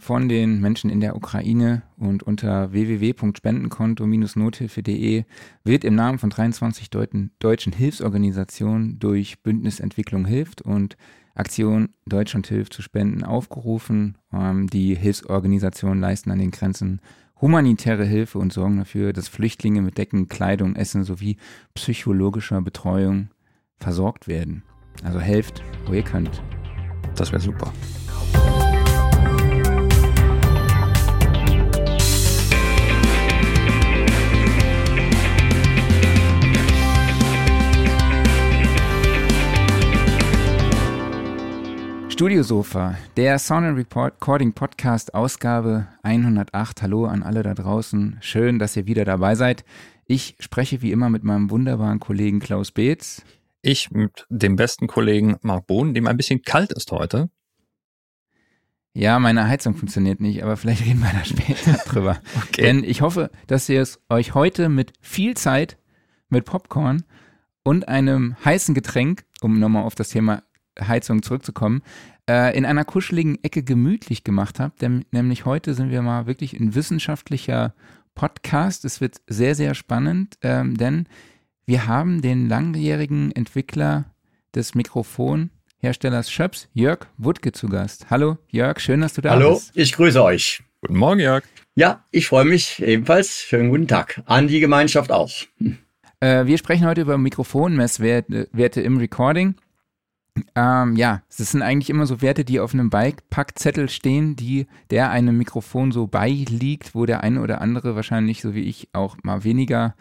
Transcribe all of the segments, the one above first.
von den Menschen in der Ukraine und unter www.spendenkonto-nothilfe.de wird im Namen von 23 deutschen Hilfsorganisationen durch Bündnisentwicklung hilft und Aktion Deutschland hilft zu spenden aufgerufen. Ähm, die Hilfsorganisationen leisten an den Grenzen humanitäre Hilfe und sorgen dafür, dass Flüchtlinge mit Decken, Kleidung, Essen sowie psychologischer Betreuung versorgt werden. Also helft, wo ihr könnt. Das wäre super. Studiosofa, der Sound and Recording Podcast, Ausgabe 108. Hallo an alle da draußen. Schön, dass ihr wieder dabei seid. Ich spreche wie immer mit meinem wunderbaren Kollegen Klaus Beetz. Ich mit dem besten Kollegen Marc Bohn, dem ein bisschen kalt ist heute. Ja, meine Heizung funktioniert nicht, aber vielleicht reden wir da später drüber. okay. Denn ich hoffe, dass ihr es euch heute mit viel Zeit, mit Popcorn und einem heißen Getränk, um nochmal auf das Thema Heizung zurückzukommen, äh, in einer kuscheligen Ecke gemütlich gemacht habe. Denn, nämlich heute sind wir mal wirklich ein wissenschaftlicher Podcast. Es wird sehr, sehr spannend, ähm, denn wir haben den langjährigen Entwickler des Mikrofonherstellers Schöps, Jörg Wuttke, zu Gast. Hallo Jörg, schön, dass du da Hallo, bist. Hallo, ich grüße euch. Guten Morgen, Jörg. Ja, ich freue mich ebenfalls. Schönen guten Tag. An die Gemeinschaft auch. Äh, wir sprechen heute über Mikrofonmesswerte im Recording. Ähm, ja, das sind eigentlich immer so Werte, die auf einem Bikepackzettel stehen, die der einem Mikrofon so beiliegt, wo der eine oder andere wahrscheinlich, so wie ich, auch mal weniger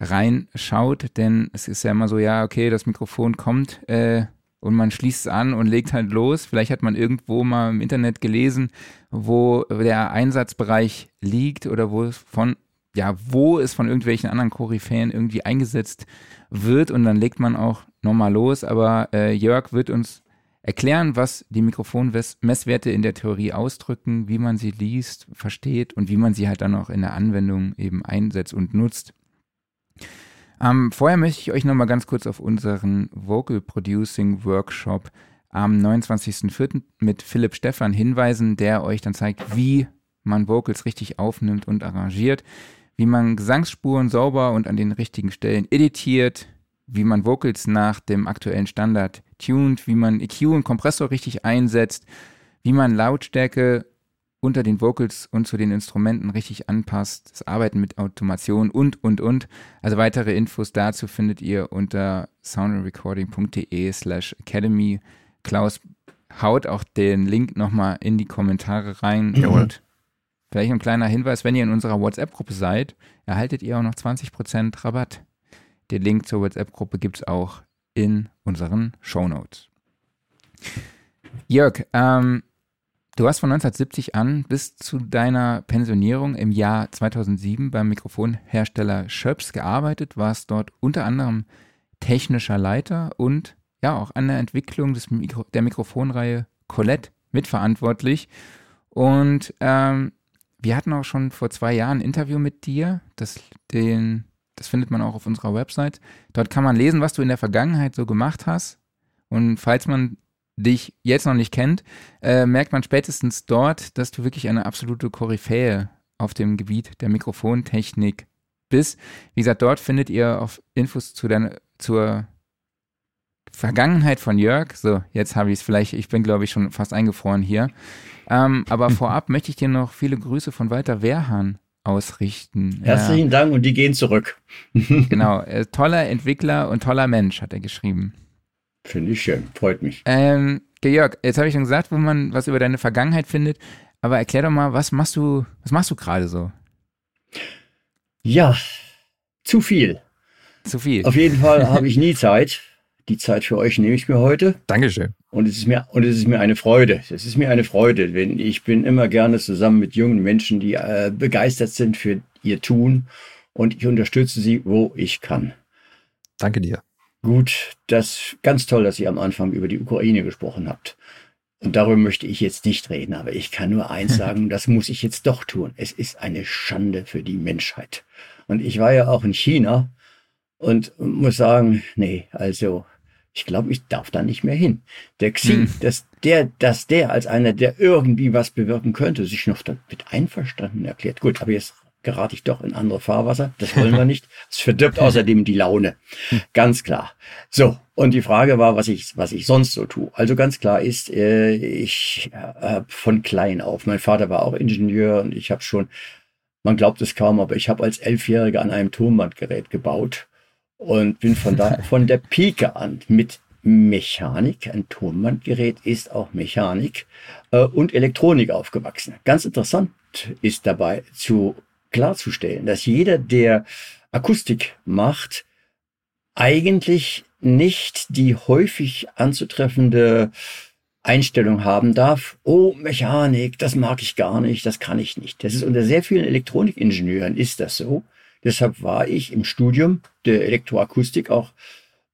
reinschaut, denn es ist ja immer so, ja, okay, das Mikrofon kommt äh, und man schließt es an und legt halt los. Vielleicht hat man irgendwo mal im Internet gelesen, wo der Einsatzbereich liegt oder wo es von, ja, wo es von irgendwelchen anderen Koryphäen irgendwie eingesetzt wird und dann legt man auch nochmal los, aber äh, Jörg wird uns erklären, was die Mikrofonmesswerte in der Theorie ausdrücken, wie man sie liest, versteht und wie man sie halt dann auch in der Anwendung eben einsetzt und nutzt. Ähm, vorher möchte ich euch nochmal ganz kurz auf unseren Vocal Producing Workshop am 29.04. mit Philipp Stephan hinweisen, der euch dann zeigt, wie man Vocals richtig aufnimmt und arrangiert, wie man Gesangsspuren sauber und an den richtigen Stellen editiert, wie man Vocals nach dem aktuellen Standard tunt, wie man EQ und Kompressor richtig einsetzt, wie man Lautstärke unter den Vocals und zu den Instrumenten richtig anpasst, das Arbeiten mit Automation und, und, und. Also weitere Infos dazu findet ihr unter soundrecording.de slash academy. Klaus haut auch den Link nochmal in die Kommentare rein. Mhm. Und vielleicht ein kleiner Hinweis, wenn ihr in unserer WhatsApp-Gruppe seid, erhaltet ihr auch noch 20% Rabatt. Den Link zur WhatsApp-Gruppe gibt es auch in unseren Show Notes. Jörg, ähm, du hast von 1970 an bis zu deiner Pensionierung im Jahr 2007 beim Mikrofonhersteller Schöps gearbeitet, warst dort unter anderem technischer Leiter und ja auch an der Entwicklung des Mikro der Mikrofonreihe Colette mitverantwortlich. Und ähm, wir hatten auch schon vor zwei Jahren ein Interview mit dir, das den das findet man auch auf unserer Website. Dort kann man lesen, was du in der Vergangenheit so gemacht hast. Und falls man dich jetzt noch nicht kennt, äh, merkt man spätestens dort, dass du wirklich eine absolute Koryphäe auf dem Gebiet der Mikrofontechnik bist. Wie gesagt, dort findet ihr auch Infos zu deiner, zur Vergangenheit von Jörg. So, jetzt habe ich es vielleicht, ich bin glaube ich schon fast eingefroren hier. Ähm, aber vorab möchte ich dir noch viele Grüße von Walter Wehrhahn ausrichten. Herzlichen ja. Dank und die gehen zurück. genau, äh, toller Entwickler und toller Mensch, hat er geschrieben. Finde ich schön, freut mich. Ähm, Georg, jetzt habe ich schon gesagt, wo man was über deine Vergangenheit findet, aber erklär doch mal, was machst du, was machst du gerade so? Ja, zu viel. Zu viel. Auf jeden Fall habe ich nie Zeit. Die Zeit für euch nehme ich mir heute. Dankeschön. Und es ist mir, und es ist mir eine Freude. Es ist mir eine Freude, wenn ich bin immer gerne zusammen mit jungen Menschen, die äh, begeistert sind für ihr Tun und ich unterstütze Sie, wo ich kann. Danke dir. Gut, das ganz toll, dass ihr am Anfang über die Ukraine gesprochen habt. Und darüber möchte ich jetzt nicht reden, aber ich kann nur eins sagen, das muss ich jetzt doch tun. Es ist eine Schande für die Menschheit. Und ich war ja auch in China und muss sagen, nee, also ich glaube, ich darf da nicht mehr hin. Der Xi, hm. dass der, dass der als einer, der irgendwie was bewirken könnte, sich noch damit einverstanden erklärt. Gut, aber jetzt gerate ich doch in andere Fahrwasser. Das wollen wir nicht. Es verdirbt außerdem die Laune. Ganz klar. So. Und die Frage war, was ich, was ich sonst so tue. Also ganz klar ist, äh, ich habe von klein auf, mein Vater war auch Ingenieur und ich habe schon, man glaubt es kaum, aber ich habe als Elfjähriger an einem Tonbandgerät gebaut und bin von da, von der Pike an mit Mechanik, ein Tonbandgerät ist auch Mechanik äh, und Elektronik aufgewachsen. Ganz interessant ist dabei zu klarzustellen, dass jeder, der Akustik macht, eigentlich nicht die häufig anzutreffende Einstellung haben darf, oh, Mechanik, das mag ich gar nicht, das kann ich nicht. Das ist unter sehr vielen Elektronikingenieuren ist das so. Deshalb war ich im Studium der Elektroakustik auch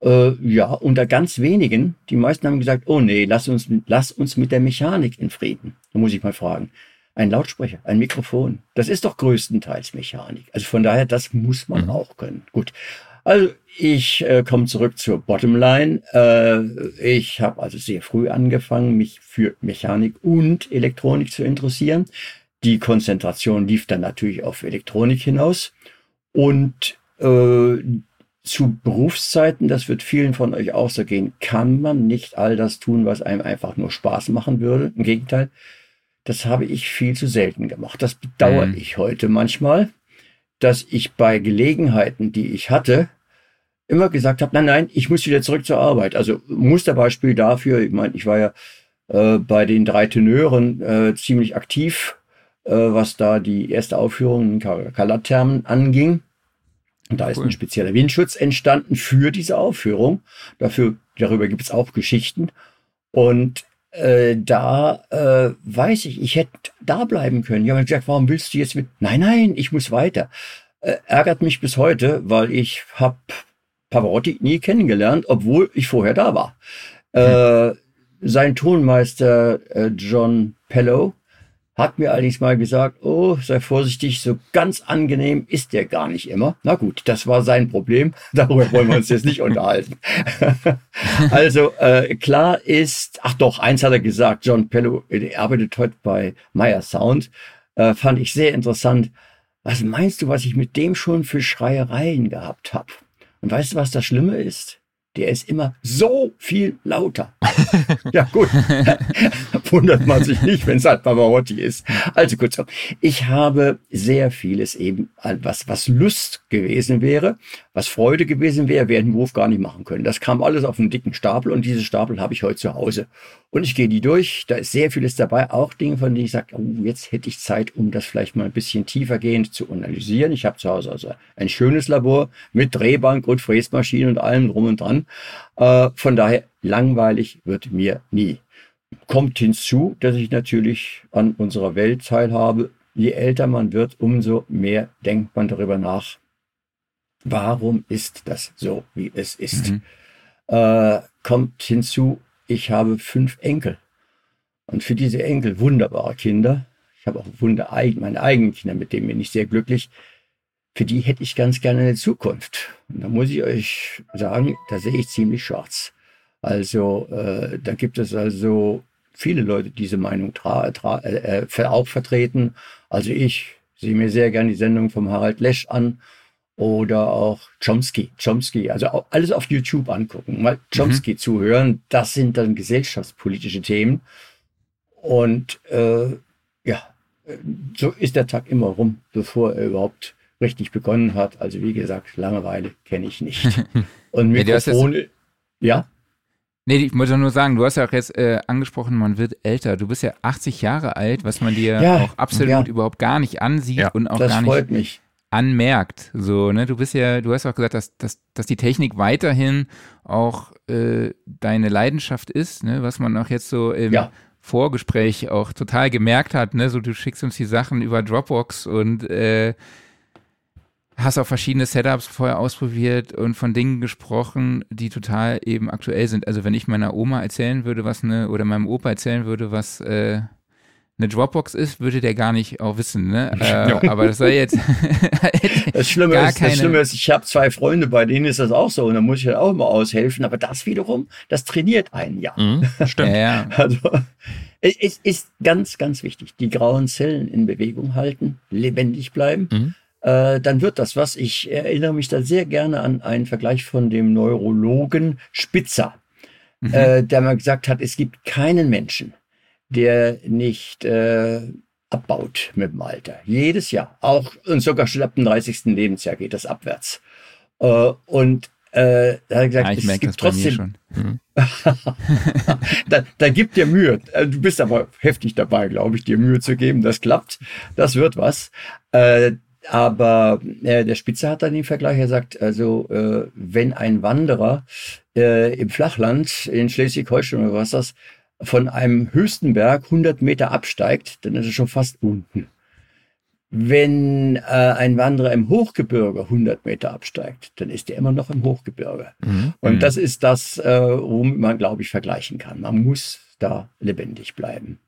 äh, ja unter ganz wenigen. Die meisten haben gesagt, oh nee, lass uns, lass uns mit der Mechanik in Frieden. Da muss ich mal fragen ein Lautsprecher, ein Mikrofon. Das ist doch größtenteils Mechanik. Also von daher, das muss man mhm. auch können. Gut. Also ich äh, komme zurück zur Bottomline. Äh, ich habe also sehr früh angefangen, mich für Mechanik und Elektronik zu interessieren. Die Konzentration lief dann natürlich auf Elektronik hinaus. Und äh, zu Berufszeiten, das wird vielen von euch auch so gehen, kann man nicht all das tun, was einem einfach nur Spaß machen würde. Im Gegenteil, das habe ich viel zu selten gemacht. Das bedauere mhm. ich heute manchmal, dass ich bei Gelegenheiten, die ich hatte, immer gesagt habe, nein, nein, ich muss wieder zurück zur Arbeit. Also Musterbeispiel dafür, ich meine, ich war ja äh, bei den drei Tenören äh, ziemlich aktiv, äh, was da die erste Aufführung in Kalathermen anging. Und da ist ein spezieller Windschutz entstanden für diese Aufführung. Dafür, darüber gibt es auch Geschichten. Und äh, da äh, weiß ich, ich hätte da bleiben können. Ja, gesagt, warum willst du jetzt mit? Nein, nein, ich muss weiter. Äh, ärgert mich bis heute, weil ich habe Pavarotti nie kennengelernt, obwohl ich vorher da war. Hm. Äh, sein Tonmeister äh, John Pellow hat mir allerdings mal gesagt, oh, sei vorsichtig, so ganz angenehm ist der gar nicht immer. Na gut, das war sein Problem. Darüber wollen wir uns jetzt nicht unterhalten. also äh, klar ist, ach doch, eins hat er gesagt, John Pello, arbeitet heute bei Meyer Sound, äh, fand ich sehr interessant. Was meinst du, was ich mit dem schon für Schreiereien gehabt habe? Und weißt du, was das Schlimme ist? Der ist immer so viel lauter. ja, gut. Wundert man sich nicht, wenn es halt Pavarotti ist. Also kurzum, ich habe sehr vieles eben, was, was Lust gewesen wäre, was Freude gewesen wäre, wäre den Beruf gar nicht machen können. Das kam alles auf einen dicken Stapel und diese Stapel habe ich heute zu Hause. Und ich gehe die durch. Da ist sehr vieles dabei, auch Dinge, von denen ich sage, oh, jetzt hätte ich Zeit, um das vielleicht mal ein bisschen tiefergehend zu analysieren. Ich habe zu Hause also ein schönes Labor mit Drehbank und Fräsmaschine und allem drum und dran. Äh, von daher, langweilig wird mir nie. Kommt hinzu, dass ich natürlich an unserer Welt teilhabe. Je älter man wird, umso mehr denkt man darüber nach, warum ist das so, wie es ist. Mhm. Äh, kommt hinzu, ich habe fünf Enkel. Und für diese Enkel wunderbare Kinder, ich habe auch Wunder, meine eigenen Kinder, mit denen bin ich sehr glücklich, für die hätte ich ganz gerne eine Zukunft. Und da muss ich euch sagen, da sehe ich ziemlich schwarz. Also äh, da gibt es also viele Leute, die diese Meinung tra tra äh, äh auch vertreten. Also ich sehe mir sehr gerne die Sendung vom Harald Lesch an oder auch Chomsky. Chomsky, also alles auf YouTube angucken, mal Chomsky mhm. zuhören. Das sind dann gesellschaftspolitische Themen. Und äh, ja, so ist der Tag immer rum, bevor er überhaupt richtig begonnen hat. Also wie gesagt, Langeweile kenne ich nicht. Und Mikrofone, ja. Nee, ich wollte nur sagen, du hast ja auch jetzt äh, angesprochen, man wird älter. Du bist ja 80 Jahre alt, was man dir ja, auch absolut ja. überhaupt gar nicht ansieht ja, und auch gar nicht mich anmerkt. So, ne, du bist ja, du hast auch gesagt, dass, dass, dass die Technik weiterhin auch äh, deine Leidenschaft ist, ne, was man auch jetzt so im ja. Vorgespräch auch total gemerkt hat, ne, so du schickst uns die Sachen über Dropbox und äh, hast auch verschiedene Setups vorher ausprobiert und von Dingen gesprochen, die total eben aktuell sind. Also wenn ich meiner Oma erzählen würde, was eine, oder meinem Opa erzählen würde, was äh, eine Dropbox ist, würde der gar nicht auch wissen. Ne? Äh, aber das soll jetzt. das, Schlimme ist, keine... das Schlimme ist, ich habe zwei Freunde, bei denen ist das auch so und da muss ich halt auch immer aushelfen. Aber das wiederum, das trainiert einen ja. Mhm, stimmt. ja, Also es ist ganz, ganz wichtig. Die grauen Zellen in Bewegung halten, lebendig bleiben. Mhm. Äh, dann wird das was. Ich erinnere mich da sehr gerne an einen Vergleich von dem Neurologen Spitzer, mhm. äh, der mal gesagt hat, es gibt keinen Menschen, der nicht äh, abbaut mit dem Alter. Jedes Jahr. Auch und sogar schon ab dem 30. Lebensjahr geht das abwärts. Äh, und äh, da hat er gesagt, ja, es gibt trotzdem. Mhm. da, da gibt dir Mühe. Äh, du bist aber heftig dabei, glaube ich, dir Mühe zu geben. Das klappt. Das wird was. Äh, aber äh, der Spitzer hat dann den Vergleich, er sagt, also äh, wenn ein Wanderer äh, im Flachland in Schleswig-Holstein oder was das von einem höchsten Berg 100 Meter absteigt, dann ist er schon fast unten. Wenn äh, ein Wanderer im Hochgebirge 100 Meter absteigt, dann ist er immer noch im Hochgebirge. Mhm. Und mhm. das ist das, äh, womit man, glaube ich, vergleichen kann. Man muss da lebendig bleiben.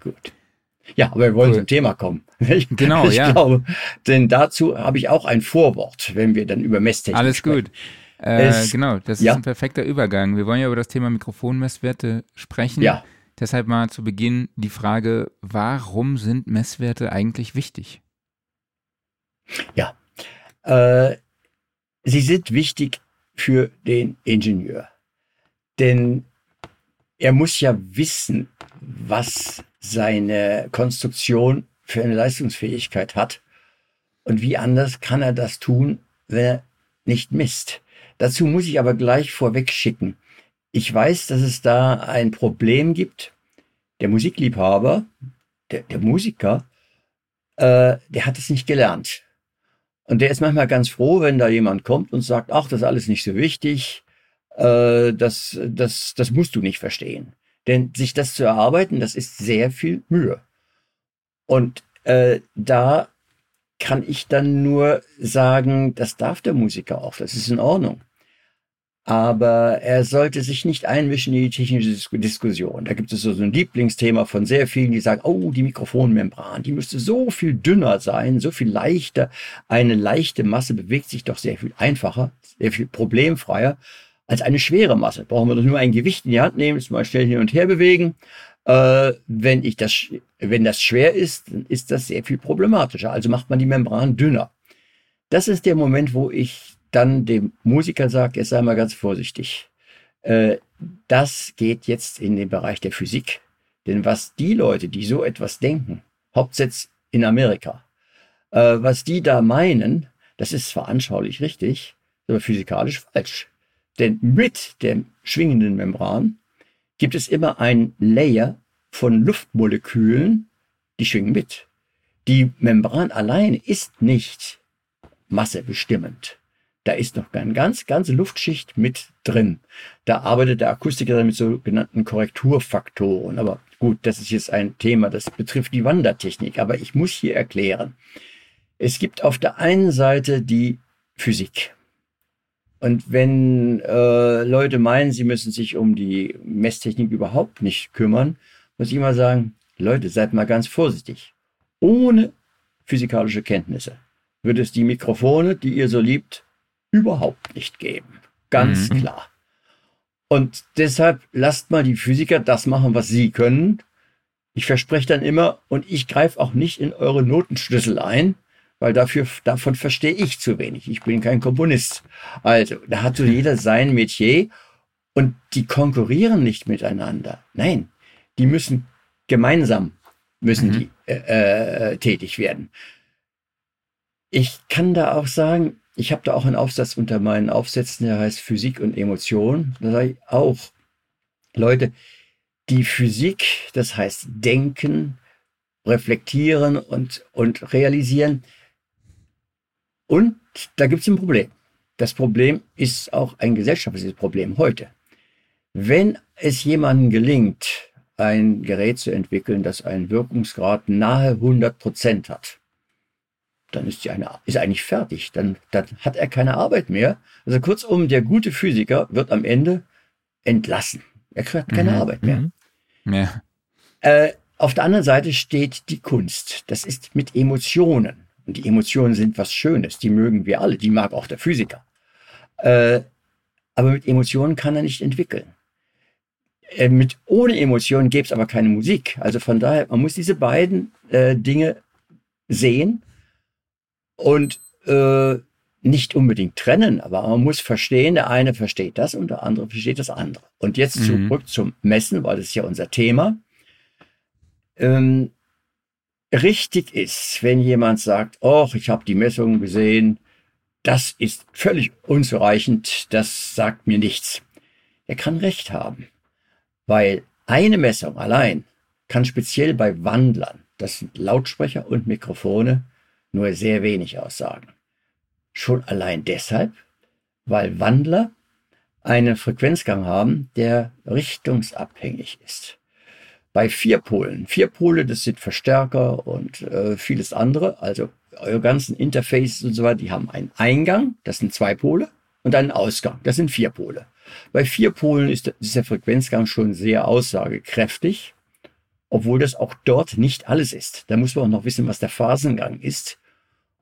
Gut. Ja, aber wir wollen cool. zum Thema kommen. Ich, genau, ich ja. glaube, denn dazu habe ich auch ein Vorwort, wenn wir dann über Messtechnik Alles sprechen. gut. Äh, es, genau, das ja? ist ein perfekter Übergang. Wir wollen ja über das Thema Mikrofonmesswerte sprechen. Ja. Deshalb mal zu Beginn die Frage, warum sind Messwerte eigentlich wichtig? Ja, äh, sie sind wichtig für den Ingenieur. Denn er muss ja wissen, was seine Konstruktion für eine Leistungsfähigkeit hat. Und wie anders kann er das tun, wenn er nicht misst? Dazu muss ich aber gleich vorweg schicken. Ich weiß, dass es da ein Problem gibt. Der Musikliebhaber, der, der Musiker, äh, der hat es nicht gelernt. Und der ist manchmal ganz froh, wenn da jemand kommt und sagt, ach, das ist alles nicht so wichtig, äh, das, das, das musst du nicht verstehen. Denn sich das zu erarbeiten, das ist sehr viel Mühe. Und äh, da kann ich dann nur sagen, das darf der Musiker auch, das ist in Ordnung. Aber er sollte sich nicht einmischen in die technische Diskussion. Da gibt es so ein Lieblingsthema von sehr vielen, die sagen, oh, die Mikrofonmembran, die müsste so viel dünner sein, so viel leichter. Eine leichte Masse bewegt sich doch sehr viel einfacher, sehr viel problemfreier als eine schwere Masse. Brauchen wir doch nur ein Gewicht in die Hand nehmen, es mal schnell hin und her bewegen. Äh, wenn, ich das, wenn das schwer ist, dann ist das sehr viel problematischer. Also macht man die Membran dünner. Das ist der Moment, wo ich dann dem Musiker sage, jetzt sei mal ganz vorsichtig. Äh, das geht jetzt in den Bereich der Physik. Denn was die Leute, die so etwas denken, Hauptsitz in Amerika, äh, was die da meinen, das ist zwar anschaulich richtig, aber physikalisch falsch. Denn mit der schwingenden Membran gibt es immer ein Layer von Luftmolekülen, die schwingen mit. Die Membran allein ist nicht massebestimmend. Da ist noch eine ganz, ganze Luftschicht mit drin. Da arbeitet der Akustiker dann mit sogenannten Korrekturfaktoren. Aber gut, das ist jetzt ein Thema, das betrifft die Wandertechnik. Aber ich muss hier erklären. Es gibt auf der einen Seite die Physik. Und wenn äh, Leute meinen, sie müssen sich um die Messtechnik überhaupt nicht kümmern, muss ich immer sagen, Leute, seid mal ganz vorsichtig. Ohne physikalische Kenntnisse wird es die Mikrofone, die ihr so liebt, überhaupt nicht geben. Ganz mhm. klar. Und deshalb lasst mal die Physiker das machen, was sie können. Ich verspreche dann immer, und ich greife auch nicht in eure Notenschlüssel ein, weil dafür, davon verstehe ich zu wenig. Ich bin kein Komponist. Also, da hat so jeder sein Metier und die konkurrieren nicht miteinander. Nein, die müssen gemeinsam müssen mhm. die äh, äh, tätig werden. Ich kann da auch sagen, ich habe da auch einen Aufsatz unter meinen Aufsätzen, der heißt Physik und Emotion. Da sage ich auch, Leute, die Physik, das heißt denken, reflektieren und, und realisieren, und da gibt es ein Problem. Das Problem ist auch ein gesellschaftliches Problem heute. Wenn es jemandem gelingt, ein Gerät zu entwickeln, das einen Wirkungsgrad nahe 100 Prozent hat, dann ist, die eine, ist eigentlich fertig. Dann, dann hat er keine Arbeit mehr. Also kurzum, der gute Physiker wird am Ende entlassen. Er hat keine mhm. Arbeit mehr. Mhm. Ja. Äh, auf der anderen Seite steht die Kunst. Das ist mit Emotionen. Und die Emotionen sind was Schönes. Die mögen wir alle. Die mag auch der Physiker. Äh, aber mit Emotionen kann er nicht entwickeln. Äh, mit, ohne Emotionen gäbe es aber keine Musik. Also von daher, man muss diese beiden äh, Dinge sehen und äh, nicht unbedingt trennen, aber man muss verstehen, der eine versteht das und der andere versteht das andere. Und jetzt mhm. zurück zum Messen, weil das ist ja unser Thema. Ähm, richtig ist, wenn jemand sagt, oh, ich habe die Messungen gesehen, das ist völlig unzureichend, das sagt mir nichts. Er kann recht haben, weil eine Messung allein kann speziell bei Wandlern, das sind Lautsprecher und Mikrofone, nur sehr wenig aussagen. Schon allein deshalb, weil Wandler einen Frequenzgang haben, der richtungsabhängig ist. Bei vier Polen, vier Pole, das sind Verstärker und äh, vieles andere, also eure ganzen Interfaces und so weiter, die haben einen Eingang, das sind zwei Pole, und einen Ausgang, das sind vier Pole. Bei vier Polen ist, ist der Frequenzgang schon sehr aussagekräftig obwohl das auch dort nicht alles ist. Da muss man auch noch wissen, was der Phasengang ist.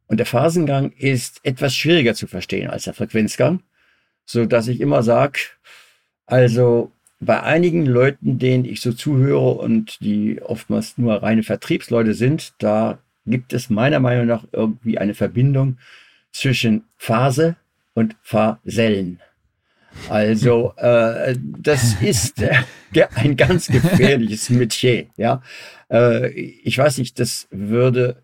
Und der Phasengang ist etwas schwieriger zu verstehen als der Frequenzgang, so dass ich immer sage, also bei einigen Leuten, denen ich so zuhöre und die oftmals nur reine Vertriebsleute sind, da gibt es meiner Meinung nach irgendwie eine Verbindung zwischen Phase und Phasellen. Also äh, das ist äh, ein ganz gefährliches Metier. Ja, äh, ich weiß nicht, das würde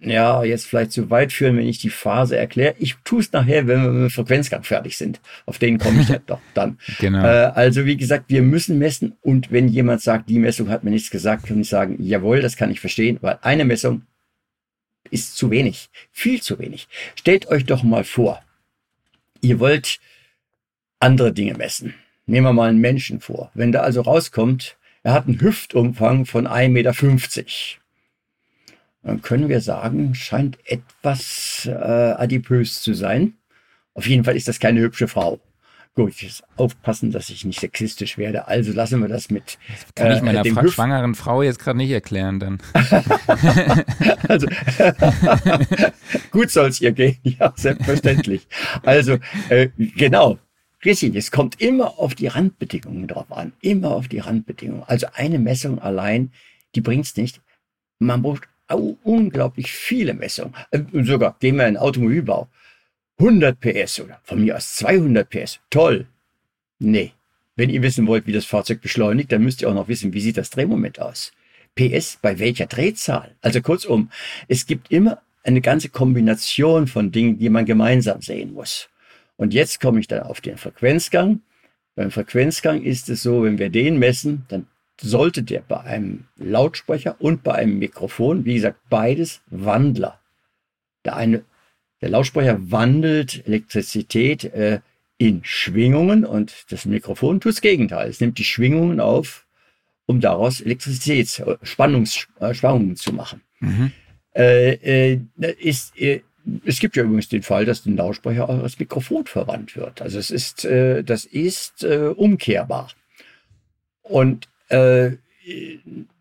ja jetzt vielleicht zu weit führen, wenn ich die Phase erkläre. Ich tue es nachher, wenn wir mit dem Frequenzgang fertig sind. Auf den komme ich ja doch dann. Genau. Äh, also wie gesagt, wir müssen messen und wenn jemand sagt, die Messung hat mir nichts gesagt, kann ich sagen, jawohl, das kann ich verstehen, weil eine Messung ist zu wenig, viel zu wenig. Stellt euch doch mal vor, ihr wollt andere Dinge messen. Nehmen wir mal einen Menschen vor. Wenn da also rauskommt, er hat einen Hüftumfang von 1,50 Meter, dann können wir sagen, scheint etwas äh, adipös zu sein. Auf jeden Fall ist das keine hübsche Frau. Gut, ich muss aufpassen, dass ich nicht sexistisch werde. Also lassen wir das mit. Das kann ich äh, meiner Fra schwangeren Frau jetzt gerade nicht erklären, dann. also, gut soll es ihr gehen, ja, selbstverständlich. Also, äh, genau, Richtig, es kommt immer auf die Randbedingungen drauf an. Immer auf die Randbedingungen. Also eine Messung allein, die bringt's nicht. Man braucht unglaublich viele Messungen. Äh, sogar, gehen wir in den Automobilbau. 100 PS oder von mir aus 200 PS. Toll. Nee. Wenn ihr wissen wollt, wie das Fahrzeug beschleunigt, dann müsst ihr auch noch wissen, wie sieht das Drehmoment aus. PS bei welcher Drehzahl? Also kurzum, es gibt immer eine ganze Kombination von Dingen, die man gemeinsam sehen muss. Und jetzt komme ich dann auf den Frequenzgang. Beim Frequenzgang ist es so, wenn wir den messen, dann sollte der bei einem Lautsprecher und bei einem Mikrofon, wie gesagt, beides Wandler. Der eine, der Lautsprecher wandelt Elektrizität äh, in Schwingungen und das Mikrofon tut das Gegenteil. Es nimmt die Schwingungen auf, um daraus Elektrizitätsspannungen äh, zu machen. Mhm. Äh, äh, ist, äh, es gibt ja übrigens den Fall, dass ein Lautsprecher auch als Mikrofon verwandt wird. Also es ist, äh, das ist äh, umkehrbar. Und äh,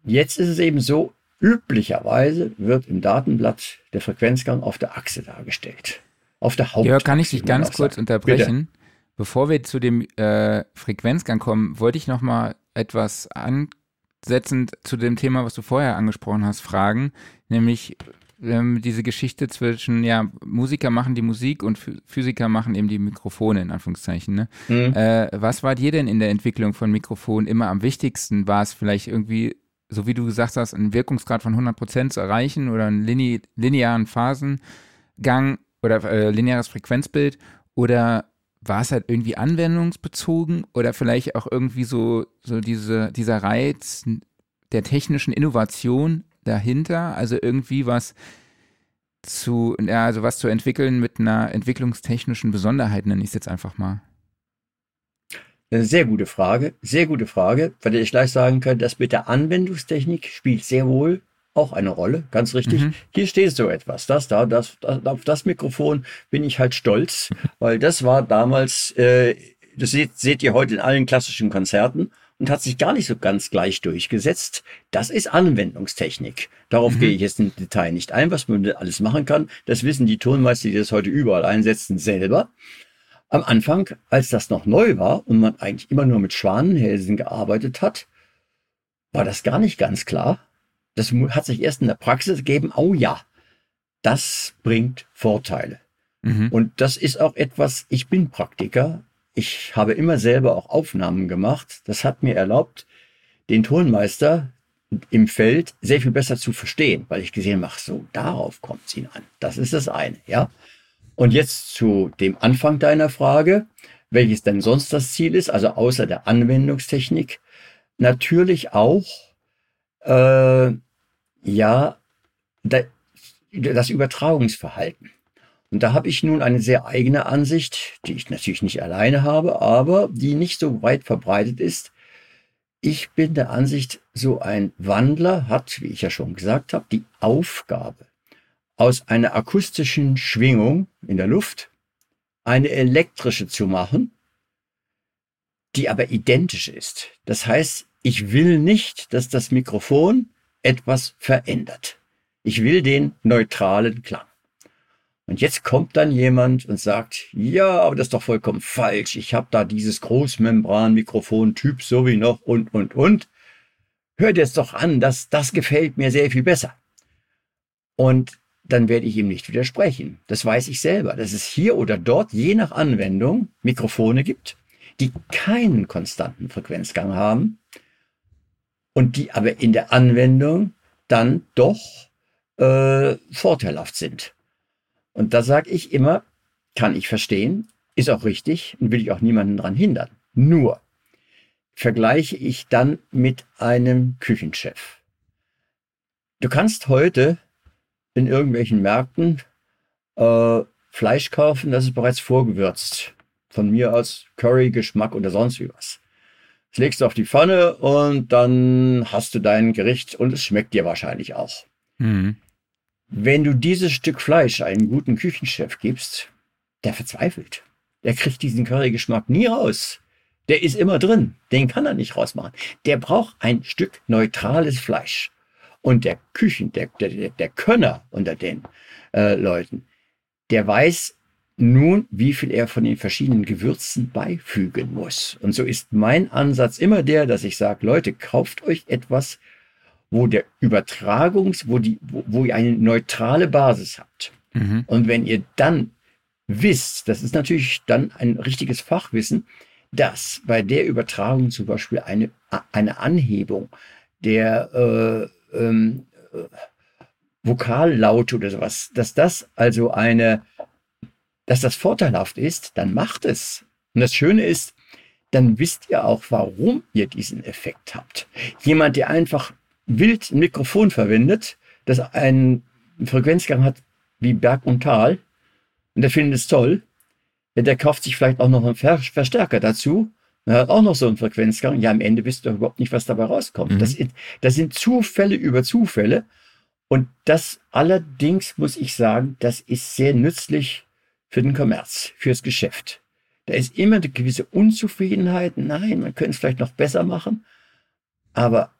jetzt ist es eben so, üblicherweise wird im Datenblatt der Frequenzgang auf der Achse dargestellt. Auf der Haupt. Ja, kann ich dich ganz kurz sagen. unterbrechen? Bitte. Bevor wir zu dem äh, Frequenzgang kommen, wollte ich noch mal etwas ansetzend zu dem Thema, was du vorher angesprochen hast, fragen, nämlich ähm, diese Geschichte zwischen, ja, Musiker machen die Musik und Physiker machen eben die Mikrofone, in Anführungszeichen. Ne? Mhm. Äh, was war dir denn in der Entwicklung von Mikrofonen immer am wichtigsten? War es vielleicht irgendwie, so wie du gesagt hast, einen Wirkungsgrad von 100% zu erreichen oder einen line linearen Phasengang oder äh, lineares Frequenzbild? Oder war es halt irgendwie anwendungsbezogen oder vielleicht auch irgendwie so, so diese, dieser Reiz der technischen Innovation dahinter, also irgendwie was zu, ja, also was zu entwickeln mit einer entwicklungstechnischen Besonderheit, nenne ich es jetzt einfach mal. Eine sehr gute Frage, sehr gute Frage, weil ich gleich sagen kann, das mit der Anwendungstechnik spielt sehr wohl auch eine Rolle, ganz richtig. Mhm. Hier steht so etwas, das da, das, das, auf das Mikrofon bin ich halt stolz, weil das war damals, äh, das seht, seht ihr heute in allen klassischen Konzerten und hat sich gar nicht so ganz gleich durchgesetzt. Das ist Anwendungstechnik. Darauf mhm. gehe ich jetzt im Detail nicht ein, was man alles machen kann. Das wissen die Tonmeister, die das heute überall einsetzen, selber. Am Anfang, als das noch neu war und man eigentlich immer nur mit Schwanenhälsen gearbeitet hat, war das gar nicht ganz klar. Das hat sich erst in der Praxis gegeben, oh ja, das bringt Vorteile. Mhm. Und das ist auch etwas, ich bin Praktiker. Ich habe immer selber auch Aufnahmen gemacht. Das hat mir erlaubt, den Tonmeister im Feld sehr viel besser zu verstehen, weil ich gesehen habe, so, darauf kommt es ihn an. Das ist das eine, ja. Und jetzt zu dem Anfang deiner Frage, welches denn sonst das Ziel ist, also außer der Anwendungstechnik, natürlich auch äh, ja das Übertragungsverhalten. Und da habe ich nun eine sehr eigene Ansicht, die ich natürlich nicht alleine habe, aber die nicht so weit verbreitet ist. Ich bin der Ansicht, so ein Wandler hat, wie ich ja schon gesagt habe, die Aufgabe, aus einer akustischen Schwingung in der Luft eine elektrische zu machen, die aber identisch ist. Das heißt, ich will nicht, dass das Mikrofon etwas verändert. Ich will den neutralen Klang. Und jetzt kommt dann jemand und sagt, ja, aber das ist doch vollkommen falsch. Ich habe da dieses Großmembran-Mikrofon-Typ so wie noch und, und, und. Hört jetzt doch an, das, das gefällt mir sehr viel besser. Und dann werde ich ihm nicht widersprechen. Das weiß ich selber, dass es hier oder dort je nach Anwendung Mikrofone gibt, die keinen konstanten Frequenzgang haben und die aber in der Anwendung dann doch äh, vorteilhaft sind. Und da sage ich immer, kann ich verstehen, ist auch richtig und will ich auch niemanden daran hindern. Nur vergleiche ich dann mit einem Küchenchef. Du kannst heute in irgendwelchen Märkten äh, Fleisch kaufen, das ist bereits vorgewürzt. Von mir aus Curry, Geschmack oder sonst wie was. Das legst du auf die Pfanne und dann hast du dein Gericht und es schmeckt dir wahrscheinlich auch. Mhm. Wenn du dieses Stück Fleisch einem guten Küchenchef gibst, der verzweifelt. Der kriegt diesen Currygeschmack nie raus. Der ist immer drin. Den kann er nicht rausmachen. Der braucht ein Stück neutrales Fleisch. Und der Küchen, der, der, der Könner unter den äh, Leuten, der weiß, nun, wie viel er von den verschiedenen Gewürzen beifügen muss. Und so ist mein Ansatz immer der, dass ich sage, Leute, kauft euch etwas, wo der Übertragungs, wo die, wo, wo ihr eine neutrale Basis habt. Mhm. Und wenn ihr dann wisst, das ist natürlich dann ein richtiges Fachwissen, dass bei der Übertragung zum Beispiel eine, eine Anhebung der äh, ähm, äh, Vokallaute oder sowas, dass das also eine dass das vorteilhaft ist, dann macht es. Und das Schöne ist, dann wisst ihr auch, warum ihr diesen Effekt habt. Jemand, der einfach wild ein Mikrofon verwendet, das einen Frequenzgang hat wie Berg und Tal, und der findet es toll, der kauft sich vielleicht auch noch einen Verstärker dazu, und hat auch noch so einen Frequenzgang. Ja, am Ende wisst ihr überhaupt nicht, was dabei rauskommt. Mhm. Das, das sind Zufälle über Zufälle. Und das allerdings muss ich sagen, das ist sehr nützlich für den Kommerz, fürs Geschäft. Da ist immer eine gewisse Unzufriedenheit. Nein, man könnte es vielleicht noch besser machen. Aber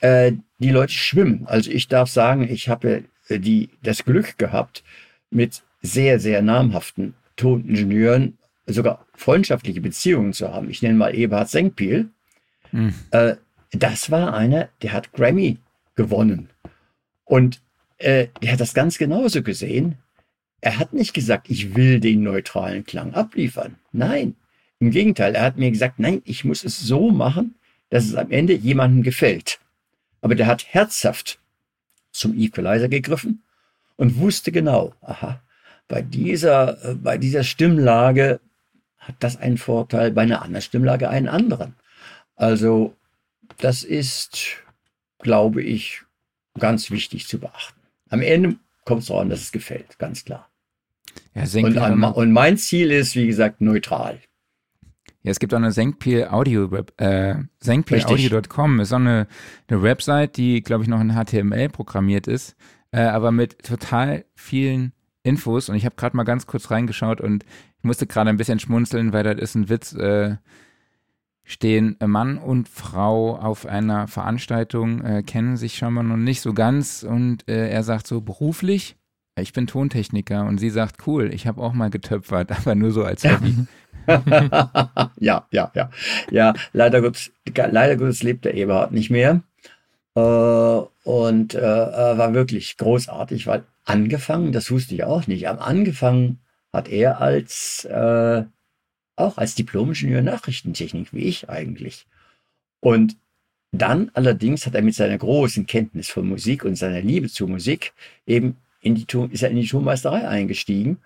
äh, die Leute schwimmen. Also ich darf sagen, ich habe äh, die, das Glück gehabt, mit sehr, sehr namhaften Toningenieuren sogar freundschaftliche Beziehungen zu haben. Ich nenne mal Eberhard Senkpiel. Mhm. Äh, das war einer, der hat Grammy gewonnen. Und äh, der hat das ganz genauso gesehen. Er hat nicht gesagt, ich will den neutralen Klang abliefern. Nein, im Gegenteil, er hat mir gesagt, nein, ich muss es so machen, dass es am Ende jemandem gefällt. Aber der hat herzhaft zum Equalizer gegriffen und wusste genau, aha, bei dieser, äh, bei dieser Stimmlage hat das einen Vorteil, bei einer anderen Stimmlage einen anderen. Also das ist, glaube ich, ganz wichtig zu beachten. Am Ende kommt es darauf an, dass es gefällt, ganz klar. Ja, und, an, und, mein Ziel ist, wie gesagt, neutral. Ja, es gibt auch eine Senkpil Audio, äh, senkpilaudio.com ist auch eine, eine Website, die, glaube ich, noch in HTML programmiert ist, äh, aber mit total vielen Infos. Und ich habe gerade mal ganz kurz reingeschaut und ich musste gerade ein bisschen schmunzeln, weil das ist ein Witz. Äh, stehen Mann und Frau auf einer Veranstaltung, äh, kennen sich schon mal noch nicht so ganz und äh, er sagt so beruflich, ich bin Tontechniker und sie sagt cool, ich habe auch mal getöpfert, aber nur so als Hobby. ja, ja, ja. Ja, leider Gottes, leider Gottes lebt der Eberhard nicht mehr. Äh, und äh, war wirklich großartig, weil angefangen, das wusste ich auch nicht, am angefangen hat er als äh, auch als Diplom-Ingenieur Nachrichtentechnik, wie ich eigentlich. Und dann allerdings hat er mit seiner großen Kenntnis von Musik und seiner Liebe zu Musik eben in die, ist er in die Tonmeisterei eingestiegen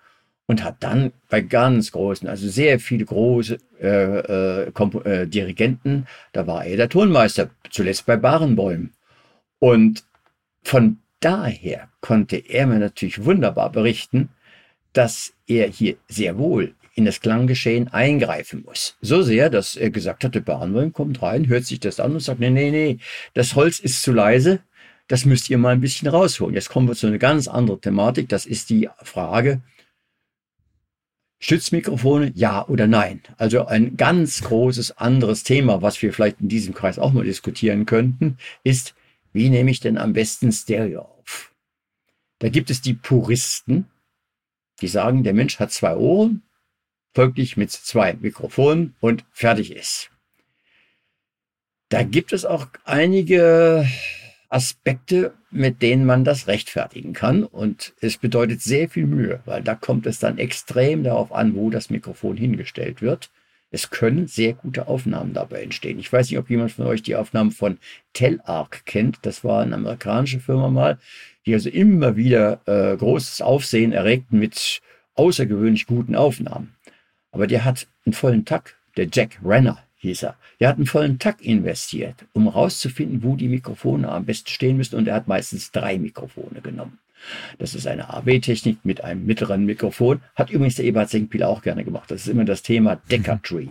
und hat dann bei ganz großen, also sehr viele große äh, äh, äh, Dirigenten, da war er der Tonmeister, zuletzt bei Barenbäumen. Und von daher konnte er mir natürlich wunderbar berichten, dass er hier sehr wohl in das Klanggeschehen eingreifen muss. So sehr, dass er gesagt hat, der Barenbäum kommt rein, hört sich das an und sagt, nee, nee, nee, das Holz ist zu leise, das müsst ihr mal ein bisschen rausholen. Jetzt kommen wir zu einer ganz anderen Thematik, das ist die Frage, Stützmikrofone, ja oder nein? Also ein ganz großes anderes Thema, was wir vielleicht in diesem Kreis auch mal diskutieren könnten, ist, wie nehme ich denn am besten Stereo auf? Da gibt es die Puristen, die sagen, der Mensch hat zwei Ohren, folglich mit zwei Mikrofonen und fertig ist. Da gibt es auch einige Aspekte, mit denen man das rechtfertigen kann. Und es bedeutet sehr viel Mühe, weil da kommt es dann extrem darauf an, wo das Mikrofon hingestellt wird. Es können sehr gute Aufnahmen dabei entstehen. Ich weiß nicht, ob jemand von euch die Aufnahmen von Telarc kennt. Das war eine amerikanische Firma mal, die also immer wieder äh, großes Aufsehen erregten mit außergewöhnlich guten Aufnahmen. Aber der hat einen vollen Takt, der Jack Renner hieß er. Der hat einen vollen Takt investiert, um herauszufinden, wo die Mikrofone am besten stehen müssen. Und er hat meistens drei Mikrofone genommen. Das ist eine AB-Technik mit einem mittleren Mikrofon. Hat übrigens der Eberhard Senkpiel auch gerne gemacht. Das ist immer das Thema Decker Tree.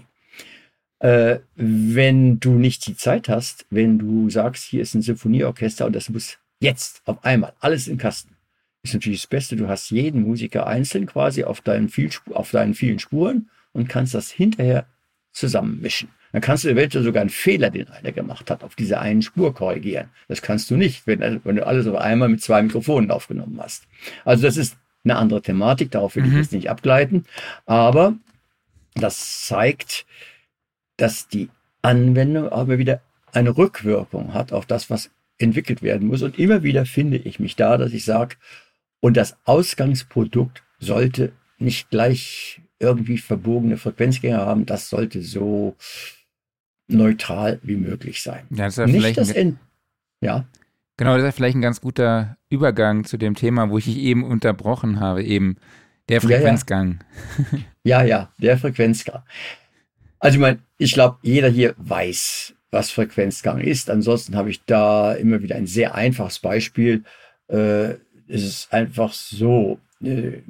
Äh, wenn du nicht die Zeit hast, wenn du sagst, hier ist ein Symphonieorchester und das muss jetzt auf einmal alles im Kasten, ist natürlich das Beste. Du hast jeden Musiker einzeln quasi auf deinen, viel, auf deinen vielen Spuren und kannst das hinterher zusammenmischen. Dann kannst du eventuell sogar einen Fehler, den einer gemacht hat, auf dieser einen Spur korrigieren. Das kannst du nicht, wenn, wenn du alles auf einmal mit zwei Mikrofonen aufgenommen hast. Also das ist eine andere Thematik, darauf will mhm. ich jetzt nicht abgleiten. Aber das zeigt, dass die Anwendung aber wieder eine Rückwirkung hat auf das, was entwickelt werden muss. Und immer wieder finde ich mich da, dass ich sage, und das Ausgangsprodukt sollte nicht gleich irgendwie verbogene Frequenzgänge haben, das sollte so neutral wie möglich sein. Ja, das ist ja Nicht das ein, ja. Genau, das ist ja vielleicht ein ganz guter Übergang zu dem Thema, wo ich dich eben unterbrochen habe, eben der Frequenzgang. Ja, ja, ja der Frequenzgang. Also ich meine, ich glaube, jeder hier weiß, was Frequenzgang ist. Ansonsten habe ich da immer wieder ein sehr einfaches Beispiel. Äh, es ist einfach so, äh,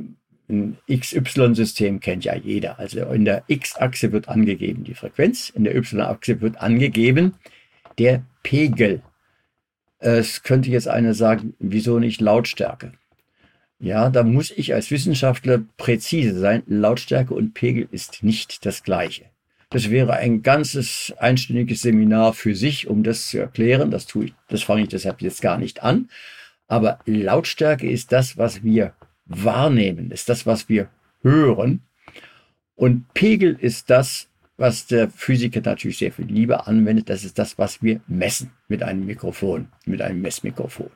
ein XY-System kennt ja jeder. Also in der X-Achse wird angegeben die Frequenz, in der Y-Achse wird angegeben der Pegel. Es könnte jetzt einer sagen, wieso nicht Lautstärke? Ja, da muss ich als Wissenschaftler präzise sein. Lautstärke und Pegel ist nicht das gleiche. Das wäre ein ganzes einstündiges Seminar für sich, um das zu erklären. Das tue ich, das fange ich deshalb jetzt gar nicht an. Aber Lautstärke ist das, was wir wahrnehmen, ist das, was wir hören. Und Pegel ist das, was der Physiker natürlich sehr viel lieber anwendet. Das ist das, was wir messen mit einem Mikrofon, mit einem Messmikrofon.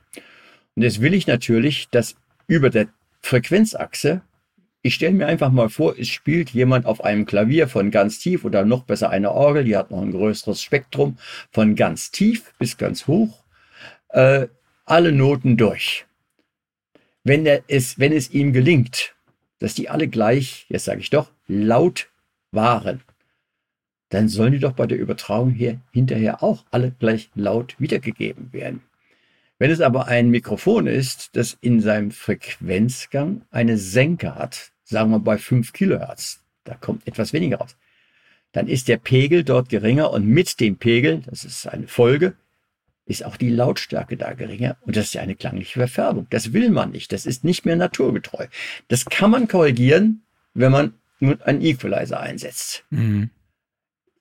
Und jetzt will ich natürlich, dass über der Frequenzachse, ich stelle mir einfach mal vor, es spielt jemand auf einem Klavier von ganz tief oder noch besser eine Orgel, die hat noch ein größeres Spektrum von ganz tief bis ganz hoch, äh, alle Noten durch wenn, er es, wenn es ihm gelingt, dass die alle gleich, jetzt sage ich doch, laut waren, dann sollen die doch bei der Übertragung hier hinterher auch alle gleich laut wiedergegeben werden. Wenn es aber ein Mikrofon ist, das in seinem Frequenzgang eine Senke hat, sagen wir bei 5 Kilohertz, da kommt etwas weniger raus, dann ist der Pegel dort geringer und mit dem Pegel, das ist eine Folge, ist auch die Lautstärke da geringer und das ist ja eine klangliche Verfärbung. Das will man nicht. Das ist nicht mehr naturgetreu. Das kann man korrigieren, wenn man nur einen Equalizer einsetzt. Mhm.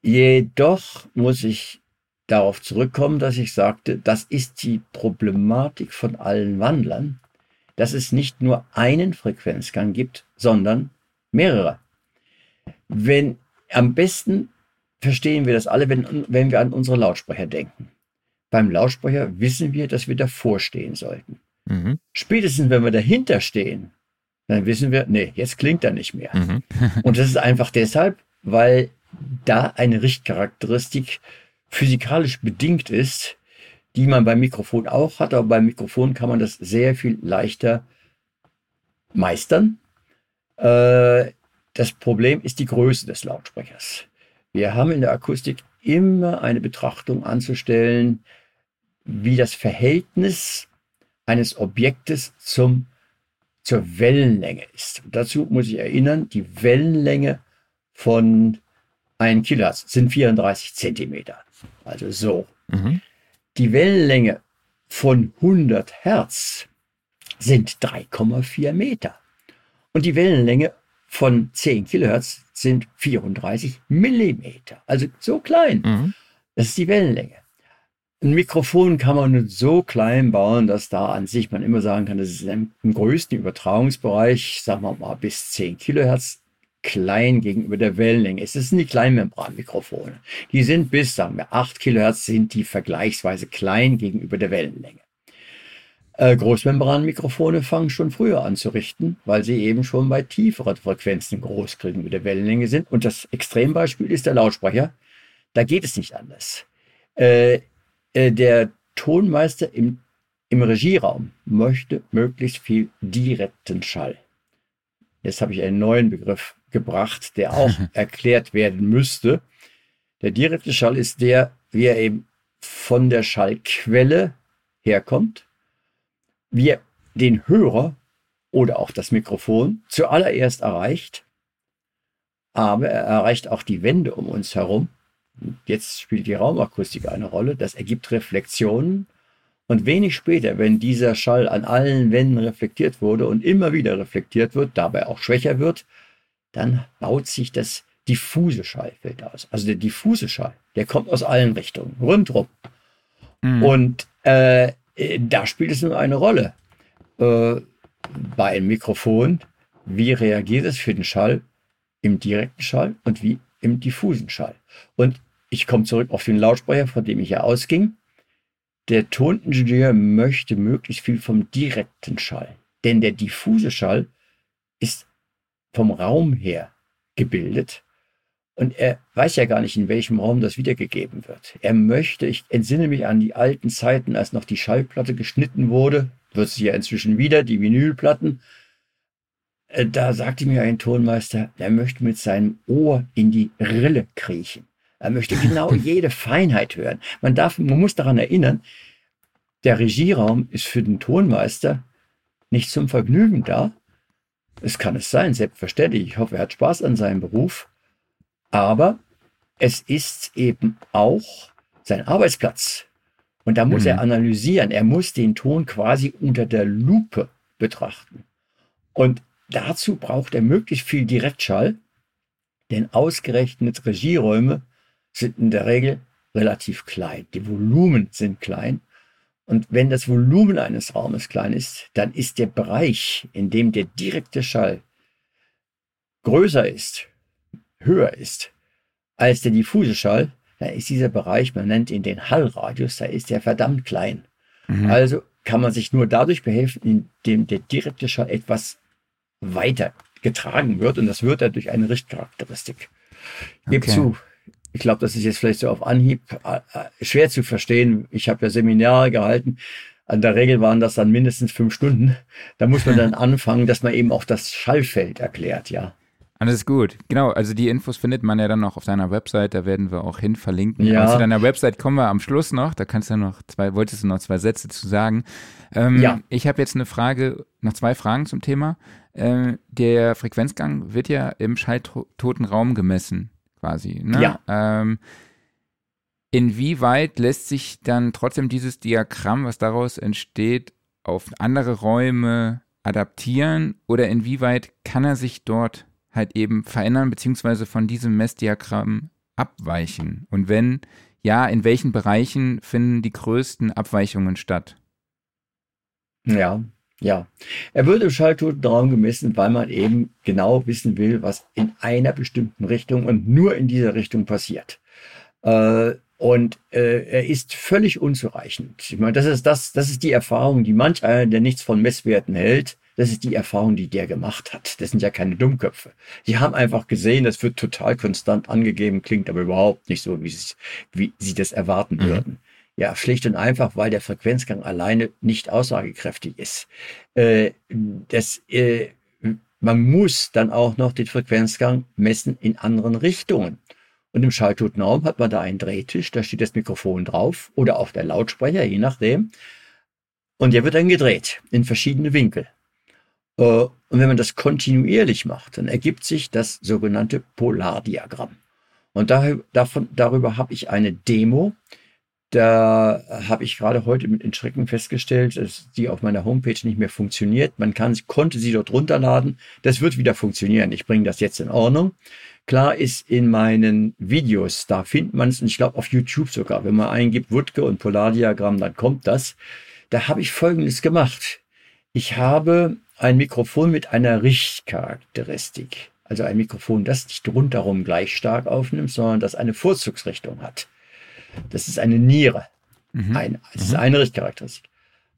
Jedoch muss ich darauf zurückkommen, dass ich sagte, das ist die Problematik von allen Wandlern, dass es nicht nur einen Frequenzgang gibt, sondern mehrere. Wenn am besten verstehen wir das alle, wenn, wenn wir an unsere Lautsprecher denken. Beim Lautsprecher wissen wir, dass wir davor stehen sollten. Mhm. Spätestens, wenn wir dahinter stehen, dann wissen wir, nee, jetzt klingt er nicht mehr. Mhm. Und das ist einfach deshalb, weil da eine Richtcharakteristik physikalisch bedingt ist, die man beim Mikrofon auch hat, aber beim Mikrofon kann man das sehr viel leichter meistern. Äh, das Problem ist die Größe des Lautsprechers. Wir haben in der Akustik immer eine Betrachtung anzustellen, wie das Verhältnis eines Objektes zum, zur Wellenlänge ist. Und dazu muss ich erinnern, die Wellenlänge von 1 Kilohertz sind 34 Zentimeter. Also so. Mhm. Die Wellenlänge von 100 Hertz sind 3,4 Meter. Und die Wellenlänge von 10 Kilohertz sind 34 Millimeter. Also so klein. Mhm. Das ist die Wellenlänge. Ein Mikrofon kann man nur so klein bauen, dass da an sich man immer sagen kann, das ist im, größten Übertragungsbereich, sagen wir mal bis 10 Kilohertz, klein gegenüber der Wellenlänge. Es sind die Kleinmembranmikrofone. Die sind bis, sagen wir, 8 Kilohertz sind die vergleichsweise klein gegenüber der Wellenlänge. Äh, Großmembranmikrofone fangen schon früher an zu richten, weil sie eben schon bei tieferen Frequenzen groß gegenüber der Wellenlänge sind. Und das Extrembeispiel ist der Lautsprecher. Da geht es nicht anders. Äh, äh, der Tonmeister im, im Regieraum möchte möglichst viel direkten Schall. Jetzt habe ich einen neuen Begriff gebracht, der auch erklärt werden müsste. Der direkte Schall ist der, wie er eben von der Schallquelle herkommt, wie er den Hörer oder auch das Mikrofon zuallererst erreicht, aber er erreicht auch die Wände um uns herum Jetzt spielt die Raumakustik eine Rolle. Das ergibt Reflexionen. Und wenig später, wenn dieser Schall an allen Wänden reflektiert wurde und immer wieder reflektiert wird, dabei auch schwächer wird, dann baut sich das diffuse Schallfeld aus. Also der diffuse Schall, der kommt aus allen Richtungen, rundherum. Mhm. Und äh, da spielt es nur eine Rolle. Äh, bei einem Mikrofon, wie reagiert es für den Schall im direkten Schall und wie im diffusen Schall. Und ich komme zurück auf den Lautsprecher, von dem ich ja ausging. Der Toningenieur möchte möglichst viel vom direkten Schall. Denn der diffuse Schall ist vom Raum her gebildet. Und er weiß ja gar nicht, in welchem Raum das wiedergegeben wird. Er möchte, ich entsinne mich an die alten Zeiten, als noch die Schallplatte geschnitten wurde, wird sie ja inzwischen wieder, die Vinylplatten. Äh, da sagte mir ein Tonmeister, er möchte mit seinem Ohr in die Rille kriechen. Er möchte genau jede Feinheit hören. Man darf, man muss daran erinnern, der Regieraum ist für den Tonmeister nicht zum Vergnügen da. Es kann es sein, selbstverständlich. Ich hoffe, er hat Spaß an seinem Beruf. Aber es ist eben auch sein Arbeitsplatz. Und da muss mhm. er analysieren. Er muss den Ton quasi unter der Lupe betrachten. Und dazu braucht er möglichst viel Direktschall, denn ausgerechnet Regieräume sind in der Regel relativ klein. Die Volumen sind klein. Und wenn das Volumen eines Raumes klein ist, dann ist der Bereich, in dem der direkte Schall größer ist, höher ist als der diffuse Schall, dann ist dieser Bereich, man nennt ihn den Hallradius, da ist der verdammt klein. Mhm. Also kann man sich nur dadurch behelfen, indem der direkte Schall etwas weiter getragen wird und das wird er durch eine Richtcharakteristik. Ich gebe okay. zu, ich glaube, das ist jetzt vielleicht so auf Anhieb äh, äh, schwer zu verstehen. Ich habe ja Seminare gehalten. An der Regel waren das dann mindestens fünf Stunden. Da muss man dann anfangen, dass man eben auch das Schallfeld erklärt, ja. Alles gut. Genau, also die Infos findet man ja dann noch auf deiner Website, da werden wir auch hin verlinken. Ja. zu deiner Website kommen wir am Schluss noch, da kannst du noch zwei, wolltest du noch zwei Sätze zu sagen. Ähm, ja. Ich habe jetzt eine Frage, noch zwei Fragen zum Thema. Äh, der Frequenzgang wird ja im schalltoten Raum gemessen quasi. Ne? Ja. Ähm, inwieweit lässt sich dann trotzdem dieses Diagramm, was daraus entsteht, auf andere Räume adaptieren oder inwieweit kann er sich dort halt eben verändern, beziehungsweise von diesem Messdiagramm abweichen? Und wenn ja, in welchen Bereichen finden die größten Abweichungen statt? Ja, ja. Er wird im schalltoten Raum gemessen, weil man eben genau wissen will, was in einer bestimmten Richtung und nur in dieser Richtung passiert. Äh, und äh, er ist völlig unzureichend. Ich meine, das ist das, das ist die Erfahrung, die manch einer, der nichts von Messwerten hält, das ist die Erfahrung, die der gemacht hat. Das sind ja keine Dummköpfe. Die haben einfach gesehen, das wird total konstant angegeben, klingt aber überhaupt nicht so, wie sie, wie sie das erwarten mhm. würden. Ja, schlicht und einfach, weil der Frequenzgang alleine nicht aussagekräftig ist. Äh, das, äh, man muss dann auch noch den Frequenzgang messen in anderen Richtungen. Und im schalltoten Raum hat man da einen Drehtisch, da steht das Mikrofon drauf oder auch der Lautsprecher, je nachdem. Und der wird dann gedreht in verschiedene Winkel. Äh, und wenn man das kontinuierlich macht, dann ergibt sich das sogenannte Polardiagramm. Und daher, davon, darüber habe ich eine Demo. Da habe ich gerade heute mit Entschrecken festgestellt, dass die auf meiner Homepage nicht mehr funktioniert. Man kann, konnte sie dort runterladen. Das wird wieder funktionieren. Ich bringe das jetzt in Ordnung. Klar ist in meinen Videos, da findet man es, und ich glaube auf YouTube sogar, wenn man eingibt Wutke und Polardiagramm, dann kommt das. Da habe ich Folgendes gemacht. Ich habe ein Mikrofon mit einer Richtcharakteristik. Also ein Mikrofon, das nicht rundherum gleich stark aufnimmt, sondern das eine Vorzugsrichtung hat. Das ist eine Niere. Mhm. Ein, das ist mhm. eine Richtcharakteristik.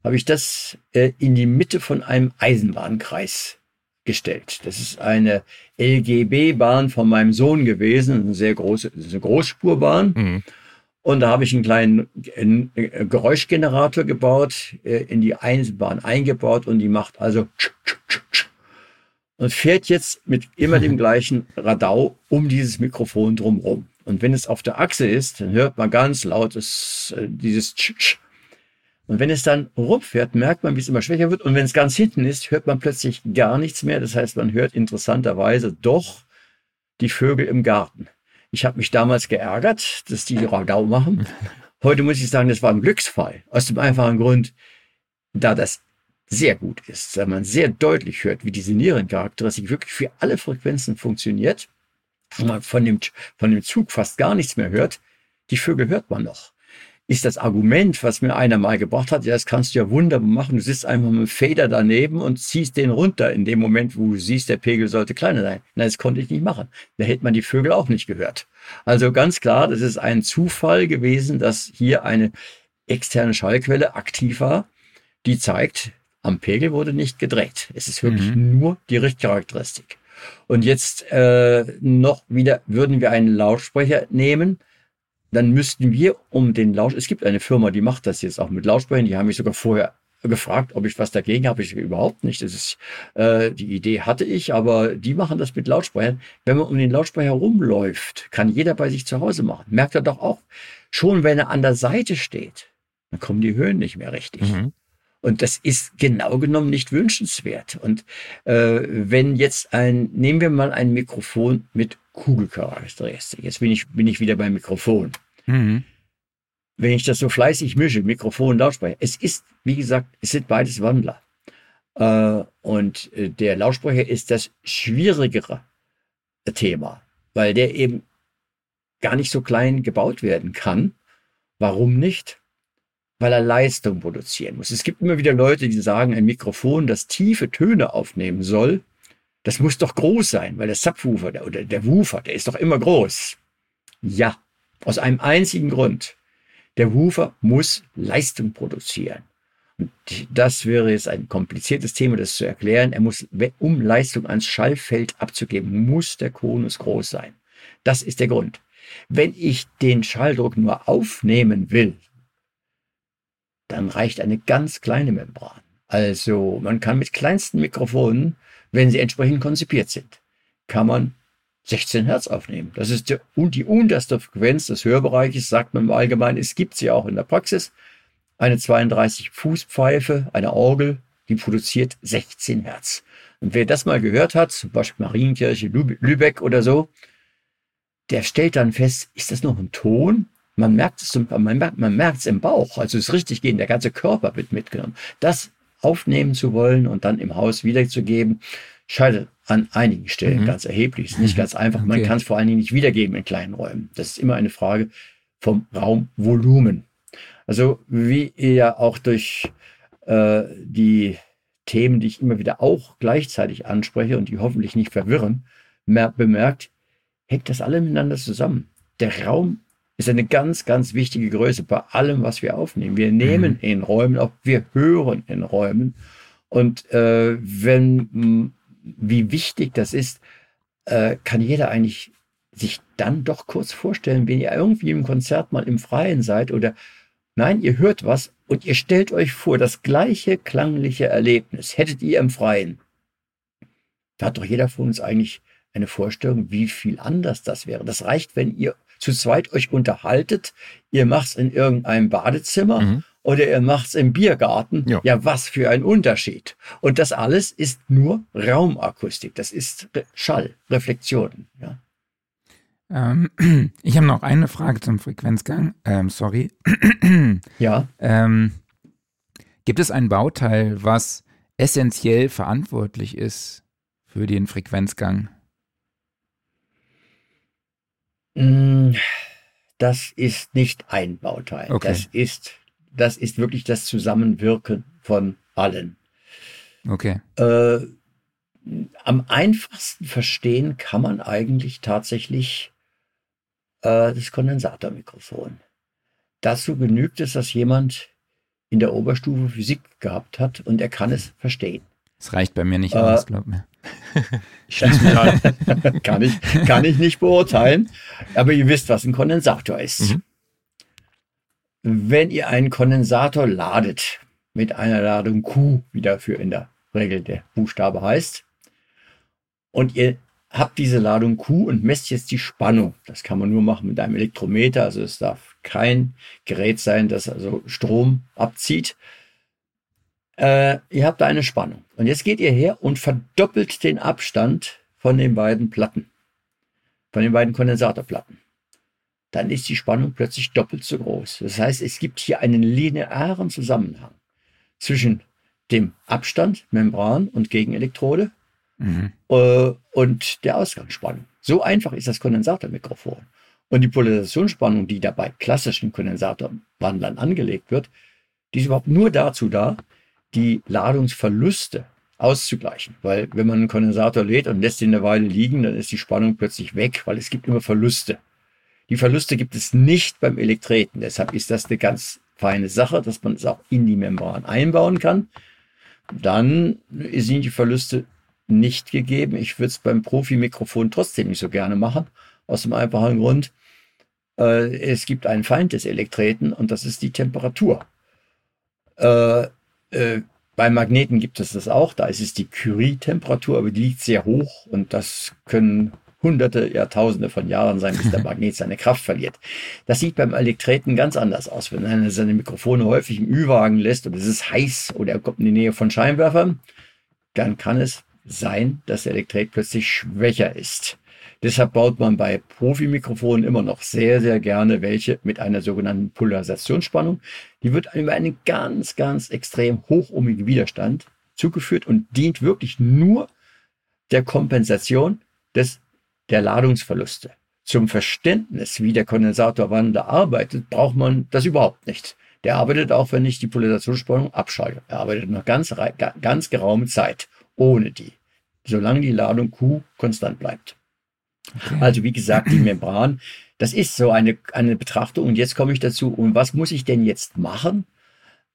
Habe ich das äh, in die Mitte von einem Eisenbahnkreis gestellt. Das ist eine LGB-Bahn von meinem Sohn gewesen, eine sehr große, eine Großspurbahn. Mhm. Und da habe ich einen kleinen Geräuschgenerator gebaut, äh, in die Eisenbahn eingebaut und die macht also und fährt jetzt mit immer dem gleichen Radau um dieses Mikrofon drumherum. Und wenn es auf der Achse ist, dann hört man ganz lautes äh, dieses und wenn es dann rumfährt, merkt man, wie es immer schwächer wird. Und wenn es ganz hinten ist, hört man plötzlich gar nichts mehr. Das heißt, man hört interessanterweise doch die Vögel im Garten. Ich habe mich damals geärgert, dass die Radau machen. Heute muss ich sagen, das war ein Glücksfall. Aus dem einfachen Grund, da das sehr gut ist, da man sehr deutlich hört, wie diese Nierencharakteristik wirklich für alle Frequenzen funktioniert, wo man von dem, von dem Zug fast gar nichts mehr hört, die Vögel hört man noch ist das Argument, was mir einer mal gebracht hat, ja, das kannst du ja wunderbar machen. Du sitzt einfach mit dem Fader daneben und ziehst den runter in dem Moment, wo du siehst, der Pegel sollte kleiner sein. Nein, das konnte ich nicht machen. Da hätte man die Vögel auch nicht gehört. Also ganz klar, das ist ein Zufall gewesen, dass hier eine externe Schallquelle aktiv war, die zeigt, am Pegel wurde nicht gedreht. Es ist wirklich mhm. nur die Richtcharakteristik. Und jetzt äh, noch wieder würden wir einen Lautsprecher nehmen, dann müssten wir um den Lausch, es gibt eine Firma, die macht das jetzt auch mit Lautsprechern, die haben mich sogar vorher gefragt, ob ich was dagegen habe. Ich überhaupt nicht. Das ist äh, die Idee hatte ich, aber die machen das mit Lautsprechern. Wenn man um den Lautsprecher rumläuft, kann jeder bei sich zu Hause machen. Merkt er doch auch schon, wenn er an der Seite steht, dann kommen die Höhen nicht mehr richtig. Mhm. Und das ist genau genommen nicht wünschenswert. Und äh, wenn jetzt ein, nehmen wir mal ein Mikrofon mit Kugelcharakteristik. Jetzt bin ich, bin ich wieder beim Mikrofon. Mhm. Wenn ich das so fleißig mische, Mikrofon, Lautsprecher, es ist, wie gesagt, es sind beides Wandler. Äh, und äh, der Lautsprecher ist das schwierigere Thema, weil der eben gar nicht so klein gebaut werden kann. Warum nicht? Weil er Leistung produzieren muss. Es gibt immer wieder Leute, die sagen, ein Mikrofon, das tiefe Töne aufnehmen soll, das muss doch groß sein, weil der Subwoofer der, oder der Woofer, der ist doch immer groß. Ja, aus einem einzigen Grund. Der Woofer muss Leistung produzieren. Und das wäre jetzt ein kompliziertes Thema, das zu erklären. Er muss, um Leistung ans Schallfeld abzugeben, muss der Konus groß sein. Das ist der Grund. Wenn ich den Schalldruck nur aufnehmen will, dann reicht eine ganz kleine Membran. Also man kann mit kleinsten Mikrofonen wenn sie entsprechend konzipiert sind, kann man 16 Hertz aufnehmen. Das ist die, unterste Frequenz des Hörbereiches, sagt man im Allgemeinen. Es gibt sie auch in der Praxis. Eine 32 Fuß Pfeife, eine Orgel, die produziert 16 Hertz. Und wer das mal gehört hat, zum Beispiel Marienkirche, Lübeck oder so, der stellt dann fest, ist das noch ein Ton? Man merkt es, man merkt, man merkt es im Bauch. Also es ist richtig gehen, der ganze Körper wird mitgenommen. Das aufnehmen zu wollen und dann im Haus wiederzugeben, scheitert an einigen Stellen mhm. ganz erheblich. Ist nicht ganz einfach. Okay. Man kann es vor allen Dingen nicht wiedergeben in kleinen Räumen. Das ist immer eine Frage vom Raumvolumen. Also wie ihr ja auch durch äh, die Themen, die ich immer wieder auch gleichzeitig anspreche und die hoffentlich nicht verwirren, bemerkt, hängt das alle miteinander zusammen. Der Raum ist eine ganz, ganz wichtige Größe bei allem, was wir aufnehmen. Wir nehmen mhm. in Räumen, auch wir hören in Räumen. Und äh, wenn, wie wichtig das ist, äh, kann jeder eigentlich sich dann doch kurz vorstellen, wenn ihr irgendwie im Konzert mal im Freien seid oder nein, ihr hört was und ihr stellt euch vor, das gleiche klangliche Erlebnis hättet ihr im Freien. Da hat doch jeder von uns eigentlich eine Vorstellung, wie viel anders das wäre. Das reicht, wenn ihr zu zweit euch unterhaltet, ihr macht's in irgendeinem Badezimmer mhm. oder ihr macht's im Biergarten. Ja. ja, was für ein Unterschied. Und das alles ist nur Raumakustik. Das ist Schall, Reflexionen. Ja. Ähm, ich habe noch eine Frage zum Frequenzgang. Ähm, sorry. ja. Ähm, gibt es ein Bauteil, was essentiell verantwortlich ist für den Frequenzgang? Mm, das ist nicht ein Bauteil. Okay. Das ist, das ist wirklich das Zusammenwirken von allen. Okay. Äh, am einfachsten verstehen kann man eigentlich tatsächlich äh, das Kondensatormikrofon. Dazu genügt es, dass jemand in der Oberstufe Physik gehabt hat und er kann es verstehen. Das reicht bei mir nicht äh, aus, glaub mir. ich schließe mich an. kann, ich, kann ich nicht beurteilen. Aber ihr wisst, was ein Kondensator ist. Mhm. Wenn ihr einen Kondensator ladet, mit einer Ladung Q, wie dafür in der Regel der Buchstabe heißt, und ihr habt diese Ladung Q und messt jetzt die Spannung. Das kann man nur machen mit einem Elektrometer. Also es darf kein Gerät sein, das also Strom abzieht, äh, ihr habt da eine Spannung. Und jetzt geht ihr her und verdoppelt den Abstand von den beiden Platten, von den beiden Kondensatorplatten. Dann ist die Spannung plötzlich doppelt so groß. Das heißt, es gibt hier einen linearen Zusammenhang zwischen dem Abstand, Membran und Gegenelektrode mhm. äh, und der Ausgangsspannung. So einfach ist das Kondensatormikrofon. Und die Polarisationsspannung, die dabei klassischen Kondensatorwandlern angelegt wird, die ist überhaupt nur dazu da, die Ladungsverluste auszugleichen. Weil wenn man einen Kondensator lädt und lässt ihn eine Weile liegen, dann ist die Spannung plötzlich weg, weil es gibt immer Verluste. Die Verluste gibt es nicht beim Elektreten. Deshalb ist das eine ganz feine Sache, dass man es auch in die Membran einbauen kann. Dann sind die Verluste nicht gegeben. Ich würde es beim Profi-Mikrofon trotzdem nicht so gerne machen. Aus dem einfachen Grund, äh, es gibt einen Feind des Elektreten und das ist die Temperatur. Äh, äh, beim Magneten gibt es das auch. Da ist es die Curie-Temperatur, aber die liegt sehr hoch und das können hunderte, Jahrtausende von Jahren sein, bis der Magnet seine Kraft verliert. Das sieht beim Elektreten ganz anders aus. Wenn einer seine Mikrofone häufig im Ü-Wagen lässt und es ist heiß oder er kommt in die Nähe von Scheinwerfern, dann kann es sein, dass der Elektret plötzlich schwächer ist. Deshalb baut man bei Profi-Mikrofonen immer noch sehr, sehr gerne welche mit einer sogenannten Polarisationsspannung. Die wird über einen ganz, ganz extrem hochohmigen Widerstand zugeführt und dient wirklich nur der Kompensation des, der Ladungsverluste. Zum Verständnis, wie der Kondensatorwandler arbeitet, braucht man das überhaupt nicht. Der arbeitet auch, wenn ich die Polarisationsspannung abschalte. Er arbeitet noch ganz, ganz geraume Zeit ohne die, solange die Ladung Q konstant bleibt. Okay. Also wie gesagt, die Membran, das ist so eine, eine Betrachtung. Und jetzt komme ich dazu, und was muss ich denn jetzt machen,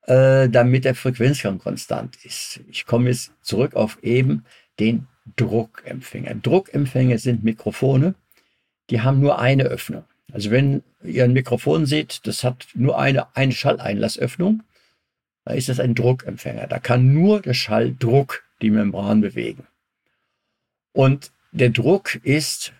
äh, damit der Frequenzgang konstant ist? Ich komme jetzt zurück auf eben den Druckempfänger. Druckempfänger sind Mikrofone, die haben nur eine Öffnung. Also wenn ihr ein Mikrofon seht, das hat nur eine, eine Schalleinlassöffnung, da ist das ein Druckempfänger. Da kann nur der Schalldruck die Membran bewegen. Und der Druck ist,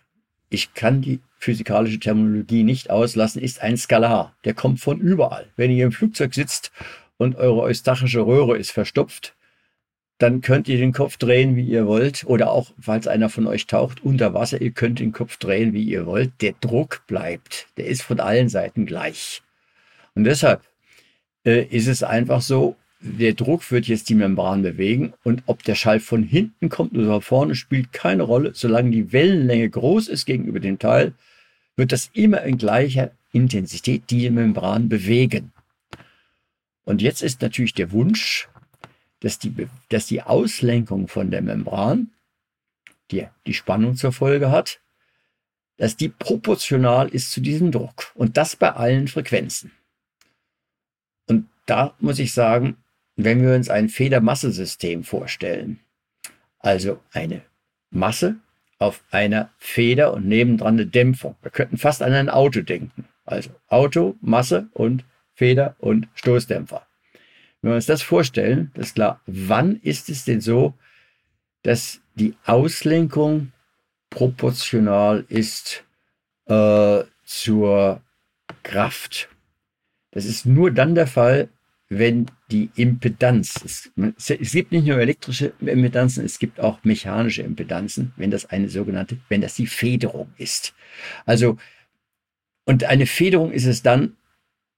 ich kann die physikalische Terminologie nicht auslassen, ist ein Skalar. Der kommt von überall. Wenn ihr im Flugzeug sitzt und eure eustachische Röhre ist verstopft, dann könnt ihr den Kopf drehen, wie ihr wollt. Oder auch, falls einer von euch taucht unter Wasser, ihr könnt den Kopf drehen, wie ihr wollt. Der Druck bleibt. Der ist von allen Seiten gleich. Und deshalb äh, ist es einfach so, der Druck wird jetzt die Membran bewegen und ob der Schall von hinten kommt oder vorne, spielt keine Rolle. Solange die Wellenlänge groß ist gegenüber dem Teil, wird das immer in gleicher Intensität die Membran bewegen. Und jetzt ist natürlich der Wunsch, dass die, dass die Auslenkung von der Membran, die die Spannung zur Folge hat, dass die proportional ist zu diesem Druck. Und das bei allen Frequenzen. Und da muss ich sagen, wenn wir uns ein Federmassesystem vorstellen, also eine Masse auf einer Feder und nebendran eine Dämpfung. Wir könnten fast an ein Auto denken. Also Auto, Masse und Feder und Stoßdämpfer. Wenn wir uns das vorstellen, ist klar, wann ist es denn so, dass die Auslenkung proportional ist äh, zur Kraft. Das ist nur dann der Fall, wenn die Impedanz, es, es, gibt nicht nur elektrische Impedanzen, es gibt auch mechanische Impedanzen, wenn das eine sogenannte, wenn das die Federung ist. Also, und eine Federung ist es dann,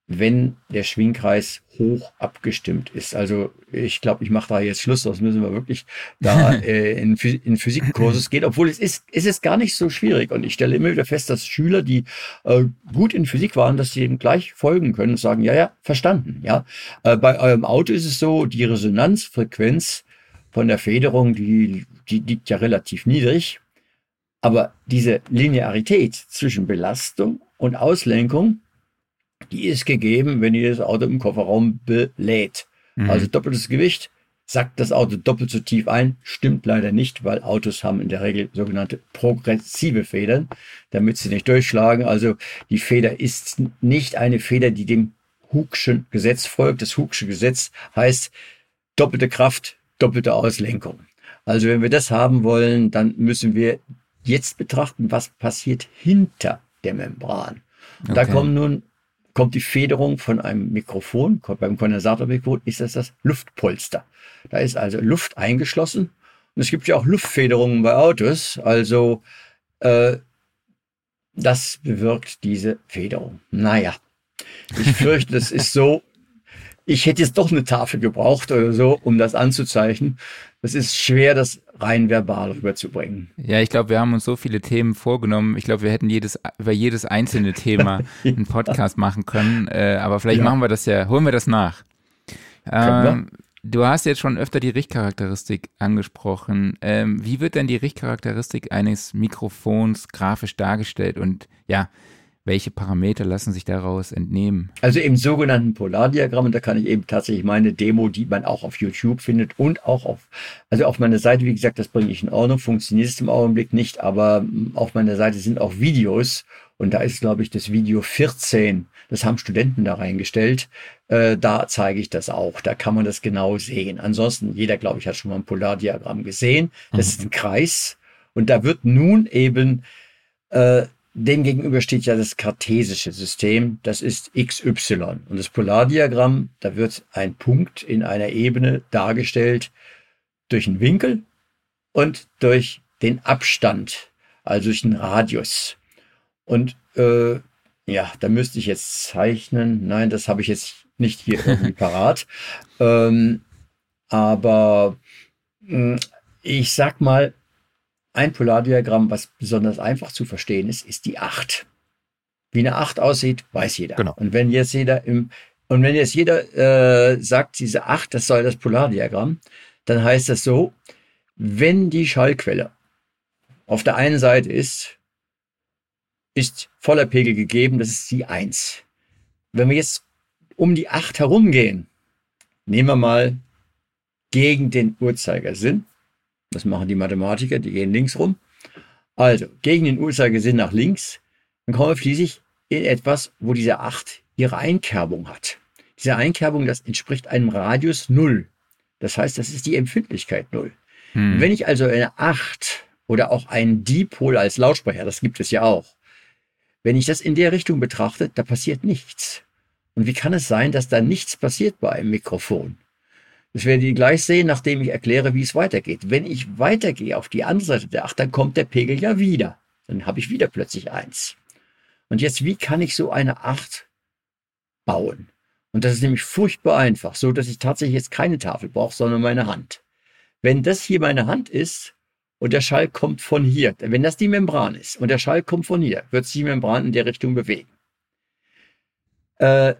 wenn der Schwingkreis hoch abgestimmt ist. Also ich glaube, ich mache da jetzt Schluss, das müssen wir wirklich da äh, in, in Physikkurses gehen, obwohl es ist, es ist gar nicht so schwierig. Und ich stelle immer wieder fest, dass Schüler, die äh, gut in Physik waren, dass sie eben gleich folgen können und sagen, ja, ja, verstanden. Ja, äh, Bei eurem Auto ist es so, die Resonanzfrequenz von der Federung, die, die liegt ja relativ niedrig. Aber diese Linearität zwischen Belastung und Auslenkung, die ist gegeben, wenn ihr das Auto im Kofferraum belädt. Mhm. Also doppeltes Gewicht, sackt das Auto doppelt so tief ein, stimmt leider nicht, weil Autos haben in der Regel sogenannte progressive Federn, damit sie nicht durchschlagen. Also die Feder ist nicht eine Feder, die dem Hugschen Gesetz folgt. Das Hooksche Gesetz heißt doppelte Kraft, doppelte Auslenkung. Also wenn wir das haben wollen, dann müssen wir jetzt betrachten, was passiert hinter der Membran. Okay. Da kommen nun kommt die Federung von einem Mikrofon, beim Kondensatormikrofon ist das das Luftpolster. Da ist also Luft eingeschlossen. Und es gibt ja auch Luftfederungen bei Autos. Also äh, das bewirkt diese Federung. Naja, ich fürchte, das ist so, ich hätte jetzt doch eine Tafel gebraucht oder so, um das anzuzeichnen. Es ist schwer, das rein verbal rüberzubringen. Ja, ich glaube, wir haben uns so viele Themen vorgenommen. Ich glaube, wir hätten jedes, über jedes einzelne Thema einen Podcast machen können. Äh, aber vielleicht ja. machen wir das ja, holen wir das nach. Ähm, du hast jetzt schon öfter die Richtcharakteristik angesprochen. Ähm, wie wird denn die Richtcharakteristik eines Mikrofons grafisch dargestellt? Und ja, welche Parameter lassen sich daraus entnehmen? Also im sogenannten Polardiagramm, und da kann ich eben tatsächlich meine Demo, die man auch auf YouTube findet und auch auf, also auf meiner Seite, wie gesagt, das bringe ich in Ordnung, funktioniert es im Augenblick nicht, aber auf meiner Seite sind auch Videos und da ist, glaube ich, das Video 14, das haben Studenten da reingestellt. Äh, da zeige ich das auch. Da kann man das genau sehen. Ansonsten, jeder, glaube ich, hat schon mal ein Polardiagramm gesehen. Das mhm. ist ein Kreis. Und da wird nun eben äh, Demgegenüber steht ja das kartesische System, das ist XY. Und das Polardiagramm, da wird ein Punkt in einer Ebene dargestellt durch einen Winkel und durch den Abstand, also durch einen Radius. Und äh, ja, da müsste ich jetzt zeichnen. Nein, das habe ich jetzt nicht hier irgendwie parat. Ähm, aber mh, hm, ich sag mal, ein Polardiagramm, was besonders einfach zu verstehen ist, ist die 8. Wie eine 8 aussieht, weiß jeder. Genau. Und wenn jetzt jeder im und wenn jetzt jeder äh, sagt, diese 8, das soll das Polardiagramm, dann heißt das so, wenn die Schallquelle auf der einen Seite ist, ist voller Pegel gegeben, das ist die 1. Wenn wir jetzt um die 8 herumgehen, nehmen wir mal gegen den Uhrzeigersinn, das machen die Mathematiker, die gehen links rum. Also, gegen den Uhrzeigersinn nach links, dann kommen wir schließlich in etwas, wo diese 8 ihre Einkerbung hat. Diese Einkerbung, das entspricht einem Radius 0. Das heißt, das ist die Empfindlichkeit 0. Hm. Wenn ich also eine 8 oder auch einen Dipol als Lautsprecher, das gibt es ja auch, wenn ich das in der Richtung betrachte, da passiert nichts. Und wie kann es sein, dass da nichts passiert bei einem Mikrofon? Das werdet ihr gleich sehen, nachdem ich erkläre, wie es weitergeht. Wenn ich weitergehe auf die andere Seite der Acht, dann kommt der Pegel ja wieder. Dann habe ich wieder plötzlich eins. Und jetzt, wie kann ich so eine Acht bauen? Und das ist nämlich furchtbar einfach, so dass ich tatsächlich jetzt keine Tafel brauche, sondern meine Hand. Wenn das hier meine Hand ist und der Schall kommt von hier, wenn das die Membran ist und der Schall kommt von hier, wird sich die Membran in der Richtung bewegen. Äh,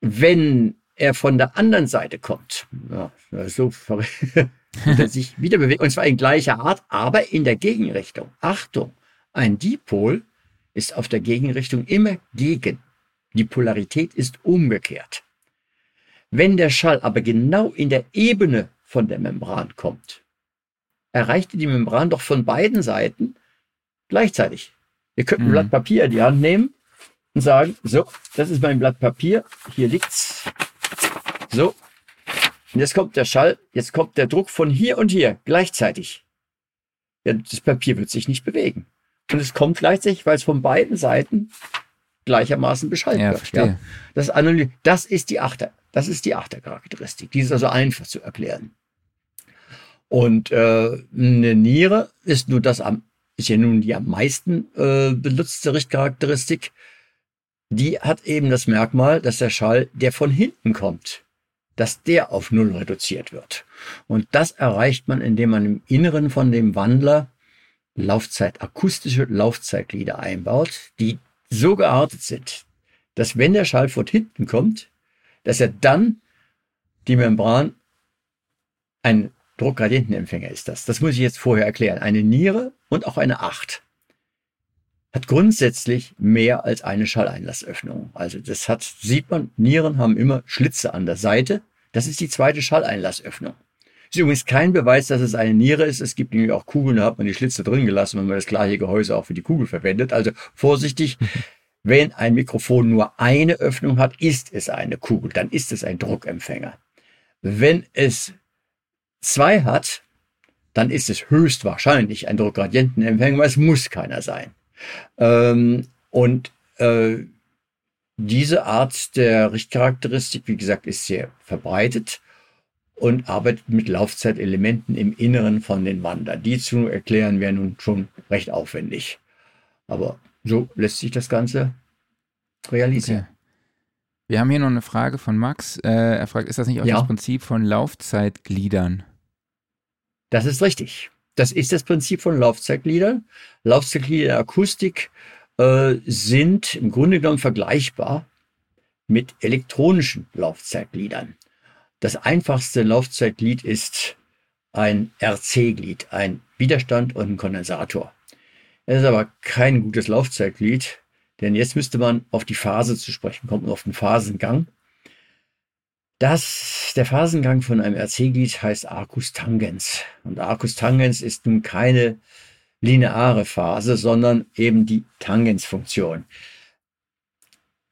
wenn er von der anderen Seite kommt, ja, so sich wieder bewegt, und zwar in gleicher Art, aber in der Gegenrichtung. Achtung, ein Dipol ist auf der Gegenrichtung immer gegen. Die Polarität ist umgekehrt. Wenn der Schall aber genau in der Ebene von der Membran kommt, erreicht die Membran doch von beiden Seiten gleichzeitig. Ihr könnt ein mhm. Blatt Papier in die Hand nehmen und sagen, so, das ist mein Blatt Papier, hier liegt's. So. Und jetzt kommt der Schall, jetzt kommt der Druck von hier und hier gleichzeitig. Ja, das Papier wird sich nicht bewegen. Und es kommt gleichzeitig, weil es von beiden Seiten gleichermaßen beschallt ja, wird. Ja. Das, das ist die Achter, das ist die Achtercharakteristik. Die ist also einfach zu erklären. Und äh, eine Niere ist nur das am, ist ja nun die am meisten äh, benutzte Richtcharakteristik. Die hat eben das Merkmal, dass der Schall, der von hinten kommt, dass der auf Null reduziert wird. Und das erreicht man, indem man im Inneren von dem Wandler Laufzeit, akustische Laufzeitglieder einbaut, die so geartet sind, dass wenn der Schall von hinten kommt, dass er dann die Membran ein Druckgradientenempfänger ist das. Das muss ich jetzt vorher erklären. Eine Niere und auch eine Acht hat grundsätzlich mehr als eine Schalleinlassöffnung. Also das hat, sieht man, Nieren haben immer Schlitze an der Seite. Das ist die zweite Schalleinlassöffnung. Ist übrigens kein Beweis, dass es eine Niere ist. Es gibt nämlich auch Kugeln, da hat man die Schlitze drin gelassen, wenn man das gleiche Gehäuse auch für die Kugel verwendet. Also vorsichtig. Wenn ein Mikrofon nur eine Öffnung hat, ist es eine Kugel. Dann ist es ein Druckempfänger. Wenn es zwei hat, dann ist es höchstwahrscheinlich ein Druckgradientenempfänger, aber es muss keiner sein. Ähm, und äh, diese Art der Richtcharakteristik, wie gesagt, ist sehr verbreitet und arbeitet mit Laufzeitelementen im Inneren von den Wandern. Die zu erklären wäre nun schon recht aufwendig. Aber so lässt sich das Ganze realisieren. Okay. Wir haben hier noch eine Frage von Max. Äh, er fragt, ist das nicht auch ja. das Prinzip von Laufzeitgliedern? Das ist richtig. Das ist das Prinzip von Laufzeitgliedern. Laufzeitglieder der Akustik äh, sind im Grunde genommen vergleichbar mit elektronischen Laufzeitgliedern. Das einfachste Laufzeitglied ist ein RC-Glied, ein Widerstand und ein Kondensator. Es ist aber kein gutes Laufzeitglied, denn jetzt müsste man auf die Phase zu sprechen kommen, auf den Phasengang. Das, der Phasengang von einem RC-Glied heißt Arcus Tangens. Und Arcus Tangens ist nun keine lineare Phase, sondern eben die Tangensfunktion.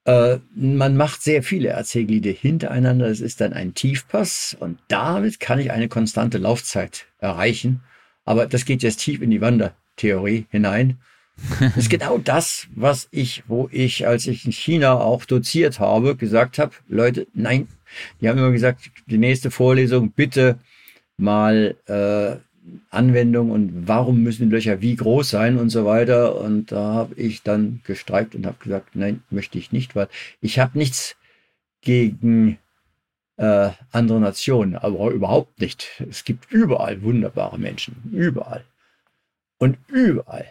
Äh, man macht sehr viele RC-Glieder hintereinander. Das ist dann ein Tiefpass und damit kann ich eine konstante Laufzeit erreichen. Aber das geht jetzt tief in die Wandertheorie hinein. Das ist genau das, was ich, wo ich, als ich in China auch doziert habe, gesagt habe, Leute, nein, die haben immer gesagt, die nächste Vorlesung bitte mal äh, Anwendung und warum müssen die Löcher wie groß sein und so weiter. Und da habe ich dann gestreikt und habe gesagt, nein, möchte ich nicht, weil ich habe nichts gegen äh, andere Nationen, aber überhaupt nicht. Es gibt überall wunderbare Menschen, überall. Und überall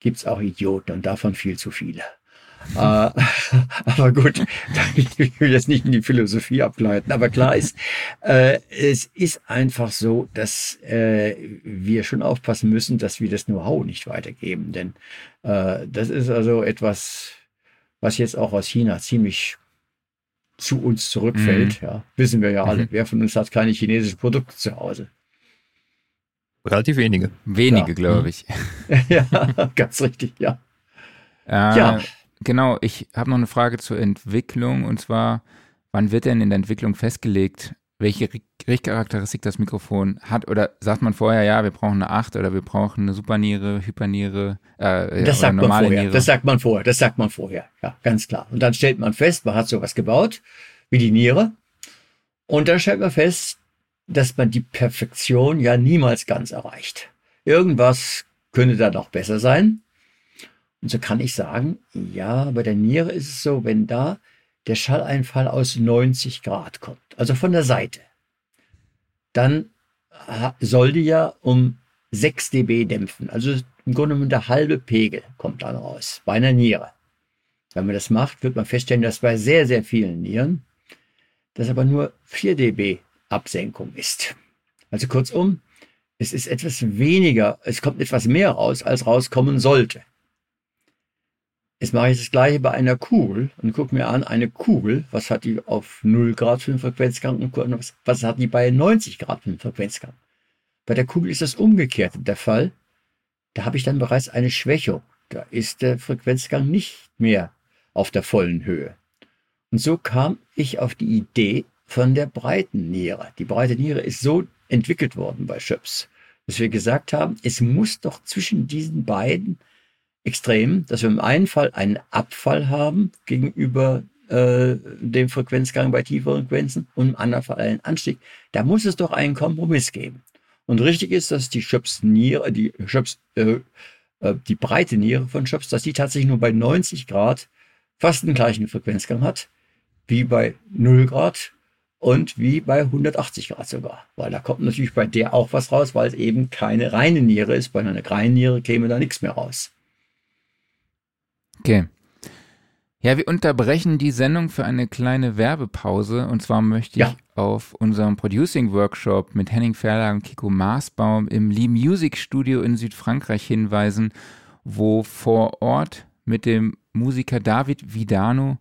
gibt es auch Idioten und davon viel zu viele aber gut, ich will jetzt nicht in die Philosophie abgleiten. Aber klar ist, äh, es ist einfach so, dass äh, wir schon aufpassen müssen, dass wir das Know-how nicht weitergeben. Denn äh, das ist also etwas, was jetzt auch aus China ziemlich zu uns zurückfällt. Mhm. Ja, wissen wir ja alle. Mhm. Wer von uns hat keine chinesischen Produkte zu Hause? Relativ wenige. Wenige, ja. glaube ich. ja, ganz richtig, ja. Äh, ja. Genau, ich habe noch eine Frage zur Entwicklung und zwar, wann wird denn in der Entwicklung festgelegt, welche Richtcharakteristik das Mikrofon hat? Oder sagt man vorher, ja, wir brauchen eine 8 oder wir brauchen eine Superniere, Hyperniere, äh, das sagt man vorher. Niere. Das sagt man vorher, das sagt man vorher, ja, ganz klar. Und dann stellt man fest, man hat sowas gebaut, wie die Niere. Und dann stellt man fest, dass man die Perfektion ja niemals ganz erreicht. Irgendwas könnte da noch besser sein. Und so kann ich sagen, ja, bei der Niere ist es so, wenn da der Schalleinfall aus 90 Grad kommt, also von der Seite, dann soll die ja um 6 dB dämpfen. Also im Grunde genommen der halbe Pegel kommt dann raus bei einer Niere. Wenn man das macht, wird man feststellen, dass bei sehr, sehr vielen Nieren das aber nur 4 dB Absenkung ist. Also kurzum, es ist etwas weniger, es kommt etwas mehr raus, als rauskommen sollte. Jetzt mache ich das gleiche bei einer Kugel und gucke mir an, eine Kugel, was hat die auf 0 Grad für einen Frequenzgang und was, was hat die bei 90 Grad für einen Frequenzgang. Bei der Kugel ist das umgekehrt der Fall. Da habe ich dann bereits eine Schwächung. Da ist der Frequenzgang nicht mehr auf der vollen Höhe. Und so kam ich auf die Idee von der breiten Niere. Die breite Niere ist so entwickelt worden bei Schöps, dass wir gesagt haben, es muss doch zwischen diesen beiden Extremen, dass wir im einen Fall einen Abfall haben gegenüber äh, dem Frequenzgang bei tieferen Frequenzen und im anderen Fall einen Anstieg. Da muss es doch einen Kompromiss geben. Und richtig ist, dass die Schöps Niere, die Schöps, äh, äh, die breite Niere von Schöps, dass die tatsächlich nur bei 90 Grad fast den gleichen Frequenzgang hat, wie bei 0 Grad und wie bei 180 Grad sogar. Weil da kommt natürlich bei der auch was raus, weil es eben keine reine Niere ist. Bei einer reinen Niere käme da nichts mehr raus. Okay. Ja, wir unterbrechen die Sendung für eine kleine Werbepause. Und zwar möchte ich auf unserem Producing Workshop mit Henning Ferler und Kiko Maasbaum im Lee Music Studio in Südfrankreich hinweisen, wo vor Ort mit dem Musiker David Vidano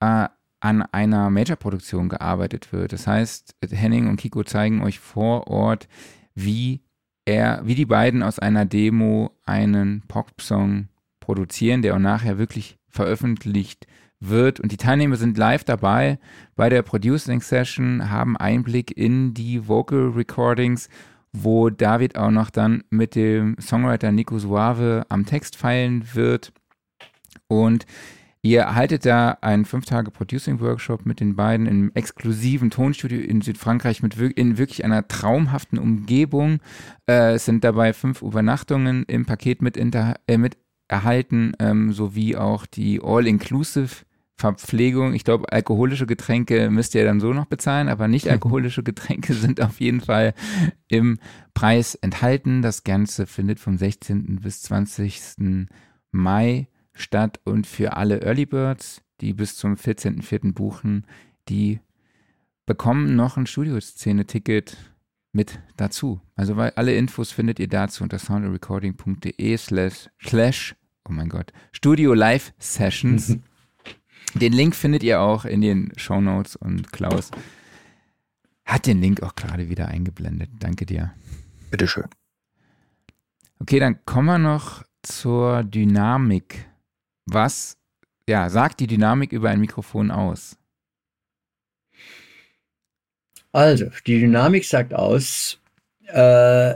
äh, an einer Major-Produktion gearbeitet wird. Das heißt, Henning und Kiko zeigen euch vor Ort, wie er, wie die beiden aus einer Demo einen Pop-Song produzieren, der auch nachher wirklich veröffentlicht wird. Und die Teilnehmer sind live dabei bei der Producing Session, haben Einblick in die Vocal Recordings, wo David auch noch dann mit dem Songwriter Nico Suave am Text feilen wird. Und Ihr erhaltet da einen fünf Tage Producing Workshop mit den beiden im exklusiven Tonstudio in Südfrankreich mit in wirklich einer traumhaften Umgebung. Äh, es sind dabei fünf Übernachtungen im Paket mit, inter, äh, mit erhalten, ähm, sowie auch die All-Inclusive Verpflegung. Ich glaube, alkoholische Getränke müsst ihr dann so noch bezahlen, aber nicht alkoholische Getränke sind auf jeden Fall im Preis enthalten. Das Ganze findet vom 16. bis 20. Mai statt und für alle Early Birds, die bis zum 14.04. buchen, die bekommen noch ein Studioszene-Ticket mit dazu. Also weil alle Infos findet ihr dazu unter soundrecording.de slash slash, oh mein Gott, Studio Live Sessions. den Link findet ihr auch in den Show Notes und Klaus hat den Link auch gerade wieder eingeblendet. Danke dir. Bitteschön. Okay, dann kommen wir noch zur Dynamik. Was ja, sagt die Dynamik über ein Mikrofon aus? Also, die Dynamik sagt aus, äh,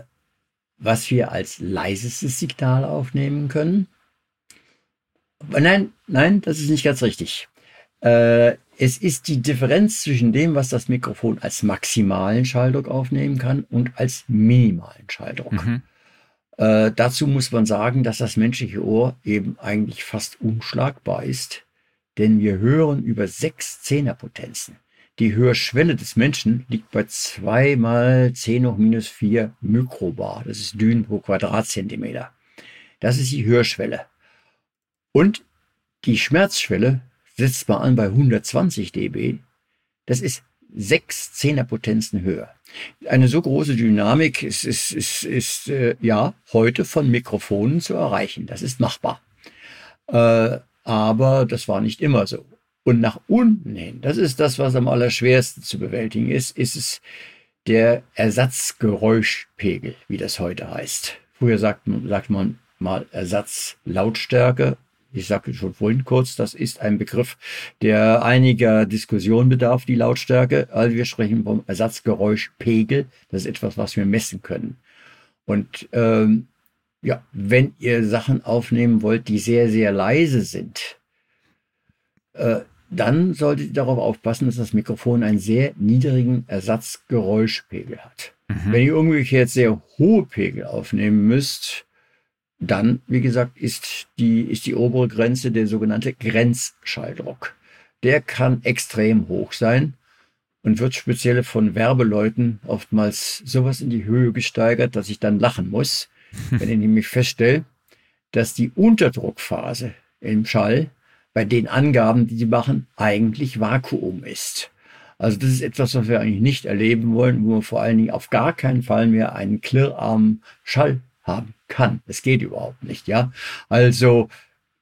was wir als leisestes Signal aufnehmen können. Nein, nein, das ist nicht ganz richtig. Äh, es ist die Differenz zwischen dem, was das Mikrofon als maximalen Schalldruck aufnehmen kann und als minimalen Schalldruck. Mhm. Äh, dazu muss man sagen, dass das menschliche Ohr eben eigentlich fast unschlagbar ist, denn wir hören über sechs Zehnerpotenzen. Die Hörschwelle des Menschen liegt bei 2 mal 10 hoch minus 4 Mikrobar. Das ist Dünen pro Quadratzentimeter. Das ist die Hörschwelle. Und die Schmerzschwelle setzt man an bei 120 dB. Das ist sechs Zehnerpotenzen höher. Eine so große Dynamik ist, ist, ist, ist äh, ja heute von Mikrofonen zu erreichen. Das ist machbar. Äh, aber das war nicht immer so. Und nach unten hin, das ist das, was am allerschwersten zu bewältigen ist, ist es der Ersatzgeräuschpegel, wie das heute heißt. Früher sagt, sagt man mal Ersatzlautstärke ich sagte schon vorhin kurz, das ist ein Begriff, der einiger Diskussion bedarf, die Lautstärke. Also wir sprechen vom Ersatzgeräuschpegel. Das ist etwas, was wir messen können. Und ähm, ja, wenn ihr Sachen aufnehmen wollt, die sehr, sehr leise sind, dann solltet ihr darauf aufpassen, dass das Mikrofon einen sehr niedrigen Ersatzgeräuschpegel hat. Mhm. Wenn ihr umgekehrt sehr hohe Pegel aufnehmen müsst, dann, wie gesagt, ist die, ist die obere Grenze der sogenannte Grenzschalldruck. Der kann extrem hoch sein und wird speziell von Werbeleuten oftmals sowas in die Höhe gesteigert, dass ich dann lachen muss, wenn ich nämlich feststelle, dass die Unterdruckphase im Schall bei den Angaben, die sie machen, eigentlich Vakuum ist. Also das ist etwas, was wir eigentlich nicht erleben wollen, wo wir vor allen Dingen auf gar keinen Fall mehr einen klirrarmen Schall haben kann. Es geht überhaupt nicht, ja. Also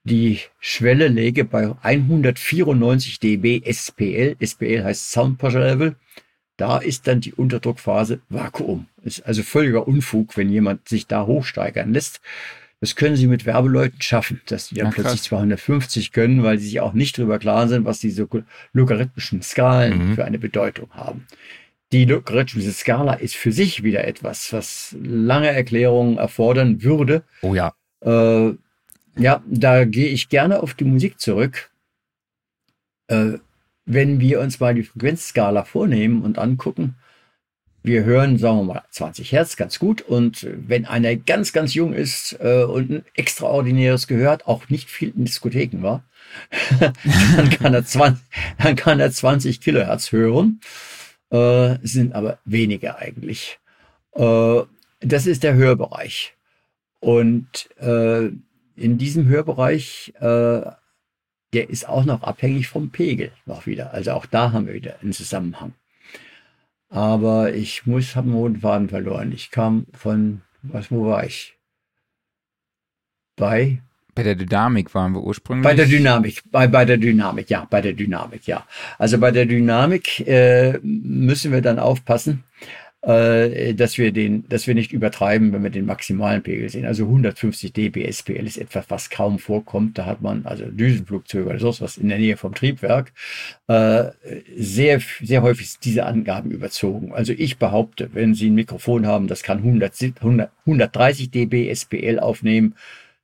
die Schwelle läge bei 194 dB SPL. SPL heißt Sound Pressure Level. Da ist dann die Unterdruckphase Vakuum. Ist also völliger Unfug, wenn jemand sich da hochsteigern lässt. Das können sie mit Werbeleuten schaffen, dass die dann ja, plötzlich 250 können, weil sie sich auch nicht darüber klar sind, was diese logarithmischen Skalen mhm. für eine Bedeutung haben. Die logarithmische Skala ist für sich wieder etwas, was lange Erklärungen erfordern würde. Oh ja. Äh, ja, da gehe ich gerne auf die Musik zurück. Äh, wenn wir uns mal die Frequenzskala vornehmen und angucken, wir hören, sagen wir mal, 20 Hertz ganz gut. Und wenn einer ganz, ganz jung ist äh, und ein extraordinäres gehört, auch nicht viel in Diskotheken war, dann, kann er 20, dann kann er 20 Kilohertz hören äh, sind aber weniger eigentlich. Äh, das ist der Hörbereich. Und äh, in diesem Hörbereich, äh, der ist auch noch abhängig vom Pegel noch wieder. Also auch da haben wir wieder einen Zusammenhang. Aber ich muss, habe einen Faden verloren. Ich kam von, was, wo war ich? Bei bei der Dynamik waren wir ursprünglich. Bei der Dynamik, bei, bei der Dynamik, ja, bei der Dynamik, ja. Also bei der Dynamik äh, müssen wir dann aufpassen, äh, dass wir den, dass wir nicht übertreiben, wenn wir den maximalen Pegel sehen. Also 150 dB SPL ist etwas, was kaum vorkommt. Da hat man also Düsenflugzeuge oder sowas in der Nähe vom Triebwerk. Äh, sehr, sehr häufig diese Angaben überzogen. Also ich behaupte, wenn Sie ein Mikrofon haben, das kann 100, 100 130 dB SPL aufnehmen,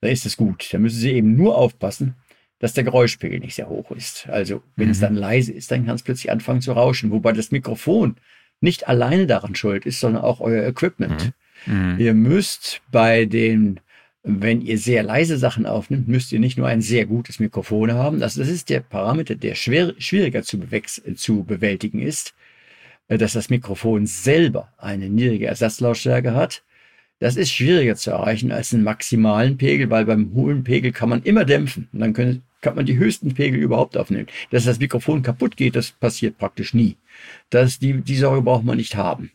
da ist es gut. Da müssen Sie eben nur aufpassen, dass der Geräuschpegel nicht sehr hoch ist. Also wenn mhm. es dann leise ist, dann kann es plötzlich anfangen zu rauschen. Wobei das Mikrofon nicht alleine daran schuld ist, sondern auch euer Equipment. Mhm. Mhm. Ihr müsst bei den, wenn ihr sehr leise Sachen aufnimmt, müsst ihr nicht nur ein sehr gutes Mikrofon haben. Das, das ist der Parameter, der schwer, schwieriger zu, zu bewältigen ist, äh, dass das Mikrofon selber eine niedrige Ersatzlautstärke hat das ist schwieriger zu erreichen als einen maximalen Pegel, weil beim hohen Pegel kann man immer dämpfen. Und dann können, kann man die höchsten Pegel überhaupt aufnehmen. Dass das Mikrofon kaputt geht, das passiert praktisch nie. Das, die, die Sorge braucht man nicht haben.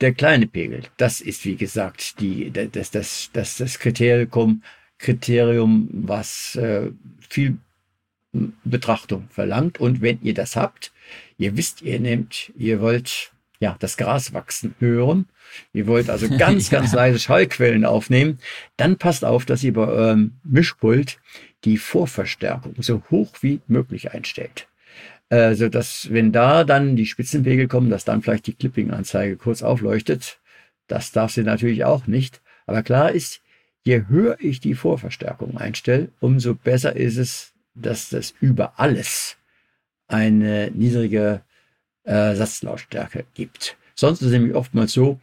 Der kleine Pegel, das ist wie gesagt die, das, das, das, das Kriterium, Kriterium, was äh, viel Betrachtung verlangt. Und wenn ihr das habt, ihr wisst, ihr nehmt, ihr wollt ja das Gras wachsen hören Ihr wollt also ganz, ganz leise Schallquellen aufnehmen. Dann passt auf, dass ihr bei eurem Mischpult die Vorverstärkung so hoch wie möglich einstellt. Also, dass, wenn da dann die Spitzenpegel kommen, dass dann vielleicht die Clipping-Anzeige kurz aufleuchtet. Das darf sie natürlich auch nicht. Aber klar ist, je höher ich die Vorverstärkung einstelle, umso besser ist es, dass das über alles eine niedrige äh, Satzlautstärke gibt. Sonst ist es nämlich oftmals so,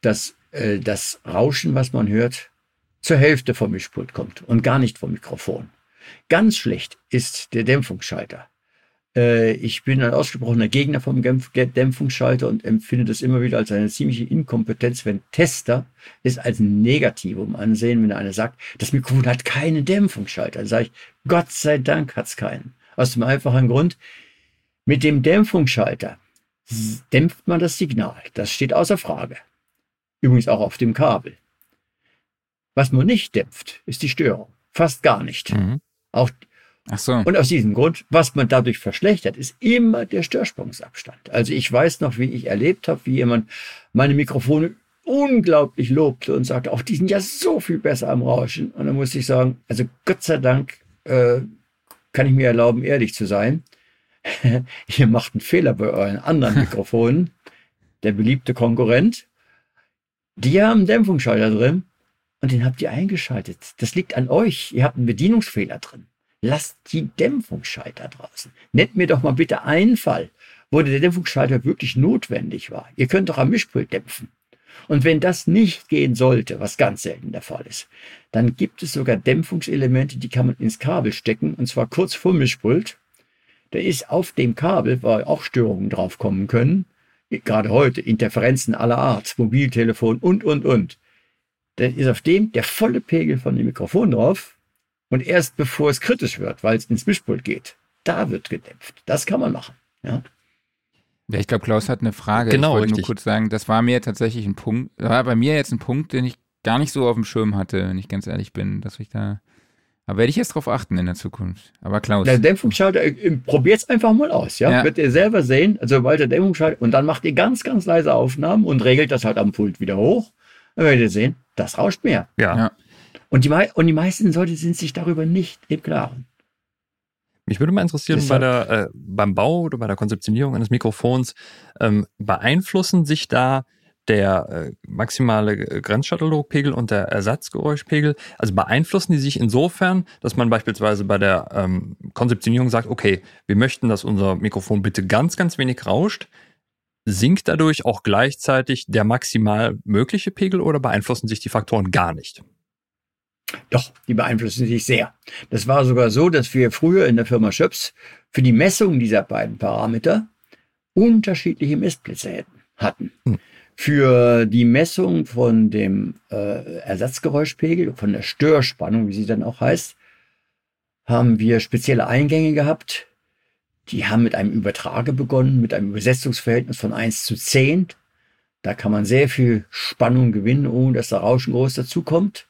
dass äh, das Rauschen, was man hört, zur Hälfte vom Mischpult kommt und gar nicht vom Mikrofon. Ganz schlecht ist der Dämpfungsschalter. Äh, ich bin ein ausgesprochener Gegner vom Dämpfungsschalter und empfinde das immer wieder als eine ziemliche Inkompetenz, wenn Tester es als Negativum ansehen, wenn einer sagt, das Mikrofon hat keinen Dämpfungsschalter. Dann sage ich, Gott sei Dank hat es keinen. Aus dem einfachen Grund, mit dem Dämpfungsschalter dämpft man das Signal. Das steht außer Frage. Übrigens auch auf dem Kabel. Was man nicht dämpft, ist die Störung. Fast gar nicht. Mhm. Auch, Ach so. Und aus diesem Grund, was man dadurch verschlechtert, ist immer der Störsprungsabstand. Also ich weiß noch, wie ich erlebt habe, wie jemand meine Mikrofone unglaublich lobte und sagte, auch die sind ja so viel besser am Rauschen. Und dann muss ich sagen, also Gott sei Dank äh, kann ich mir erlauben, ehrlich zu sein. Ihr macht einen Fehler bei euren anderen Mikrofonen. Der beliebte Konkurrent die haben einen Dämpfungsschalter drin und den habt ihr eingeschaltet. Das liegt an euch. Ihr habt einen Bedienungsfehler drin. Lasst die Dämpfungsschalter draußen. Nennt mir doch mal bitte einen Fall, wo der Dämpfungsschalter wirklich notwendig war. Ihr könnt doch am Mischpult dämpfen. Und wenn das nicht gehen sollte, was ganz selten der Fall ist, dann gibt es sogar Dämpfungselemente, die kann man ins Kabel stecken, und zwar kurz vor Mischpult. Da ist auf dem Kabel, weil auch Störungen draufkommen können, gerade heute, Interferenzen aller Art, Mobiltelefon und, und, und. Da ist auf dem der volle Pegel von dem Mikrofon drauf und erst bevor es kritisch wird, weil es ins Mischpult geht, da wird gedämpft. Das kann man machen. Ja. Ja, ich glaube, Klaus hat eine Frage. Genau, ich wollte richtig. nur kurz sagen, das war mir tatsächlich ein Punkt, war bei mir jetzt ein Punkt, den ich gar nicht so auf dem Schirm hatte, wenn ich ganz ehrlich bin, dass ich da. Aber werde ich jetzt drauf achten in der Zukunft. Aber Klaus. Der Dämpfungsschalter, äh, probiert's einfach mal aus, ja? Ja. Wird ihr selber sehen, also sobald der Dämpfungsschalter, und dann macht ihr ganz, ganz leise Aufnahmen und regelt das halt am Pult wieder hoch. Dann werdet ihr sehen, das rauscht mehr. Ja. Ja. Und die, und die meisten Leute sind sich darüber nicht im Klaren. Mich würde mal interessieren, bei der, äh, beim Bau oder bei der Konzeptionierung eines Mikrofons, ähm, beeinflussen sich da der äh, maximale äh, Grenzschattelpegel und der Ersatzgeräuschpegel, also beeinflussen die sich insofern, dass man beispielsweise bei der ähm, Konzeptionierung sagt, okay, wir möchten, dass unser Mikrofon bitte ganz, ganz wenig rauscht, sinkt dadurch auch gleichzeitig der maximal mögliche Pegel oder beeinflussen sich die Faktoren gar nicht? Doch, die beeinflussen sich sehr. Das war sogar so, dass wir früher in der Firma Schöps für die Messung dieser beiden Parameter unterschiedliche Messplätze hatten. Hm. Für die Messung von dem äh, Ersatzgeräuschpegel, von der Störspannung, wie sie dann auch heißt, haben wir spezielle Eingänge gehabt. Die haben mit einem Übertrager begonnen, mit einem Übersetzungsverhältnis von 1 zu 10. Da kann man sehr viel Spannung gewinnen, ohne dass da Rauschen groß dazukommt.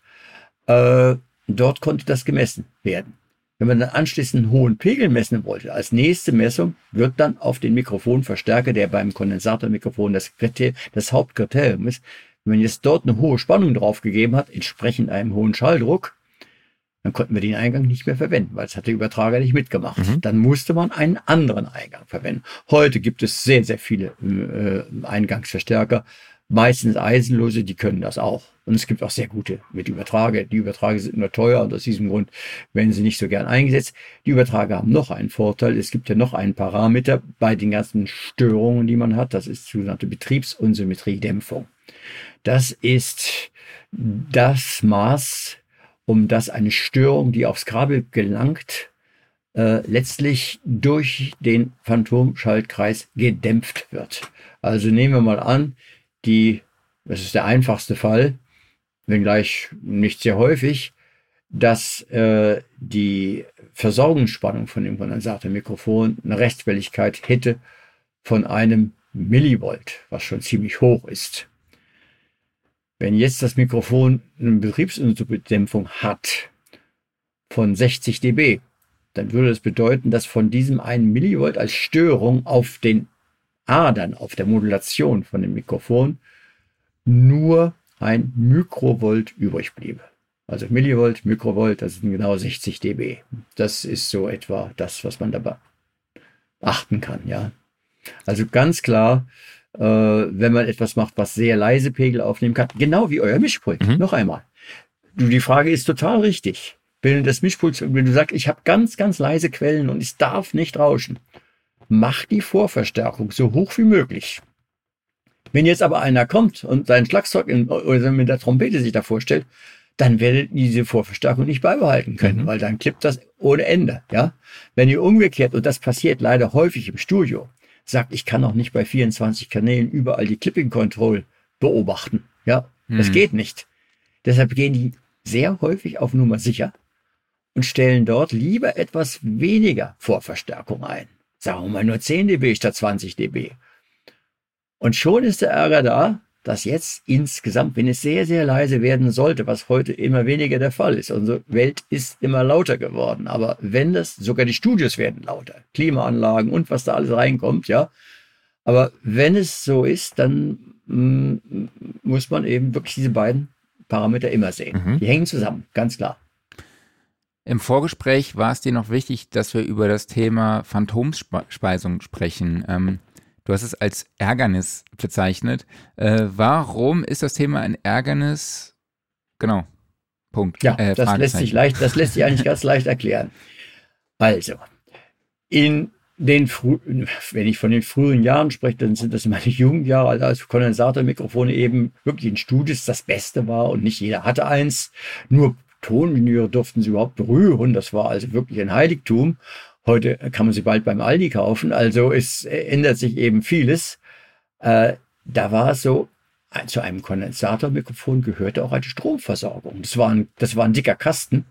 Äh, dort konnte das gemessen werden. Wenn man dann anschließend einen hohen Pegel messen wollte, als nächste Messung wird dann auf den Mikrofonverstärker, der beim Kondensatormikrofon das, Kriter- das Hauptkriterium ist, wenn man jetzt dort eine hohe Spannung draufgegeben hat, entsprechend einem hohen Schalldruck, dann konnten wir den Eingang nicht mehr verwenden, weil es hat der Übertrager nicht mitgemacht. Mhm. Dann musste man einen anderen Eingang verwenden. Heute gibt es sehr, sehr viele äh, Eingangsverstärker, meistens eisenlose, die können das auch. Und es gibt auch sehr gute mit Übertrager. Die Übertrager sind nur teuer und aus diesem Grund werden sie nicht so gern eingesetzt. Die Übertrager haben noch einen Vorteil. Es gibt ja noch einen Parameter bei den ganzen Störungen, die man hat. Das ist sogenannte Betriebsunsymmetriedämpfung. Das ist das Maß, um das eine Störung, die aufs Kabel gelangt, äh, letztlich durch den Phantomschaltkreis gedämpft wird. Also nehmen wir mal an, die, das ist der einfachste Fall, wenngleich nicht sehr häufig, dass äh, die Versorgungsspannung von dem Kondensatormikrofon eine Restfälligkeit hätte von einem Millivolt, was schon ziemlich hoch ist. Wenn jetzt das Mikrofon eine Betriebsunsubdämpfung hat von 60 dB, dann würde das bedeuten, dass von diesem einen Millivolt als Störung auf den Adern, auf der Modulation von dem Mikrofon nur ein Mikrovolt übrig bliebe. Also Millivolt, Mikrovolt, das sind genau 60 dB. Das ist so etwa das, was man dabei achten kann, ja. Also ganz klar, äh, wenn man etwas macht, was sehr leise Pegel aufnehmen kann, genau wie euer Mischpult. Mhm. Noch einmal. Du, die Frage ist total richtig. Wenn das Mischpult, wenn du sagst, ich habe ganz, ganz leise Quellen und es darf nicht rauschen, mach die Vorverstärkung so hoch wie möglich. Wenn jetzt aber einer kommt und sein Schlagzeug in, oder mit der Trompete sich da vorstellt, dann werdet ihr diese Vorverstärkung nicht beibehalten können, Mhm. weil dann klippt das ohne Ende, ja. Wenn ihr umgekehrt, und das passiert leider häufig im Studio, sagt, ich kann auch nicht bei 24 Kanälen überall die Clipping Control beobachten, ja. Das Hm. geht nicht. Deshalb gehen die sehr häufig auf Nummer sicher und stellen dort lieber etwas weniger Vorverstärkung ein. Sagen wir mal nur 10 dB statt 20 dB. Und schon ist der Ärger da, dass jetzt insgesamt, wenn es sehr, sehr leise werden sollte, was heute immer weniger der Fall ist, unsere Welt ist immer lauter geworden. Aber wenn das, sogar die Studios werden lauter, Klimaanlagen und was da alles reinkommt, ja. Aber wenn es so ist, dann mm, muss man eben wirklich diese beiden Parameter immer sehen. Mhm. Die hängen zusammen, ganz klar. Im Vorgespräch war es dir noch wichtig, dass wir über das Thema Phantomspeisung sprechen. Ähm, du hast es als Ärgernis bezeichnet. Äh, warum ist das Thema ein Ärgernis? Genau. Punkt. Ja, Äh, das lässt sich leicht, das lässt sich eigentlich ganz leicht erklären. Also, in den frühen, wenn ich von den frühen Jahren spreche, dann sind das meine Jugendjahre, also als Kondensatormikrofone eben wirklich in Studios das Beste war und nicht jeder hatte eins. Nur Toningenieure durften sie überhaupt berühren. Das war also wirklich ein Heiligtum. Heute kann man sie bald beim Aldi kaufen. Also es ändert sich eben vieles. Äh, da war so, zu einem Kondensatormikrofon gehörte auch eine Stromversorgung. Das war ein, das war ein dicker Kasten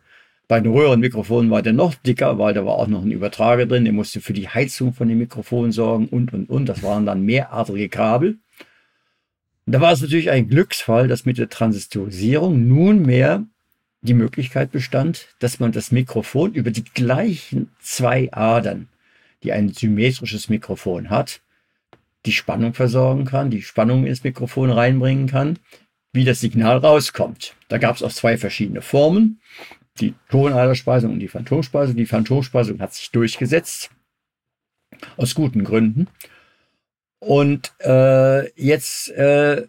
bei den Röhrenmikrofonen war der noch dicker, weil da war auch noch ein Übertrager drin. Der musste für die Heizung von dem Mikrofon sorgen und, und, und. Das waren dann mehrartige Kabel. Da war es natürlich ein Glücksfall, dass mit der Transistorisierung nunmehr die Möglichkeit bestand, dass man das Mikrofon über die gleichen zwei Adern, die ein symmetrisches Mikrofon hat, die Spannung versorgen kann, die Spannung ins Mikrofon reinbringen kann, wie das Signal rauskommt. Da gab es auch zwei verschiedene Formen die Tonaderspeisung und die Phantomspeisung. Die Phantomspeisung hat sich durchgesetzt, aus guten Gründen. Und äh, jetzt äh,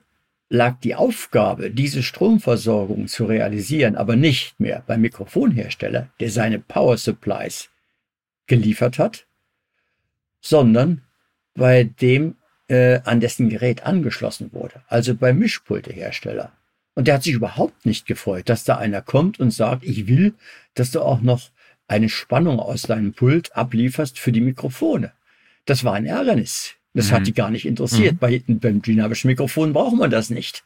lag die Aufgabe, diese Stromversorgung zu realisieren, aber nicht mehr beim Mikrofonhersteller, der seine Power Supplies geliefert hat, sondern bei dem, äh, an dessen Gerät angeschlossen wurde, also beim Mischpultehersteller. Und der hat sich überhaupt nicht gefreut, dass da einer kommt und sagt, ich will, dass du auch noch eine Spannung aus deinem Pult ablieferst für die Mikrofone. Das war ein Ärgernis. Das mhm. hat die gar nicht interessiert. Mhm. Bei, beim dynamischen Mikrofon braucht man das nicht.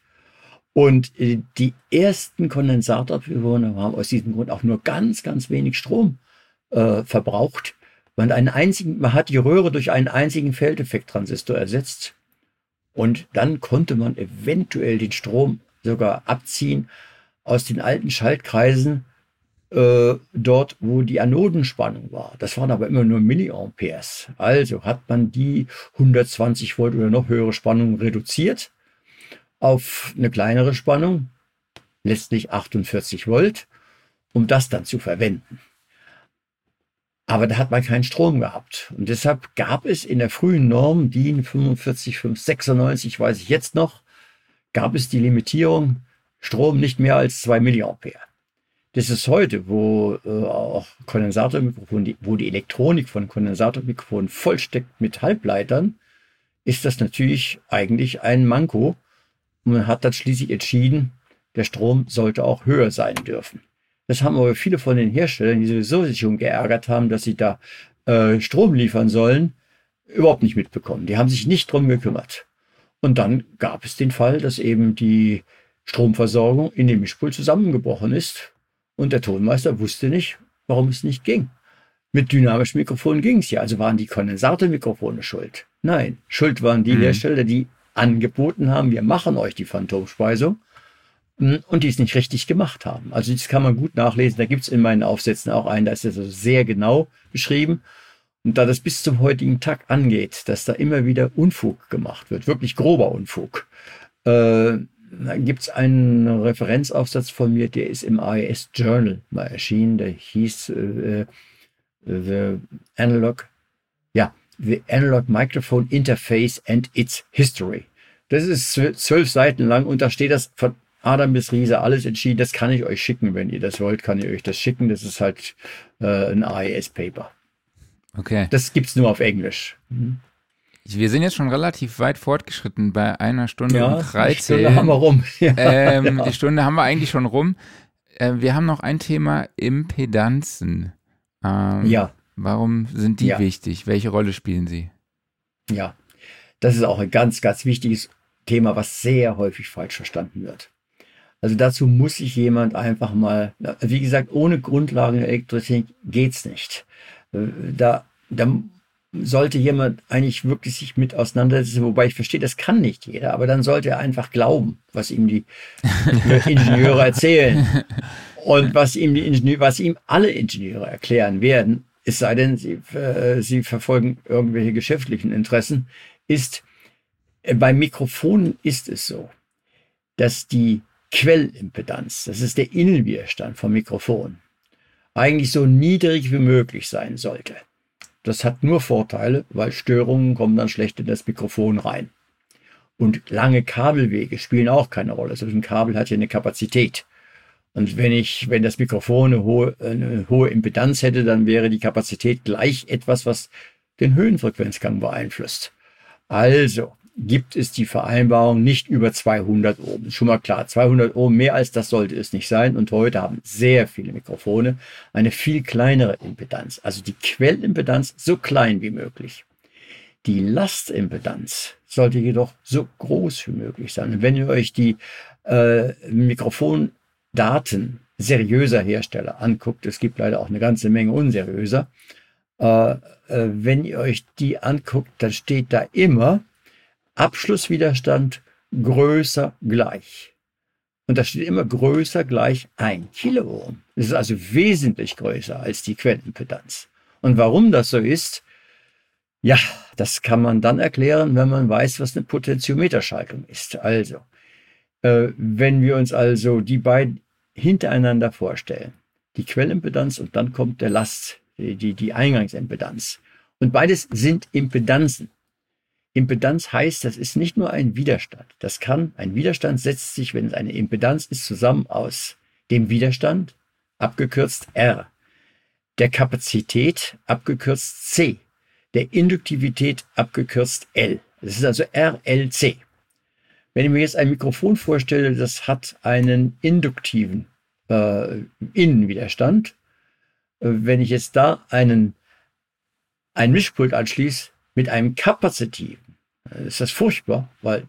Und äh, die ersten Kondensatorbewohner haben aus diesem Grund auch nur ganz, ganz wenig Strom äh, verbraucht. Man, einen einzigen, man hat die Röhre durch einen einzigen Feldeffekttransistor ersetzt. Und dann konnte man eventuell den Strom sogar abziehen aus den alten Schaltkreisen äh, dort, wo die Anodenspannung war. Das waren aber immer nur Milliamperes. Also hat man die 120 Volt oder noch höhere Spannung reduziert auf eine kleinere Spannung, letztlich 48 Volt, um das dann zu verwenden. Aber da hat man keinen Strom gehabt. Und deshalb gab es in der frühen Norm DIN 45596, weiß ich jetzt noch, gab es die Limitierung Strom nicht mehr als 2 Milliampere. Das ist heute, wo äh, auch Kondensatormikrofone, wo die Elektronik von Kondensatormikrofonen vollsteckt mit Halbleitern, ist das natürlich eigentlich ein Manko. Und man hat dann schließlich entschieden, der Strom sollte auch höher sein dürfen. Das haben aber viele von den Herstellern, die sowieso sich schon geärgert haben, dass sie da äh, Strom liefern sollen, überhaupt nicht mitbekommen. Die haben sich nicht drum gekümmert. Und dann gab es den Fall, dass eben die Stromversorgung in dem Mischpult zusammengebrochen ist und der Tonmeister wusste nicht, warum es nicht ging. Mit dynamischen Mikrofonen ging es ja, also waren die Kondensatormikrofone schuld. Nein, schuld waren die mhm. Hersteller, die angeboten haben, wir machen euch die Phantomspeisung hm, und die es nicht richtig gemacht haben. Also das kann man gut nachlesen, da gibt es in meinen Aufsätzen auch einen, da ist das also sehr genau beschrieben. Und da das bis zum heutigen Tag angeht, dass da immer wieder Unfug gemacht wird, wirklich grober Unfug, äh, gibt es einen Referenzaufsatz von mir, der ist im AES Journal mal erschienen, der hieß äh, The Analog, ja, The Analog Microphone Interface and its History. Das ist zwölf Seiten lang und da steht das von Adam bis Riese alles entschieden. Das kann ich euch schicken, wenn ihr das wollt, kann ich euch das schicken. Das ist halt äh, ein AES-Paper. Okay. Das gibt es nur auf Englisch. Mhm. Wir sind jetzt schon relativ weit fortgeschritten bei einer Stunde ja, und 13. Die Stunde haben wir rum. Ja, ähm, ja. Die Stunde haben wir eigentlich schon rum. Äh, wir haben noch ein Thema Impedanzen. Ähm, ja. Warum sind die ja. wichtig? Welche Rolle spielen sie? Ja, das ist auch ein ganz, ganz wichtiges Thema, was sehr häufig falsch verstanden wird. Also dazu muss sich jemand einfach mal, wie gesagt, ohne Grundlagen der Elektrizität geht's nicht. Äh, da, da sollte jemand eigentlich wirklich sich mit auseinandersetzen, wobei ich verstehe, das kann nicht jeder, aber dann sollte er einfach glauben, was ihm die Ingenieure erzählen und was ihm die Ingenieure, was ihm alle Ingenieure erklären werden, es sei denn, sie, äh, sie verfolgen irgendwelche geschäftlichen Interessen, ist, äh, beim Mikrofon ist es so, dass die Quellimpedanz, das ist der Innenwiderstand vom Mikrofon, eigentlich so niedrig wie möglich sein sollte. Das hat nur Vorteile, weil Störungen kommen dann schlecht in das Mikrofon rein. Und lange Kabelwege spielen auch keine Rolle. So ein Kabel hat ja eine Kapazität. Und wenn ich, wenn das Mikrofon eine hohe, eine hohe Impedanz hätte, dann wäre die Kapazität gleich etwas, was den Höhenfrequenzgang beeinflusst. Also gibt es die Vereinbarung nicht über 200 Ohm. Schon mal klar, 200 Ohm, mehr als das sollte es nicht sein. Und heute haben sehr viele Mikrofone eine viel kleinere Impedanz. Also die Quellimpedanz so klein wie möglich. Die Lastimpedanz sollte jedoch so groß wie möglich sein. Und wenn ihr euch die äh, Mikrofondaten seriöser Hersteller anguckt, es gibt leider auch eine ganze Menge unseriöser, äh, äh, wenn ihr euch die anguckt, dann steht da immer Abschlusswiderstand größer gleich. Und da steht immer größer gleich ein Kiloohm. Das ist also wesentlich größer als die Quellimpedanz. Und warum das so ist, ja, das kann man dann erklären, wenn man weiß, was eine Potentiometerschaltung ist. Also, äh, wenn wir uns also die beiden hintereinander vorstellen, die Quellimpedanz und dann kommt der Last, die, die, die Eingangsimpedanz. Und beides sind Impedanzen. Impedanz heißt, das ist nicht nur ein Widerstand. Das kann, ein Widerstand setzt sich, wenn es eine Impedanz ist, zusammen aus dem Widerstand, abgekürzt R, der Kapazität, abgekürzt C, der Induktivität, abgekürzt L. Das ist also RLC. Wenn ich mir jetzt ein Mikrofon vorstelle, das hat einen induktiven äh, Innenwiderstand. Äh, wenn ich jetzt da einen, ein Mischpult anschließe mit einem kapazitiven, äh, ist das furchtbar, weil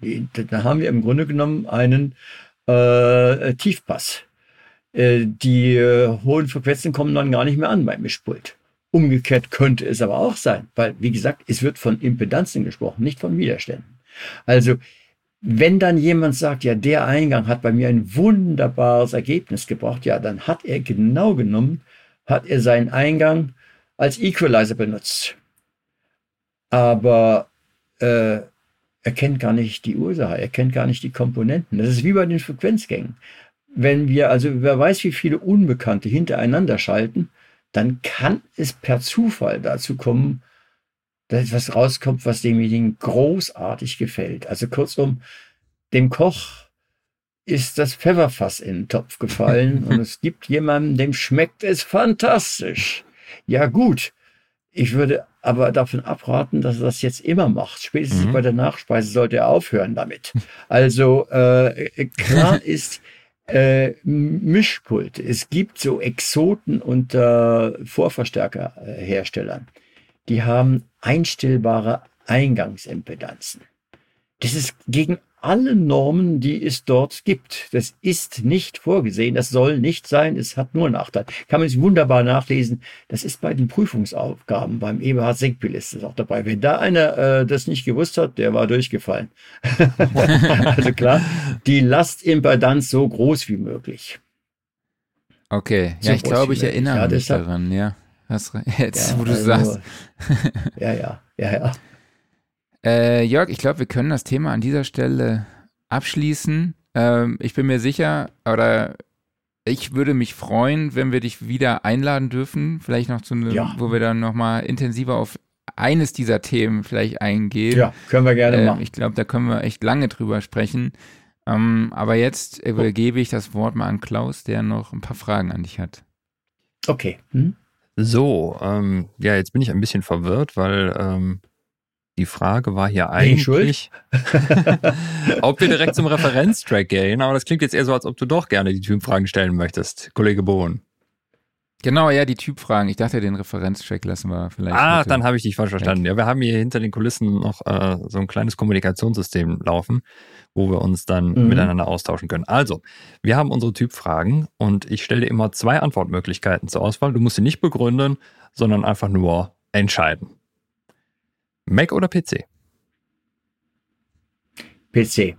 da haben wir im Grunde genommen einen äh, Tiefpass. Äh, die äh, hohen Frequenzen kommen dann gar nicht mehr an beim Mischpult. Umgekehrt könnte es aber auch sein, weil, wie gesagt, es wird von Impedanzen gesprochen, nicht von Widerständen. Also wenn dann jemand sagt, ja, der Eingang hat bei mir ein wunderbares Ergebnis gebracht, ja, dann hat er genau genommen, hat er seinen Eingang als Equalizer benutzt. Aber äh, er kennt gar nicht die Ursache, er kennt gar nicht die Komponenten. Das ist wie bei den Frequenzgängen. Wenn wir also, wer weiß, wie viele Unbekannte hintereinander schalten, dann kann es per Zufall dazu kommen, dass etwas rauskommt, was demjenigen großartig gefällt. Also kurzum, dem Koch ist das Pfefferfass in den Topf gefallen und es gibt jemanden, dem schmeckt es fantastisch. Ja gut, ich würde aber davon abraten, dass er das jetzt immer macht. Spätestens mhm. bei der Nachspeise sollte er aufhören damit. Also äh, klar ist, äh, Mischpulte. Es gibt so Exoten unter Vorverstärkerherstellern die haben einstellbare Eingangsimpedanzen. Das ist gegen alle Normen, die es dort gibt. Das ist nicht vorgesehen, das soll nicht sein, es hat nur Nachteil. Kann man sich wunderbar nachlesen. Das ist bei den Prüfungsaufgaben beim Eberhard Senkbill auch dabei. Wenn da einer äh, das nicht gewusst hat, der war durchgefallen. also klar, die Lastimpedanz so groß wie möglich. Okay, ja, so ich glaube, ich erinnere ja, mich daran, ja. Jetzt, ja, wo du also, sagst. ja, ja, ja, ja. Äh, Jörg, ich glaube, wir können das Thema an dieser Stelle abschließen. Ähm, ich bin mir sicher, oder ich würde mich freuen, wenn wir dich wieder einladen dürfen, vielleicht noch zu einem, ja. wo wir dann nochmal intensiver auf eines dieser Themen vielleicht eingehen. Ja, können wir gerne äh, machen. Ich glaube, da können wir echt lange drüber sprechen. Ähm, aber jetzt übergebe ich das Wort mal an Klaus, der noch ein paar Fragen an dich hat. Okay. Hm? So, ähm, ja, jetzt bin ich ein bisschen verwirrt, weil ähm, die Frage war hier eigentlich, ob wir direkt zum Referenztrack gehen, aber das klingt jetzt eher so, als ob du doch gerne die Typfragen stellen möchtest, Kollege Bohn. Genau, ja, die Typfragen. Ich dachte, den Referenztrack lassen wir vielleicht. Ah, dann habe ich dich falsch verstanden. Ja, wir haben hier hinter den Kulissen noch äh, so ein kleines Kommunikationssystem laufen wo wir uns dann mhm. miteinander austauschen können. Also, wir haben unsere Typfragen und ich stelle immer zwei Antwortmöglichkeiten zur Auswahl. Du musst sie nicht begründen, sondern einfach nur entscheiden. Mac oder PC? PC.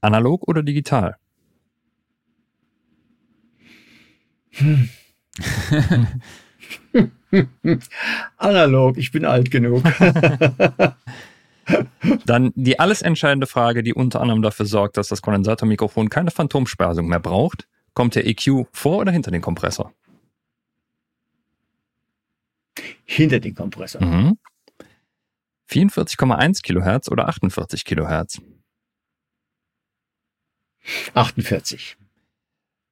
Analog oder digital? Hm. Analog, ich bin alt genug. Dann die alles entscheidende Frage, die unter anderem dafür sorgt, dass das Kondensatormikrofon keine Phantomspeisung mehr braucht. Kommt der EQ vor oder hinter den Kompressor? Hinter den Kompressor. Mhm. 44,1 Kilohertz oder 48 Kilohertz? 48.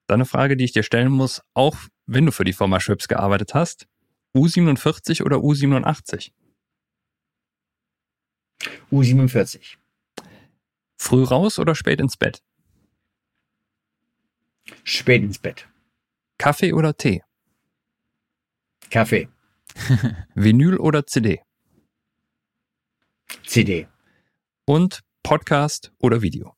Dann eine Frage, die ich dir stellen muss, auch wenn du für die Firma Schwips gearbeitet hast. U47 oder U87? U47. Früh raus oder spät ins Bett? Spät ins Bett. Kaffee oder Tee? Kaffee. Vinyl oder CD? CD. Und Podcast oder Video?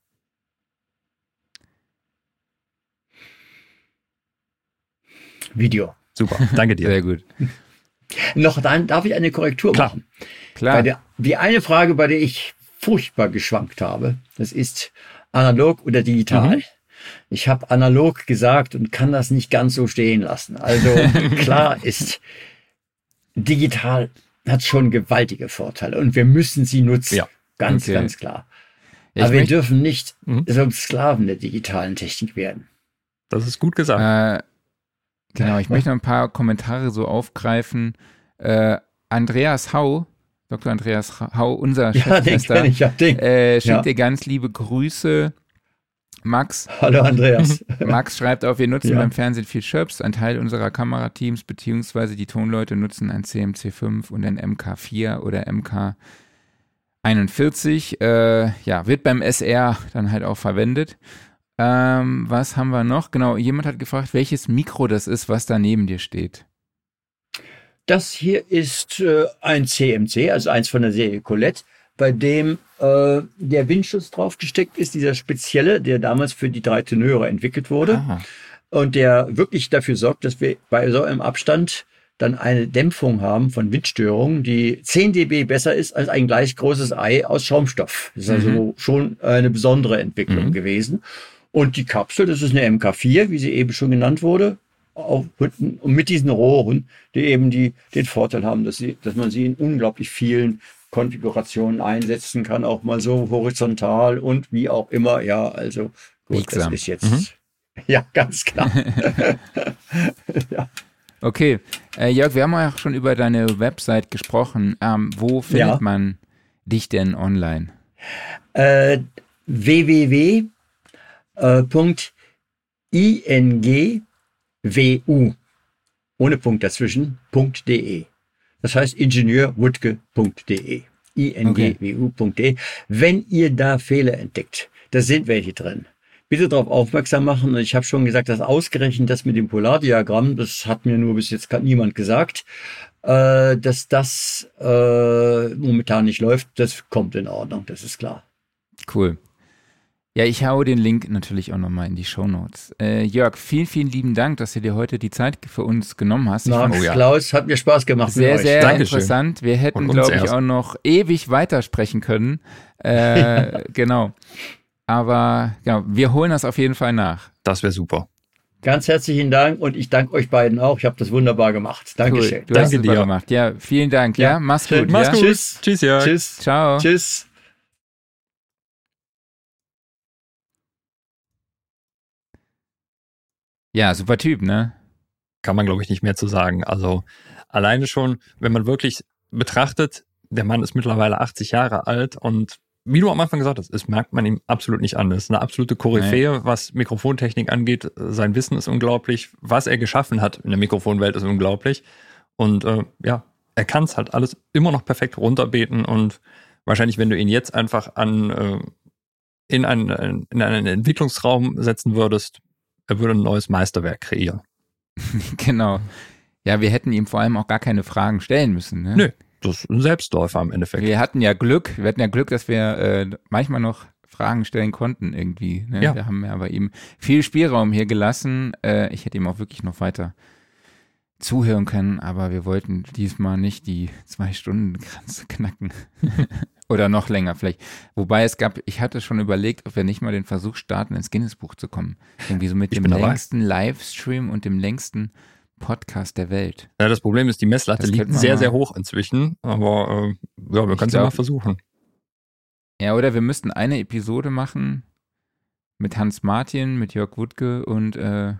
Video. Super, danke dir. Sehr gut. Noch dann darf ich eine Korrektur Klar. machen. Klar. Bei der, die eine Frage, bei der ich furchtbar geschwankt habe, das ist analog oder digital. Mhm. Ich habe analog gesagt und kann das nicht ganz so stehen lassen. Also klar ist, digital hat schon gewaltige Vorteile und wir müssen sie nutzen. Ja. Ganz, Okay. ganz klar. Ja, Aber wir dürfen nicht Mhm. so Sklaven der digitalen Technik werden. Das ist gut gesagt. Äh, genau, ich möchte noch ein paar Kommentare so aufgreifen. Äh, Andreas Hau, Dr. Andreas Hau, unser Ja, ich ja. Äh, schickt dir ganz liebe Grüße. Max, Hallo Andreas. Max schreibt auf, wir nutzen Ja. beim Fernsehen viel Chirps. Ein Teil unserer Kamerateams beziehungsweise die Tonleute nutzen ein CMC5 und ein MK4 oder MK41. Äh, ja, wird beim SR dann halt auch verwendet. Ähm, was haben wir noch? Genau, jemand hat gefragt, welches Mikro das ist, was da neben dir steht. Das hier ist äh, ein CMC, also eins von der Serie Colette, bei dem äh, der Windschutz draufgesteckt ist, dieser spezielle, der damals für die drei Tenöre entwickelt wurde Ah, und der wirklich dafür sorgt, dass wir bei so einem Abstand dann eine Dämpfung haben von Windstörungen, die 10 dB besser ist als ein gleich großes Ei aus Schaumstoff. Das ist also schon eine besondere Entwicklung Mhm. gewesen. Und die Kapsel, das ist eine MK4, wie sie eben schon genannt wurde, auf, und mit diesen Rohren, die eben die, den Vorteil haben, dass, sie, dass man sie in unglaublich vielen Konfigurationen einsetzen kann, auch mal so horizontal und wie auch immer. Ja, also gut, Biegsam. das ist jetzt, Mhm. ja, ganz klar. ja. Okay, äh, Jörg, wir haben ja auch schon über deine Website gesprochen. Ähm, wo findet Ja. man dich denn online? äh, www. Äh, ohne Punkt dazwischen .de. Das heißt ingenieurwutke.de. ingwu.de. Wenn ihr da Fehler entdeckt, da sind welche drin. Bitte darauf aufmerksam machen. Und ich habe schon gesagt, dass ausgerechnet das mit dem Polardiagramm, das hat mir nur bis jetzt niemand gesagt, äh, dass das äh, momentan nicht läuft. Das kommt in Ordnung, das ist klar. Cool. Ja, ich hau den Link natürlich auch nochmal in die Shownotes. Äh, Jörg, vielen, vielen lieben Dank, dass du dir heute die Zeit für uns genommen hast. Ich Max, fand's Oh ja. Klaus, hat mir Spaß gemacht sehr, mit euch. sehr Dankeschön. interessant. Wir hätten, glaube ich, erst. auch noch ewig weitersprechen können. Äh, Genau. Aber genau, wir holen das auf jeden Fall nach. das wäre super. Ganz herzlichen Dank und ich danke euch beiden auch. Ich habe das wunderbar gemacht. Dankeschön. Cool. Du hast Danke super dir. gemacht. Ja, vielen Dank. Ja, Ja, mach's schön. gut. Mach's ja? gut. Tschüss. Tschüss, Jörg. Tschüss. Ciao. Tschüss. Ja, super Typ, ne? kann man, glaube ich, nicht mehr zu sagen. Also alleine schon, wenn man wirklich betrachtet, der Mann ist mittlerweile 80 Jahre alt und wie du am Anfang gesagt hast, das merkt man ihm absolut nicht an. Das ist eine absolute Koryphäe, was Mikrofontechnik angeht. Sein Wissen ist unglaublich. Was er geschaffen hat in der Mikrofonwelt ist unglaublich. Und äh, ja, er kann es halt alles immer noch perfekt runterbeten und wahrscheinlich, wenn du ihn jetzt einfach an äh, in einen, in einen Entwicklungsraum setzen würdest, er würde ein neues Meisterwerk kreieren. genau. Ja, wir hätten ihm vor allem auch gar keine Fragen stellen müssen. Ne? Nö, das ist ein Selbstläufer im Endeffekt. Wir hatten ja Glück, wir hatten ja Glück, dass wir äh, manchmal noch Fragen stellen konnten irgendwie. Ne? Ja. Wir haben ja bei ihm viel Spielraum hier gelassen. Äh, ich hätte ihm auch wirklich noch weiter zuhören können, aber wir wollten diesmal nicht die zwei Stunden Grenze knacken. Oder noch länger vielleicht. Wobei es gab, ich hatte schon überlegt, ob wir nicht mal den Versuch starten, ins Guinness-Buch zu kommen. Irgendwie so mit Ich dem bin dabei. längsten Livestream und dem längsten Podcast der Welt. Ja, das Problem ist, die Messlatte Das liegt sehr, mal. sehr hoch inzwischen. Aber äh, ja, wir können es ja mal versuchen. Ja, oder wir müssten eine Episode machen mit Hans Martin, mit Jörg Wuttke und äh,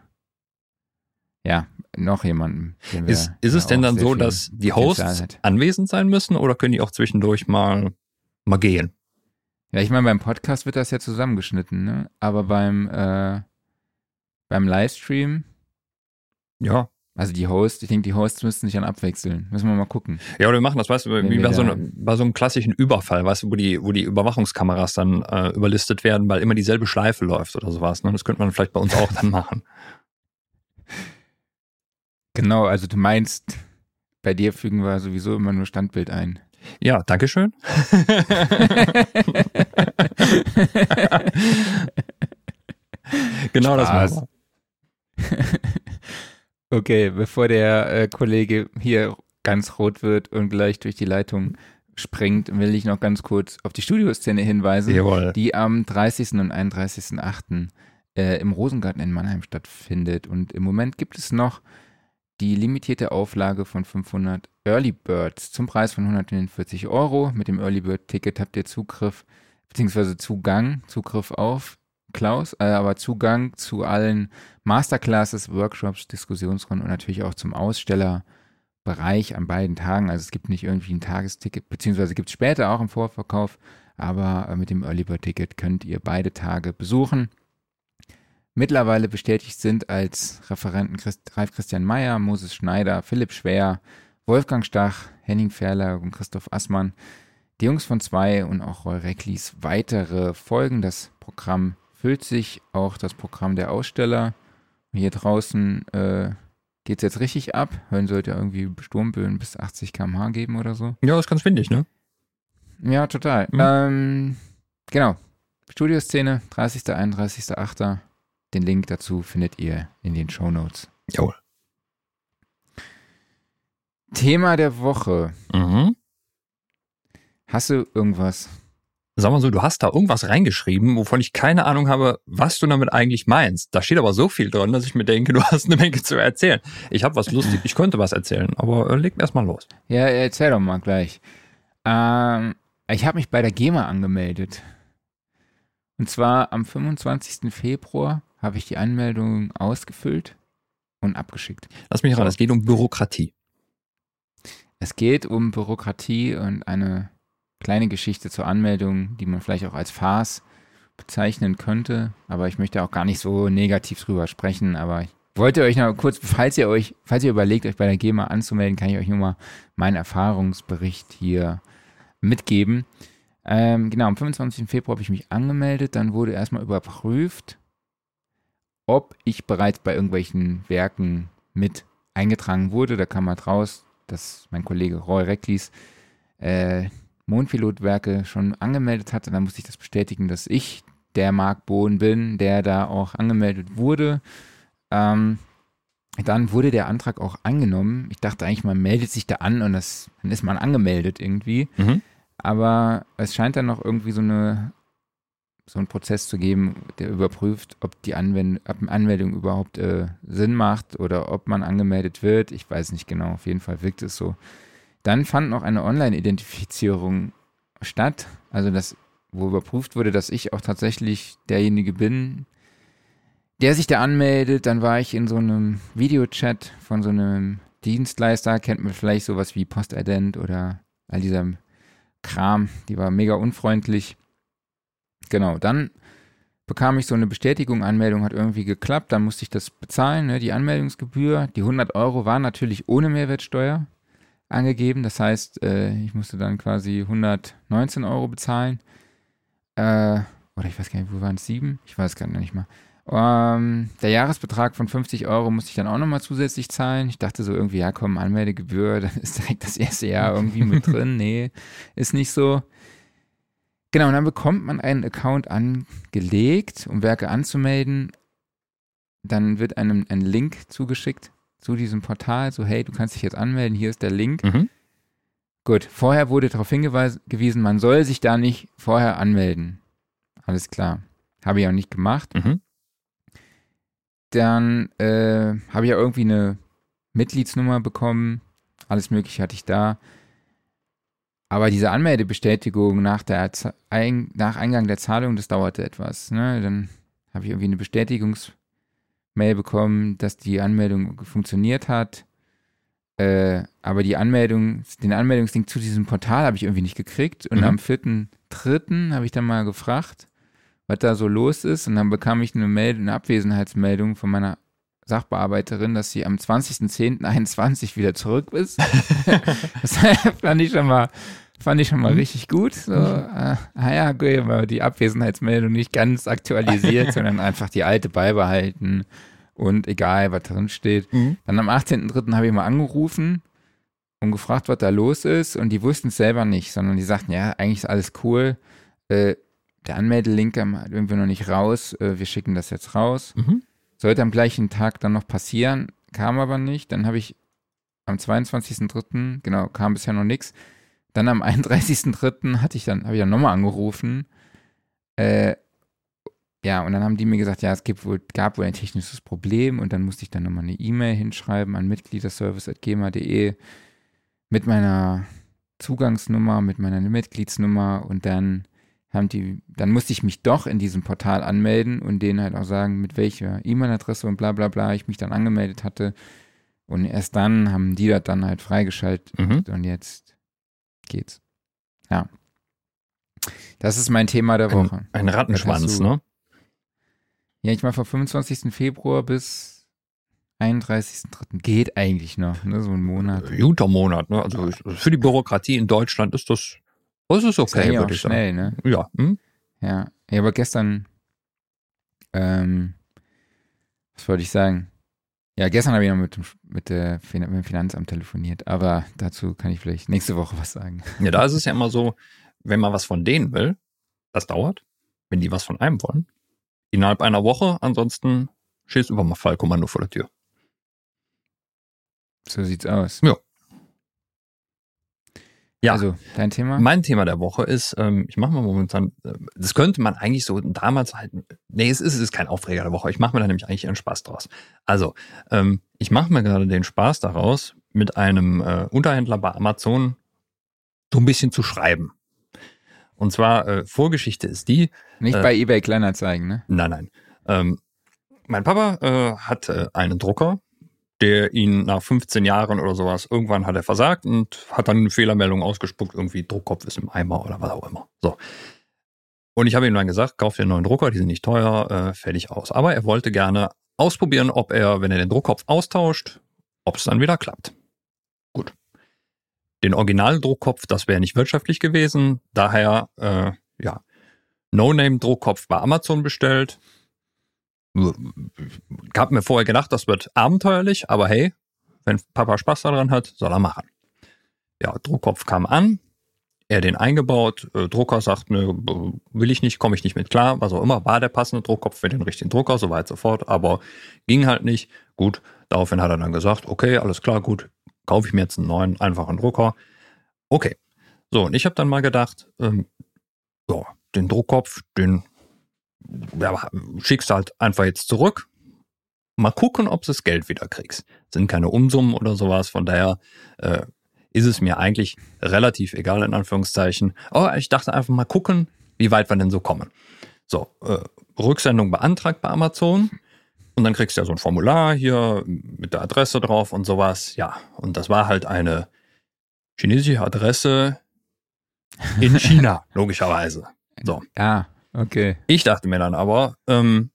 ja, noch jemanden. Ist, ist es denn dann so, dass die Hosts anwesend sein müssen oder können die auch zwischendurch mal, mal gehen? Ja, ich meine, beim Podcast wird das ja zusammengeschnitten, ne? Aber beim, äh, beim Livestream. Ja. Also die Hosts, ich denke, die Hosts müssten sich dann abwechseln. Müssen wir mal gucken. Ja, oder wir machen das, weißt du, wie bei so, einem, bei so einem klassischen Überfall, weißt du, wo die, wo die Überwachungskameras dann äh, überlistet werden, weil immer dieselbe Schleife läuft oder sowas. Ne? Das könnte man vielleicht bei uns auch dann machen. Genau, also du meinst, bei dir fügen wir sowieso immer nur Standbild ein. Ja, Dankeschön. genau das Spaß. machen wir. Okay, bevor der äh, Kollege hier ganz rot wird und gleich durch die Leitung springt, will ich noch ganz kurz auf die Studioszene hinweisen, Jawohl. die am 30. und 31.8. Äh, im Rosengarten in Mannheim stattfindet. Und im Moment gibt es noch die limitierte Auflage von 500 Early Birds zum Preis von 140 Euro. Mit dem Early Bird Ticket habt ihr Zugriff beziehungsweise Zugang, Zugriff auf Klaus, äh, aber Zugang zu allen Masterclasses, Workshops, Diskussionsrunden und natürlich auch zum Ausstellerbereich an beiden Tagen. Also es gibt nicht irgendwie ein Tagesticket, beziehungsweise gibt es später auch im Vorverkauf, aber äh, mit dem Early Bird Ticket könnt ihr beide Tage besuchen. Mittlerweile bestätigt sind als Referenten Christ, Ralf Christian Meyer, Moses Schneider, Philipp Schwer, Wolfgang Stach, Henning Ferler und Christoph Assmann. Die Jungs von zwei und auch Roy Recklis weitere Folgen. Das Programm füllt sich, auch das Programm der Aussteller. Hier draußen äh, geht es jetzt richtig ab. Hören sollte irgendwie Sturmböen bis 80 km/h geben oder so. Ja, ist ganz windig, ne? Ja, total. Mhm. Ähm, genau. Studioszene, 30. 31.8. Den Link dazu findet ihr in den Show Notes. Jawohl. Thema der Woche. Mhm. Hast du irgendwas? Sag mal so, du hast da irgendwas reingeschrieben, wovon ich keine Ahnung habe, was du damit eigentlich meinst. Da steht aber so viel drin, dass ich mir denke, du hast eine Menge zu erzählen. Ich habe was lustig, ich könnte was erzählen, aber äh, leg erst mal los. Ja, erzähl doch mal gleich. Ähm, ich habe mich bei der GEMA angemeldet. Und zwar am 25. Februar habe ich die Anmeldung ausgefüllt und abgeschickt. Lass mich ran, es geht um Bürokratie. Es geht um Bürokratie und eine kleine Geschichte zur Anmeldung, die man vielleicht auch als Farce bezeichnen könnte. Aber ich möchte auch gar nicht so negativ drüber sprechen. Aber ich wollte euch noch kurz, falls ihr euch, falls ihr überlegt, euch bei der GEMA anzumelden, kann ich euch nur mal meinen Erfahrungsbericht hier mitgeben. Ähm, genau, am 25. Februar habe ich mich angemeldet. Dann wurde erstmal überprüft, ob ich bereits bei irgendwelchen Werken mit eingetragen wurde. Da kam halt raus, dass mein Kollege Roy Recklis äh, Mondpilotwerke schon angemeldet hat. Und dann musste ich das bestätigen, dass ich der Marc Bohn bin, der da auch angemeldet wurde. Ähm, dann wurde der Antrag auch angenommen. Ich dachte eigentlich, man meldet sich da an und das, dann ist man angemeldet irgendwie. Mhm. Aber es scheint dann noch irgendwie so eine so einen Prozess zu geben, der überprüft, ob die Anwend ob Anmeldung überhaupt äh, Sinn macht oder ob man angemeldet wird. Ich weiß nicht genau. Auf jeden Fall wirkt es so. Dann fand noch eine Online-Identifizierung statt, also das, wo überprüft wurde, dass ich auch tatsächlich derjenige bin, der sich da anmeldet. Dann war ich in so einem Videochat von so einem Dienstleister, kennt man vielleicht sowas wie Postident oder all dieser Kram, die war mega unfreundlich. Genau, dann bekam ich so eine Bestätigung, Anmeldung hat irgendwie geklappt, dann musste ich das bezahlen, ne, die Anmeldungsgebühr. Die 100 Euro waren natürlich ohne Mehrwertsteuer angegeben, das heißt, äh, ich musste dann quasi 119 Euro bezahlen. Äh, oder ich weiß gar nicht, wo waren es? Sieben? Ich weiß gar nicht mal. Ähm, der Jahresbetrag von 50 Euro musste ich dann auch nochmal zusätzlich zahlen. Ich dachte so irgendwie, ja komm, Anmeldegebühr, dann ist direkt das erste Jahr irgendwie mit drin. Nee, ist nicht so. Genau, und dann bekommt man einen Account angelegt, um Werke anzumelden. Dann wird einem ein Link zugeschickt zu diesem Portal, so hey, du kannst dich jetzt anmelden, hier ist der Link. Mhm. Gut, vorher wurde darauf hingewiesen, man soll sich da nicht vorher anmelden. Alles klar. Habe ich auch nicht gemacht. Mhm. Dann äh, habe ich ja irgendwie eine Mitgliedsnummer bekommen. Alles Mögliche hatte ich da. Aber diese Anmeldebestätigung nach, der, nach Eingang der Zahlung, das dauerte etwas. Ne? Dann habe ich irgendwie eine Bestätigungsmail bekommen, dass die Anmeldung funktioniert hat. Äh, aber die Anmeldung, den Anmeldungslink zu diesem Portal habe ich irgendwie nicht gekriegt. Und Mhm. am 4.3. habe ich dann mal gefragt. was da so los ist. Und dann bekam ich eine, Meldung, eine Abwesenheitsmeldung von meiner Sachbearbeiterin, dass sie am 20.10.21 wieder zurück ist. das fand ich schon mal, fand ich schon mal mhm. richtig gut. So, äh, ah ja, gut, aber die Abwesenheitsmeldung nicht ganz aktualisiert, sondern einfach die alte beibehalten und egal, was drin steht. Mhm. Dann am 18.03. habe ich mal angerufen und gefragt, was da los ist und die wussten es selber nicht, sondern die sagten, ja, eigentlich ist alles cool. Äh, der Anmeldelink ist irgendwie noch nicht raus, äh, wir schicken das jetzt raus. Mhm. Sollte am gleichen Tag dann noch passieren, kam aber nicht. Dann habe ich am 22.03., genau, kam bisher noch nichts. Dann am 31.03. hatte ich dann, habe ich dann nochmal angerufen. Äh, ja, und dann haben die mir gesagt, ja, es gibt wohl, gab wohl ein technisches Problem und dann musste ich dann nochmal eine E-Mail hinschreiben an mitgliederservice.gema.de mit meiner Zugangsnummer, mit meiner Mitgliedsnummer und dann haben die, dann musste ich mich doch in diesem Portal anmelden und denen halt auch sagen, mit welcher E-Mail-Adresse und bla bla bla ich mich dann angemeldet hatte. Und erst dann haben die das dann halt freigeschaltet mhm. und jetzt geht's. Ja. Das ist mein Thema der Woche. Ein, ein Rattenschwanz, ne? Ja, ich war vom 25. Februar bis 31.3. Geht eigentlich noch, ne? So ein Monat. Guter Monat, ne? Also für die Bürokratie in Deutschland ist das das ist okay, würde ich schnell, sagen. Ne? Ja. Hm? ja. Ja, aber gestern, ähm, was wollte ich sagen? Ja, gestern habe ich noch mit, dem, mit, der, mit dem Finanzamt telefoniert, aber dazu kann ich vielleicht nächste Woche was sagen. Ja, da ist es ja immer so, wenn man was von denen will, das dauert. Wenn die was von einem wollen, innerhalb einer Woche, ansonsten du über mal Fallkommando vor der Tür. So sieht's aus. Ja. Ja. Also, dein Thema? Mein Thema der Woche ist, ähm, ich mache mal momentan, äh, das könnte man eigentlich so damals halt, nee, es ist, es ist kein Aufreger der Woche. Ich mache mir da nämlich eigentlich einen Spaß draus. Also, ähm, ich mache mir gerade den Spaß daraus, mit einem äh, Unterhändler bei Amazon so ein bisschen zu schreiben. Und zwar, äh, Vorgeschichte ist die. Nicht äh, bei eBay Kleinanzeigen, ne? Nein, nein. Ähm, mein Papa äh, hat äh, einen Drucker, der ihn nach 15 Jahren oder sowas, irgendwann hat er versagt und hat dann eine Fehlermeldung ausgespuckt, irgendwie Druckkopf ist im Eimer oder was auch immer. So. Und ich habe ihm dann gesagt, kauf dir einen neuen Drucker, die sind nicht teuer, äh, fertig aus. Aber er wollte gerne ausprobieren, ob er, wenn er den Druckkopf austauscht, ob es dann wieder klappt. Gut. Den Originaldruckkopf, das wäre nicht wirtschaftlich gewesen. Daher, äh, ja, No-Name-Druckkopf bei Amazon bestellt. Ich habe mir vorher gedacht, das wird abenteuerlich, aber hey, wenn Papa Spaß daran hat, soll er machen. Ja, Druckkopf kam an, er den eingebaut, äh, Drucker sagt, ne, will ich nicht, komme ich nicht mit klar, was auch immer, war der passende Druckkopf für den richtigen Drucker, soweit sofort, aber ging halt nicht. Gut, daraufhin hat er dann gesagt, okay, alles klar, gut, kaufe ich mir jetzt einen neuen, einfachen Drucker. Okay. So, und ich habe dann mal gedacht, ähm, so, den Druckkopf, den ja, schickst halt einfach jetzt zurück. Mal gucken, ob du das Geld wieder kriegst. Sind keine Umsummen oder sowas, von daher äh, ist es mir eigentlich relativ egal, in Anführungszeichen. Aber ich dachte einfach mal gucken, wie weit wir denn so kommen. So, äh, Rücksendung beantragt bei Amazon. Und dann kriegst du ja so ein Formular hier mit der Adresse drauf und sowas. Ja, und das war halt eine chinesische Adresse in China, logischerweise. So. Ja, Okay. Ich dachte mir dann aber, ähm,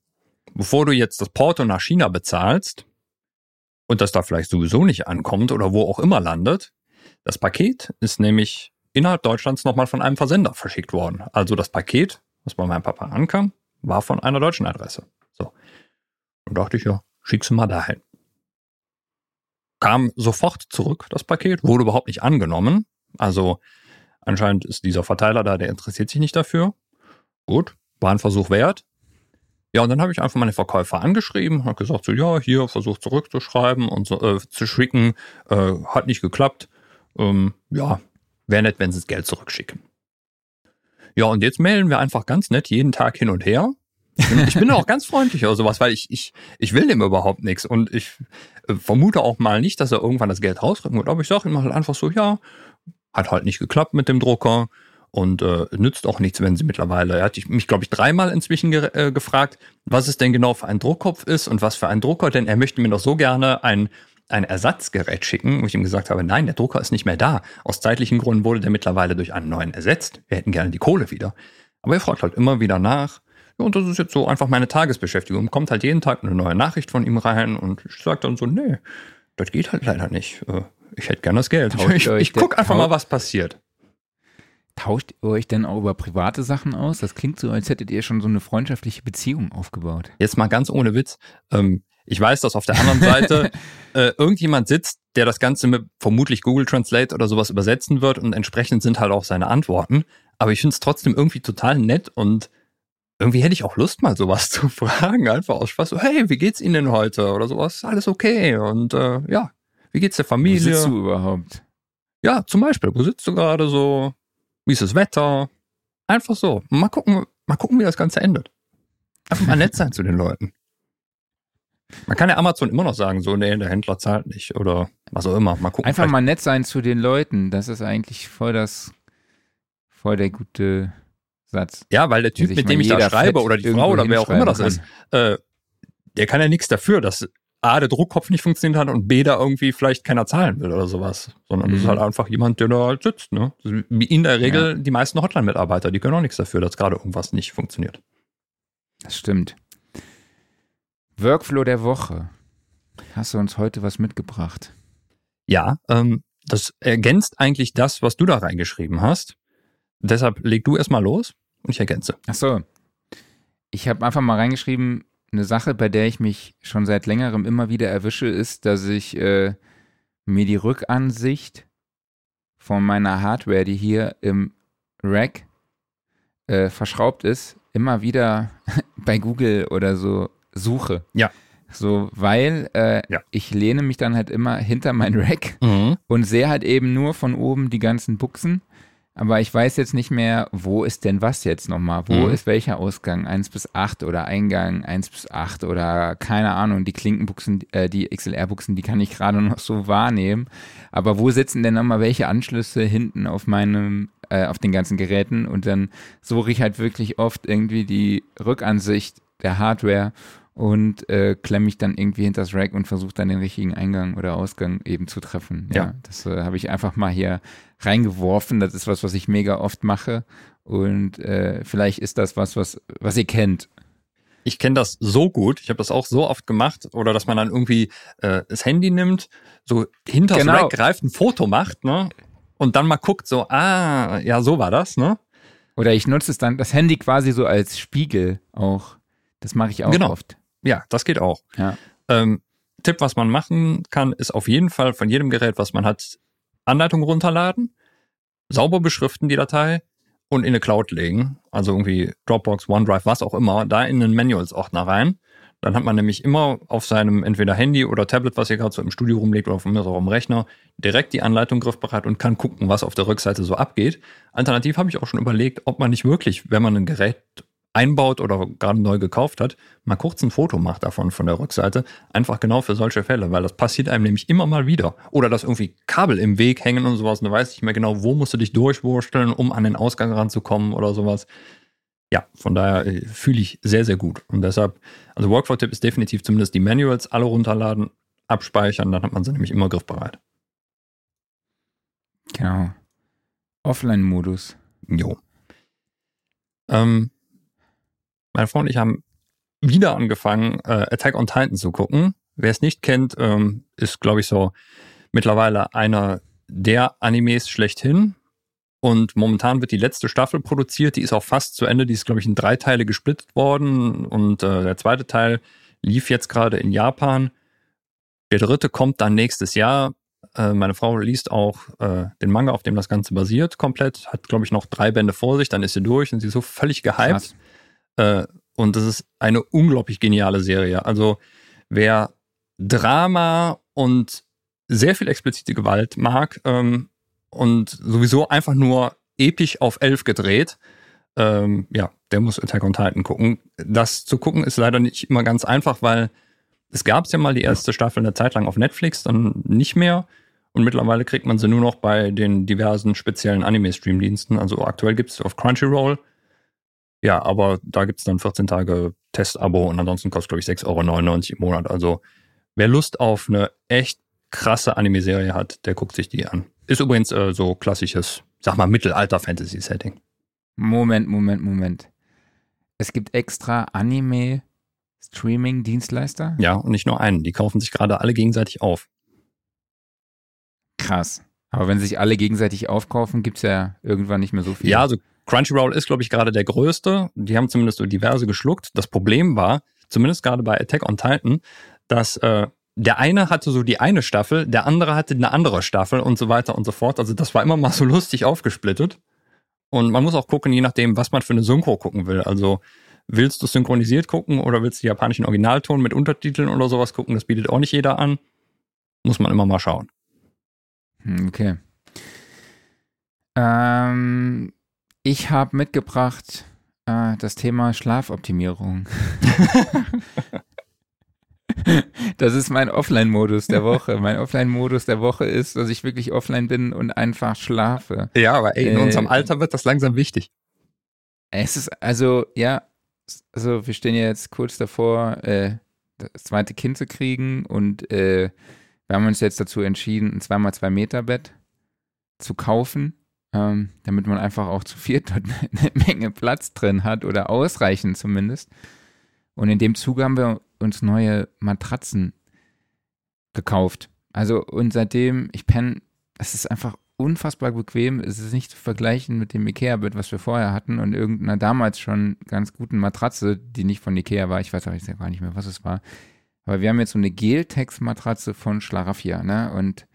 bevor du jetzt das Porto nach China bezahlst und das da vielleicht sowieso nicht ankommt oder wo auch immer landet, das Paket ist nämlich innerhalb Deutschlands nochmal von einem Versender verschickt worden. Also das Paket, was bei meinem Papa ankam, war von einer deutschen Adresse. So. Und dachte ich, ja, schick's mal dahin. Kam sofort zurück, das Paket, wurde überhaupt nicht angenommen. Also anscheinend ist dieser Verteiler da, der interessiert sich nicht dafür. Gut, war ein Versuch wert. Ja, und dann habe ich einfach meine Verkäufer angeschrieben, habe gesagt, so ja, hier versucht zurückzuschreiben und so, äh, zu schicken, äh, hat nicht geklappt. Ähm, ja, wäre nett, wenn sie das Geld zurückschicken. Ja, und jetzt mailen wir einfach ganz nett jeden Tag hin und her. Ich bin, auch ganz freundlich oder sowas, weil ich, ich, ich will dem überhaupt nichts und ich äh, vermute auch mal nicht, dass er irgendwann das Geld rausrücken wird. Aber ich sage ihm halt einfach so, ja, hat halt nicht geklappt mit dem Drucker und äh, nützt auch nichts, wenn sie mittlerweile, er hat mich, glaube ich, dreimal inzwischen ge äh, gefragt, was es denn genau für ein Druckkopf ist und was für ein Drucker, denn er möchte mir doch so gerne ein, ein Ersatzgerät schicken, wo ich ihm gesagt habe, nein, der Drucker ist nicht mehr da. Aus zeitlichen Gründen wurde der mittlerweile durch einen neuen ersetzt. Wir hätten gerne die Kohle wieder. Aber er fragt halt immer wieder nach. Ja, und das ist jetzt so einfach meine Tagesbeschäftigung. Kommt halt jeden Tag eine neue Nachricht von ihm rein und ich sage dann so, nee, das geht halt leider nicht. Äh, ich hätte gerne das Geld. Ich, ich guck der- einfach mal, was passiert. Tauscht ihr euch denn auch über private Sachen aus? Das klingt so, als hättet ihr schon so eine freundschaftliche Beziehung aufgebaut. Jetzt mal ganz ohne Witz. Ähm, ich weiß, dass auf der anderen Seite äh, irgendjemand sitzt, der das Ganze mit vermutlich Google Translate oder sowas übersetzen wird und entsprechend sind halt auch seine Antworten. Aber ich finde es trotzdem irgendwie total nett und irgendwie hätte ich auch Lust, mal sowas zu fragen. Einfach aus Spaß. So, hey, wie geht's Ihnen denn heute? Oder sowas. Alles okay. Und äh, ja, wie geht's der Wo Familie? sitzt du überhaupt? Ja, zum Beispiel, wo sitzt du gerade so? Wie ist das Wetter? Einfach so. Mal gucken, mal gucken, wie das Ganze endet. Einfach mal nett sein zu den Leuten. Man kann ja Amazon immer noch sagen, so, nee, der Händler zahlt nicht oder was auch immer. Mal gucken. Einfach mal nett sein zu den Leuten. Das ist eigentlich voll das, voll der gute Satz. Ja, weil der Typ, mit dem ich da schreibe oder die Frau oder wer auch immer das ist, äh, der kann ja nichts dafür, dass A, der Druckkopf nicht funktioniert hat und B, da irgendwie vielleicht keiner zahlen will oder sowas. Sondern das ist Mhm. halt einfach jemand, der da halt sitzt. Ne? Wie in der Regel die meisten Hotline-Mitarbeiter, die können auch nichts dafür, dass gerade irgendwas nicht funktioniert. Das stimmt. Workflow der Woche. Hast du uns heute was mitgebracht? Ja, ähm, das ergänzt eigentlich das, was du da reingeschrieben hast. Deshalb leg du erstmal los und ich ergänze. Ach so. Ich habe einfach mal reingeschrieben, eine Sache, bei der ich mich schon seit längerem immer wieder erwische, ist, dass ich äh, mir die Rückansicht von meiner Hardware, die hier im Rack äh, verschraubt ist, immer wieder bei Google oder so suche. Ja. So, weil äh, Ja. ich lehne mich dann halt immer hinter mein Rack und sehe halt eben nur von oben die ganzen Buchsen. Aber ich weiß jetzt nicht mehr, wo ist denn was jetzt nochmal? Wo Mhm. ist welcher Ausgang? 1 bis 8 oder Eingang 1 bis 8 oder keine Ahnung. Die Klinkenbuchsen, äh, die XLR-Buchsen, die kann ich gerade noch so wahrnehmen. Aber wo sitzen denn nochmal welche Anschlüsse hinten auf meinem, äh, auf den ganzen Geräten? Und dann suche ich halt wirklich oft irgendwie die Rückansicht der Hardware und äh, klemme mich dann irgendwie hinter das Rack und versuche dann den richtigen Eingang oder Ausgang eben zu treffen. Ja, Ja. das äh, habe ich einfach mal hier reingeworfen. Das ist was, was ich mega oft mache und äh, vielleicht ist das was, was, was ihr kennt. Ich kenne das so gut. Ich habe das auch so oft gemacht. Oder dass man dann irgendwie äh, das Handy nimmt, so hinter Genau. Rack greift, ein Foto macht, ne? Und dann mal guckt, so, ah, ja, so war das, ne? Oder ich nutze es dann, das Handy quasi so als Spiegel auch. Das mache ich auch Genau. oft. Ja, das geht auch. Ja. Ähm, Tipp, was man machen kann, ist auf jeden Fall von jedem Gerät, was man hat, Anleitung runterladen, sauber beschriften die Datei und in eine Cloud legen. Also irgendwie Dropbox, OneDrive, was auch immer, da in einen Manuals-Ordner rein. Dann hat man nämlich immer auf seinem entweder Handy oder Tablet, was ihr gerade so im Studio rumlegt oder von mir auch am Rechner, direkt die Anleitung griffbereit und kann gucken, was auf der Rückseite so abgeht. Alternativ habe ich auch schon überlegt, ob man nicht wirklich, wenn man ein Gerät einbaut oder gerade neu gekauft hat, mal kurz ein Foto macht davon von der Rückseite. Einfach genau für solche Fälle, weil das passiert einem nämlich immer mal wieder. Oder dass irgendwie Kabel im Weg hängen und sowas und du weißt nicht mehr genau, wo musst du dich durchwursteln, um an den Ausgang ranzukommen oder sowas. Ja, von daher äh, fühle ich sehr, sehr gut. Und deshalb, also Workflow-Tipp ist definitiv zumindest die Manuals alle runterladen, abspeichern, dann hat man sie nämlich immer griffbereit. Genau. Offline-Modus. Jo. Ähm, meine Frau und ich haben wieder angefangen, äh, Attack on Titan zu gucken. Wer es nicht kennt, ähm, ist, glaube ich, so mittlerweile einer der Animes schlechthin. Und momentan wird die letzte Staffel produziert. Die ist auch fast zu Ende. Die ist, glaube ich, in drei Teile gesplittet worden. Und äh, der zweite Teil lief jetzt gerade in Japan. Der dritte kommt dann nächstes Jahr. Äh, meine Frau liest auch äh, den Manga, auf dem das Ganze basiert, komplett. Hat, glaube ich, noch drei Bände vor sich. Dann ist sie durch und sie ist so völlig gehypt. Krass. Äh, und das ist eine unglaublich geniale Serie. Also wer Drama und sehr viel explizite Gewalt mag ähm, und sowieso einfach nur episch auf elf gedreht, ähm, ja, der muss Attack on Titan gucken. Das zu gucken ist leider nicht immer ganz einfach, weil es gab ja mal die erste Staffel eine Zeit lang auf Netflix, dann nicht mehr. Und mittlerweile kriegt man sie nur noch bei den diversen speziellen Anime-Streamdiensten. Also aktuell gibt es auf Crunchyroll. Ja, aber da gibt es dann 14 Tage Testabo und ansonsten kostet, glaube ich, 6,99 Euro im Monat. Also wer Lust auf eine echt krasse Anime-Serie hat, der guckt sich die an. Ist übrigens äh, so klassisches, sag mal, Mittelalter-Fantasy-Setting. Moment, Moment, Moment. es gibt extra Anime-Streaming-Dienstleister. Ja, und nicht nur einen. Die kaufen sich gerade alle gegenseitig auf. Krass. Aber wenn sich alle gegenseitig aufkaufen, gibt es ja irgendwann nicht mehr so viel. Ja, also Crunchyroll ist, glaube ich, gerade der größte. Die haben zumindest so diverse geschluckt. Das Problem war, zumindest gerade bei Attack on Titan, dass äh, der eine hatte so die eine Staffel, der andere hatte eine andere Staffel und so weiter und so fort. Also das war immer mal so lustig aufgesplittet. Und man muss auch gucken, je nachdem, was man für eine Synchro gucken will. Also willst du synchronisiert gucken oder willst du japanischen Originalton mit Untertiteln oder sowas gucken? Das bietet auch nicht jeder an. Muss man immer mal schauen. Hm, okay. Ähm, ich habe mitgebracht äh, das Thema Schlafoptimierung. Das ist mein Offline-Modus der Woche. Mein Offline-Modus der Woche ist, dass ich wirklich offline bin und einfach schlafe. Ja, aber ey, in äh, unserem Alter wird das langsam wichtig. Es ist, also, ja, also wir stehen ja jetzt kurz davor, äh, das zweite Kind zu kriegen und äh, wir haben uns jetzt dazu entschieden, ein 2x2 Meter Bett zu kaufen, ähm, damit man einfach auch zu viert dort eine Menge Platz drin hat oder ausreichend zumindest. Und in dem Zuge haben wir uns neue Matratzen gekauft. Also und seitdem, ich penne, es ist einfach unfassbar bequem. Es ist nicht zu vergleichen mit dem Ikea-Bett, was wir vorher hatten und irgendeiner damals schon ganz guten Matratze, die nicht von Ikea war. Ich weiß auch jetzt gar nicht mehr, was es war. Aber wir haben jetzt so eine Geltex-Matratze von Schlaraffia, ne? Und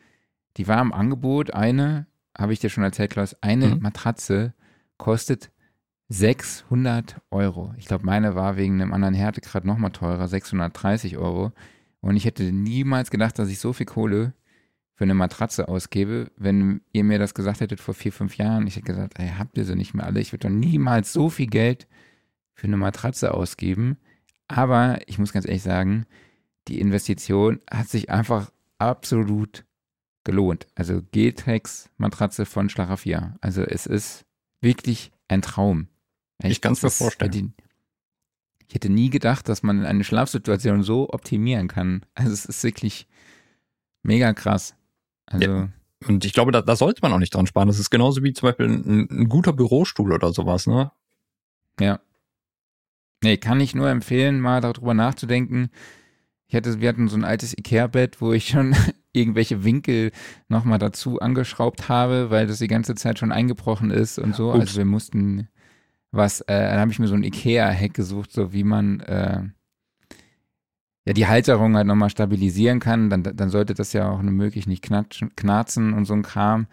die war im Angebot. Eine, habe ich dir schon erzählt, Klaus, eine mhm. Matratze kostet 600 Euro. Ich glaube, meine war wegen einem anderen Härtegrad nochmal teurer, 630 Euro. Und ich hätte niemals gedacht, dass ich so viel Kohle für eine Matratze ausgebe. Wenn ihr mir das gesagt hättet vor vier, fünf Jahren, ich hätte gesagt, ey, habt ihr sie nicht mehr alle? Ich würde doch niemals so viel Geld für eine Matratze ausgeben. Aber ich muss ganz ehrlich sagen, die Investition hat sich einfach absolut gelohnt. Also G-Tex Matratze von Schlaraffia. Also es ist wirklich ein Traum. Ich, ich kann es mir vorstellen. Hätte, ich hätte nie gedacht, dass man eine Schlafsituation so optimieren kann. Also es ist wirklich mega krass. Also ja. Und ich glaube, da, da sollte man auch nicht dran sparen. Das ist genauso wie zum Beispiel ein, ein guter Bürostuhl oder sowas, ne? Ja. Nee, kann ich nur empfehlen, mal darüber nachzudenken. Ich hatte, wir hatten so ein altes Ikea-Bett, wo ich schon irgendwelche Winkel nochmal dazu angeschraubt habe, weil das die ganze Zeit schon eingebrochen ist und so. Ups. Also wir mussten was, äh, dann habe ich mir so ein Ikea-Hack gesucht, so wie man äh, ja die Halterung halt nochmal stabilisieren kann. Dann, dann sollte das ja auch nur möglich nicht knatschen, knarzen und so ein Kram.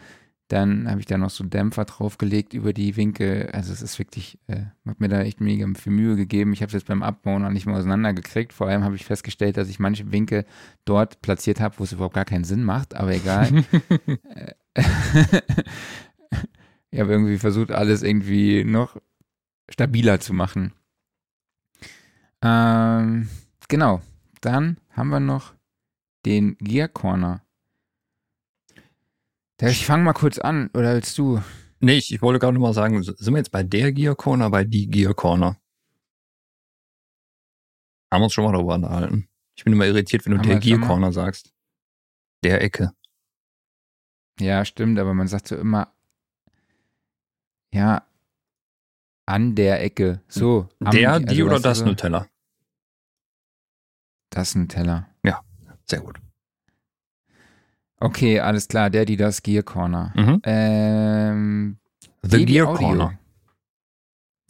Dann habe ich da noch so Dämpfer draufgelegt über die Winkel. Also es ist wirklich, äh, hat mir da echt mega viel Mühe gegeben. Ich habe es jetzt beim Abbauen noch nicht mehr auseinandergekriegt. Vor allem habe ich festgestellt, dass ich manche Winkel dort platziert habe, wo es überhaupt gar keinen Sinn macht, aber egal. ich habe irgendwie versucht, alles irgendwie noch stabiler zu machen. Ähm, genau. Dann haben wir noch den Gear Corner. Ich fange mal kurz an, oder willst du? Nee, ich, ich wollte gerade nur mal sagen, sind wir jetzt bei der Gear Corner, bei die Gear Corner? Haben wir uns schon mal darüber unterhalten. Ich bin immer irritiert, wenn du Haben der Gear Corner sagst. Der Ecke. Ja, stimmt, aber man sagt so immer, ja, an der Ecke. So. Der, am, die also oder das Nutella? Das Nutella. Ja, sehr gut. Okay, alles klar. Der, die, das Gear Corner. Mhm. Ähm, The Gear Audio. Corner.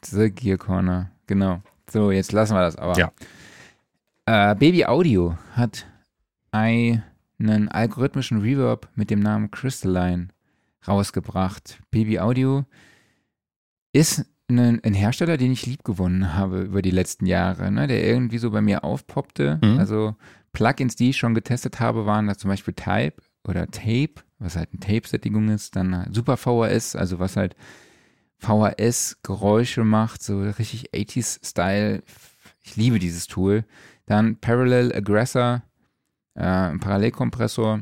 The Gear Corner, genau. So, jetzt lassen wir das aber. Ja. Äh, Baby Audio hat einen algorithmischen Reverb mit dem Namen Crystalline rausgebracht. Baby Audio ist ein, ein, Hersteller, den ich lieb gewonnen habe über die letzten Jahre, ne, der irgendwie so bei mir aufpoppte. Mhm. Also Plugins, die ich schon getestet habe, waren da zum Beispiel Type oder Tape, was halt eine Tape-Sättigung ist, dann Super VHS, also was halt VHS-Geräusche macht, so richtig 80s-Style. Ich liebe dieses Tool. Dann Parallel Aggressor, äh, ein Parallelkompressor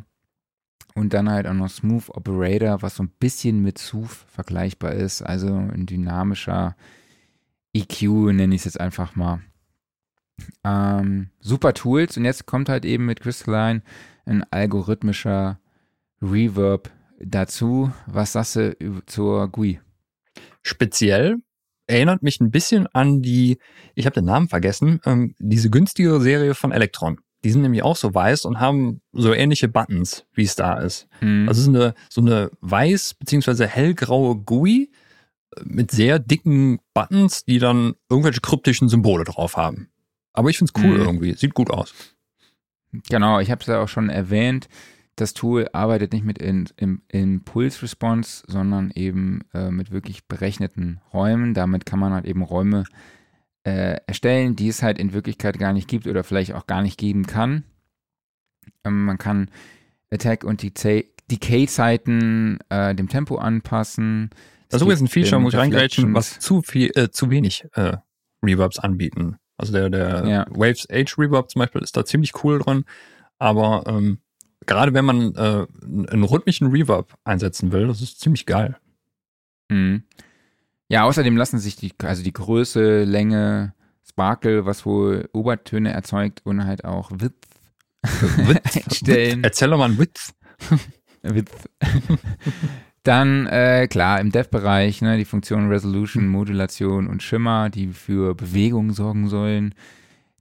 und dann halt auch noch Smooth Operator, was so ein bisschen mit Sooth vergleichbar ist. Also ein dynamischer EQ, nenne ich es jetzt einfach mal. Ähm, super Tools. Und jetzt kommt halt eben mit Crystalline ein algorithmischer Reverb dazu. Was sagst du zur GUI? Speziell erinnert mich ein bisschen an die, ich habe den Namen vergessen, ähm, diese günstigere Serie von Electron. Die sind nämlich auch so weiß und haben so ähnliche Buttons, wie es da ist. Mhm. Also es ist eine, so eine weiß beziehungsweise hellgraue GUI äh, mit sehr dicken Buttons, die dann irgendwelche kryptischen Symbole drauf haben. Aber ich find's cool Mhm. irgendwie. Sieht gut aus. Genau, ich habe es ja auch schon erwähnt. Das Tool arbeitet nicht mit in, im Impulse Response, sondern eben äh, mit wirklich berechneten Räumen. Damit kann man halt eben Räume äh, erstellen, die es halt in Wirklichkeit gar nicht gibt oder vielleicht auch gar nicht geben kann. Ähm, man kann Attack- und Deca- Decay-Zeiten äh, dem Tempo anpassen. Es Das ist übrigens ein Feature, muss ich reingrätschen, was zu viel, äh, zu wenig äh, Reverbs anbieten. Also der, der Ja. Waves Age Reverb zum Beispiel ist da ziemlich cool dran. Aber ähm, gerade wenn man äh, einen rhythmischen Reverb einsetzen will, das ist ziemlich geil. Mhm. Ja, außerdem lassen sich die, also die Größe, Länge, Sparkle, was wohl Obertöne erzeugt und halt auch Width einstellen. Erzähl doch mal einen Witz. Width. Dann, äh, klar, im Dev-Bereich, ne, die Funktionen Resolution, Modulation und Schimmer, die für Bewegung sorgen sollen.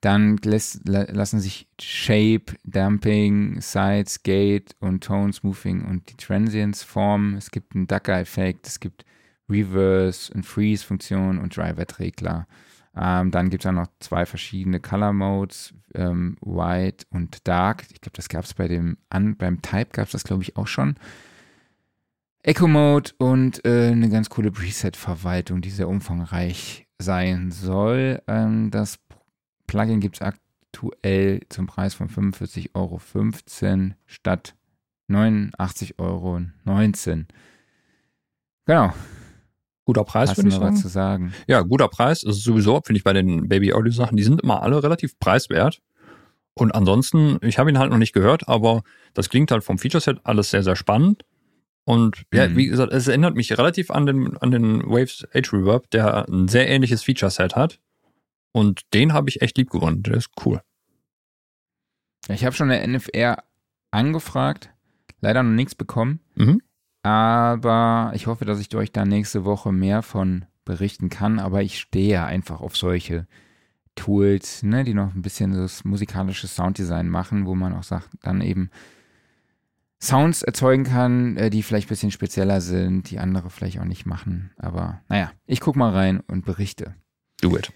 Dann lässt, la, lassen sich Shape, Damping, Sides, Gate und Tone Smoothing und die Transients formen. Es gibt einen Ducker-Effekt, es gibt Reverse und Freeze-Funktion und Drive-Regler. Ähm, dann gibt es auch noch zwei verschiedene Color Modes, ähm, White und Dark. Ich glaube, das gab es bei dem an, beim Type gab es das, glaube ich, auch schon. Echo Mode und äh, eine ganz coole Preset-Verwaltung, die sehr umfangreich sein soll. Ähm, das Plugin gibt es aktuell zum Preis von 45,15 Euro statt 89,19 Euro. Genau, Guter Preis, würde ich sagen. zu sagen? Ja, guter Preis. Also sowieso, finde ich, bei den Baby Audio Sachen, die sind immer alle relativ preiswert. Und ansonsten, ich habe ihn halt noch nicht gehört, aber das klingt halt vom Feature-Set alles sehr, sehr spannend. Und ja, Mhm. wie gesagt, es erinnert mich relativ an den, an den Waves Age Reverb, der ein sehr ähnliches Feature-Set hat. Und den habe ich echt lieb gewonnen. Der ist cool. Ich habe schon eine NFR angefragt, leider noch nichts bekommen. Mhm. Aber ich hoffe, dass ich euch da nächste Woche mehr von berichten kann. Aber ich stehe ja einfach auf solche Tools, ne, die noch ein bisschen das musikalische Sounddesign machen, wo man auch sagt, dann eben Sounds erzeugen kann, äh, die vielleicht ein bisschen spezieller sind, die andere vielleicht auch nicht machen. Aber naja, ich guck mal rein und berichte. Do it.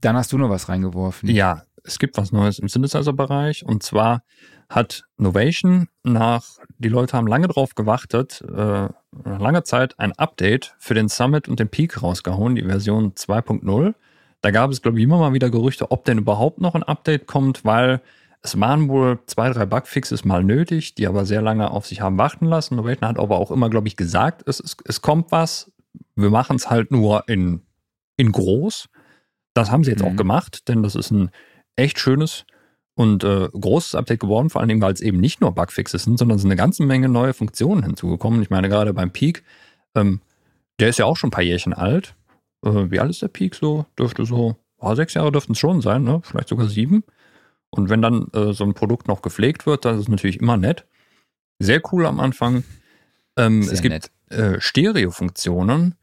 Dann hast du noch was reingeworfen. Ja, es gibt was Neues im Synthesizer-Bereich. Und zwar hat Novation nach, die Leute haben lange drauf gewartet, äh, nach langer Zeit ein Update für den Summit und den Peak rausgehauen, die Version 2.0. Da gab es, glaube ich, immer mal wieder Gerüchte, ob denn überhaupt noch ein Update kommt, weil es waren wohl zwei, drei Bugfixes mal nötig, die aber sehr lange auf sich haben warten lassen. Novation hat aber auch immer, glaube ich, gesagt, es, es, es kommt was. Wir machen es halt nur in, in groß. Das haben sie jetzt Mhm. auch gemacht, denn das ist ein echt schönes und äh, großes Update geworden, vor allen Dingen, weil es eben nicht nur Bugfixes sind, sondern es sind eine ganze Menge neue Funktionen hinzugekommen. Ich meine, gerade beim Peak, ähm, der ist ja auch schon ein paar Jährchen alt. Äh, wie alt ist der Peak so? Dürfte so, oh, sechs Jahre dürften es schon sein, ne? Vielleicht sogar sieben. Und wenn dann äh, so ein Produkt noch gepflegt wird, dann ist es natürlich immer nett. Sehr cool am Anfang. Ähm, es gibt äh, Stereo-Funktionen.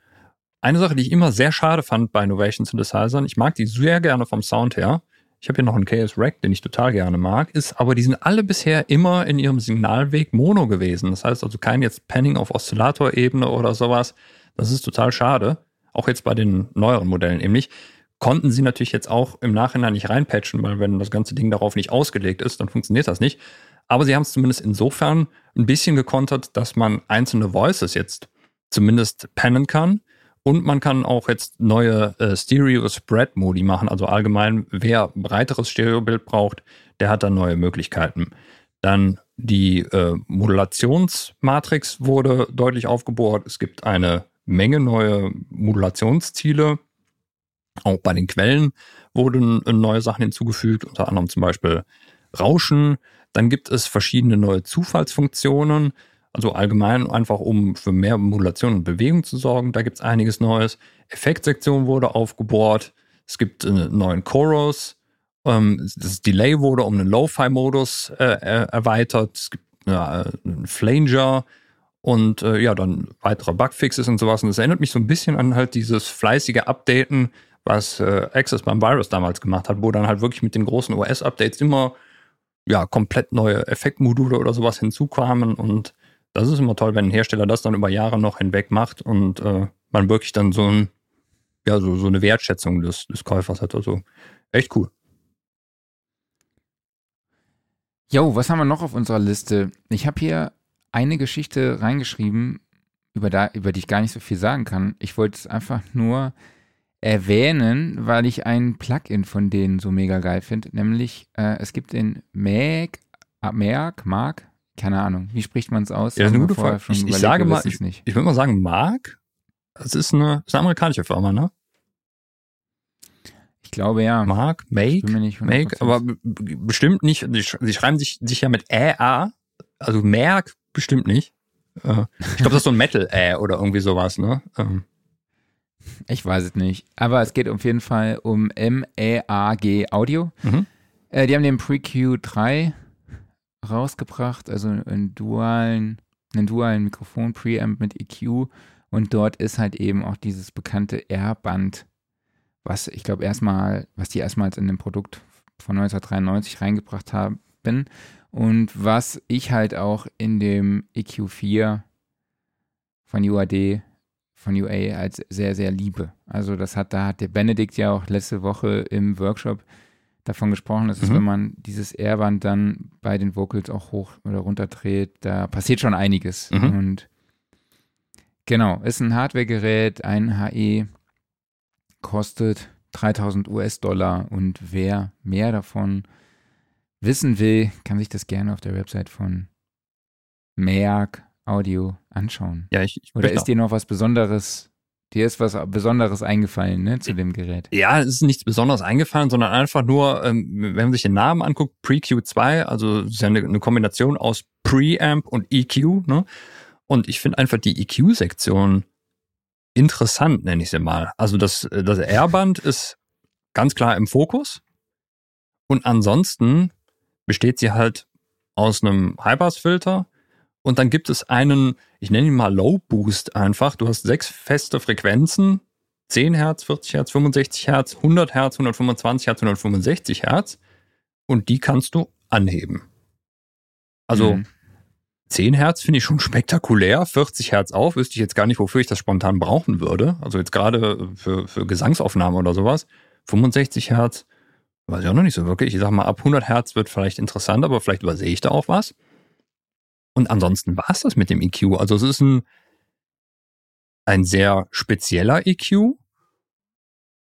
Eine Sache, die ich immer sehr schade fand bei Innovation Synthesizern, ich mag die sehr gerne vom Sound her. Ich habe hier noch einen KS Rack, den ich total gerne mag, ist aber die sind alle bisher immer in ihrem Signalweg Mono gewesen. Das heißt also kein jetzt Panning auf Oszillator-Ebene oder sowas. Das ist total schade. Auch jetzt bei den neueren Modellen eben nicht. Konnten sie natürlich jetzt auch im Nachhinein nicht reinpatchen, weil wenn das ganze Ding darauf nicht ausgelegt ist, dann funktioniert das nicht. Aber sie haben es zumindest insofern ein bisschen gekontert, dass man einzelne Voices jetzt zumindest pennen kann. Und man kann auch jetzt neue äh, Stereo-Spread-Modi machen. Also allgemein, wer breiteres Stereobild braucht, der hat dann neue Möglichkeiten. Dann die äh, Modulationsmatrix wurde deutlich aufgebohrt. Es gibt eine Menge neue Modulationsziele. Auch bei den Quellen wurden äh, neue Sachen hinzugefügt, unter anderem zum Beispiel Rauschen. Dann gibt es verschiedene neue Zufallsfunktionen. Also allgemein einfach, um für mehr Modulation und Bewegung zu sorgen. Da gibt es einiges Neues. Effektsektion wurde aufgebohrt. Es gibt einen neuen Chorus. Ähm, das Delay wurde um einen Lo-Fi-Modus äh, äh, erweitert. Es gibt einen Flanger und äh, ja, dann weitere Bugfixes und sowas. Und das erinnert mich so ein bisschen an halt dieses fleißige Updaten, was äh, Access beim Virus damals gemacht hat, wo dann halt wirklich mit den großen OS-Updates immer ja komplett neue Effektmodule oder sowas hinzukamen. Und das ist immer toll, wenn ein Hersteller das dann über Jahre noch hinweg macht und äh, man wirklich dann so ein ja so, so eine Wertschätzung des, des Käufers hat. Also echt cool. Jo, was haben wir noch auf unserer Liste? Ich habe hier eine Geschichte reingeschrieben, über, da, über die ich gar nicht so viel sagen kann. Ich wollte es einfach nur erwähnen, weil ich ein Plugin von denen so mega geil finde. Nämlich, äh, es gibt den Mac, äh, Merk, Mark, keine Ahnung, wie spricht man es aus? Ja, ist eine gute Frage. Ich, ich sage mal, ich, ich würde mal sagen, Mark, das ist eine, ist eine amerikanische Firma, ne? Ich glaube ja. Mark, Make, Make, aber bestimmt nicht. Sie schreiben sich, sich ja mit Ä-A, also Merk bestimmt nicht. Äh, ich glaube, das ist so ein Metal-Ä oder irgendwie sowas, ne? Ähm. Ich weiß es nicht. Aber es geht auf jeden Fall um M-E-A-G Audio. Mhm. Äh, die haben den Pre-Q 3 rausgebracht, also einen dualen, einen dualen Mikrofon-Preamp mit EQ. Und dort ist halt eben auch dieses bekannte R-Band, was ich glaube erstmal, was die erstmals in dem Produkt von 1993 reingebracht haben. Und was ich halt auch in dem EQ4 von UAD, von UA als sehr, sehr liebe. Also das hat, da hat der Benedikt ja auch letzte Woche im Workshop davon gesprochen, dass mhm. es, wenn man dieses R-Band dann bei den Vocals auch hoch oder runter dreht, da passiert schon einiges. Mhm. Und genau, ist ein Hardware-Gerät, ein HE, kostet 3000 US-Dollar und wer mehr davon wissen will, kann sich das gerne auf der Website von Merck Audio anschauen. Ja, ich, ich Oder ist dir noch was Besonderes, dir ist was Besonderes eingefallen, ne, zu dem Gerät? Ja, es ist nichts Besonderes eingefallen, sondern einfach nur, ähm, wenn man sich den Namen anguckt, Pre-Q2, also es ist ja eine, eine Kombination aus Preamp und EQ, ne? Und ich finde einfach die EQ-Sektion interessant, nenne ich sie mal. Also das, das R-Band ist ganz klar im Fokus. Und ansonsten besteht sie halt aus einem Highpass-Filter und dann gibt es einen, ich nenne ihn mal Low Boost einfach. Du hast sechs feste Frequenzen, 10 Hertz, 40 Hertz, 65 Hertz, 100 Hertz, 125 Hertz, 165 Hertz und die kannst du anheben. Also mhm. 10 Hertz finde ich schon spektakulär, 40 Hertz auf, wüsste ich jetzt gar nicht, wofür ich das spontan brauchen würde. Also jetzt gerade für, für Gesangsaufnahmen oder sowas. 65 Hertz, Weiß ich auch noch nicht so wirklich. Ich sag mal, ab 100 Hertz wird vielleicht interessant, aber vielleicht übersehe ich da auch was. Und ansonsten war es das mit dem EQ. Also es ist ein, ein sehr spezieller EQ.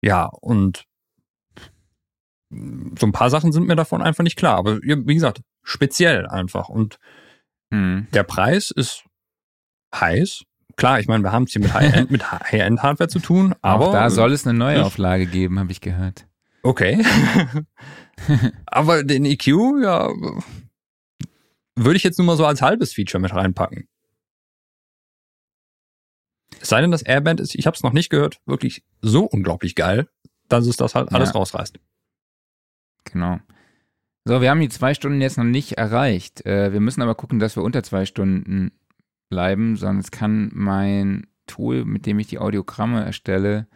Ja, und so ein paar Sachen sind mir davon einfach nicht klar. Aber wie gesagt, speziell einfach. Und hm. der Preis ist heiß. Klar, ich meine, wir haben es hier mit High-End-Hardware High zu tun, aber. Auch da soll es eine Neuauflage geben, habe ich gehört. Okay. Aber den EQ, ja, würde ich jetzt nur mal so als halbes Feature mit reinpacken. Es sei denn, das Airband ist, ich habe es noch nicht gehört, wirklich so unglaublich geil, dass es das halt alles ja. rausreißt. Genau. So, wir haben die zwei Stunden jetzt noch nicht erreicht. Äh, wir müssen aber gucken, dass wir unter zwei Stunden bleiben, sonst kann mein Tool, mit dem ich die Audiogramme erstelle,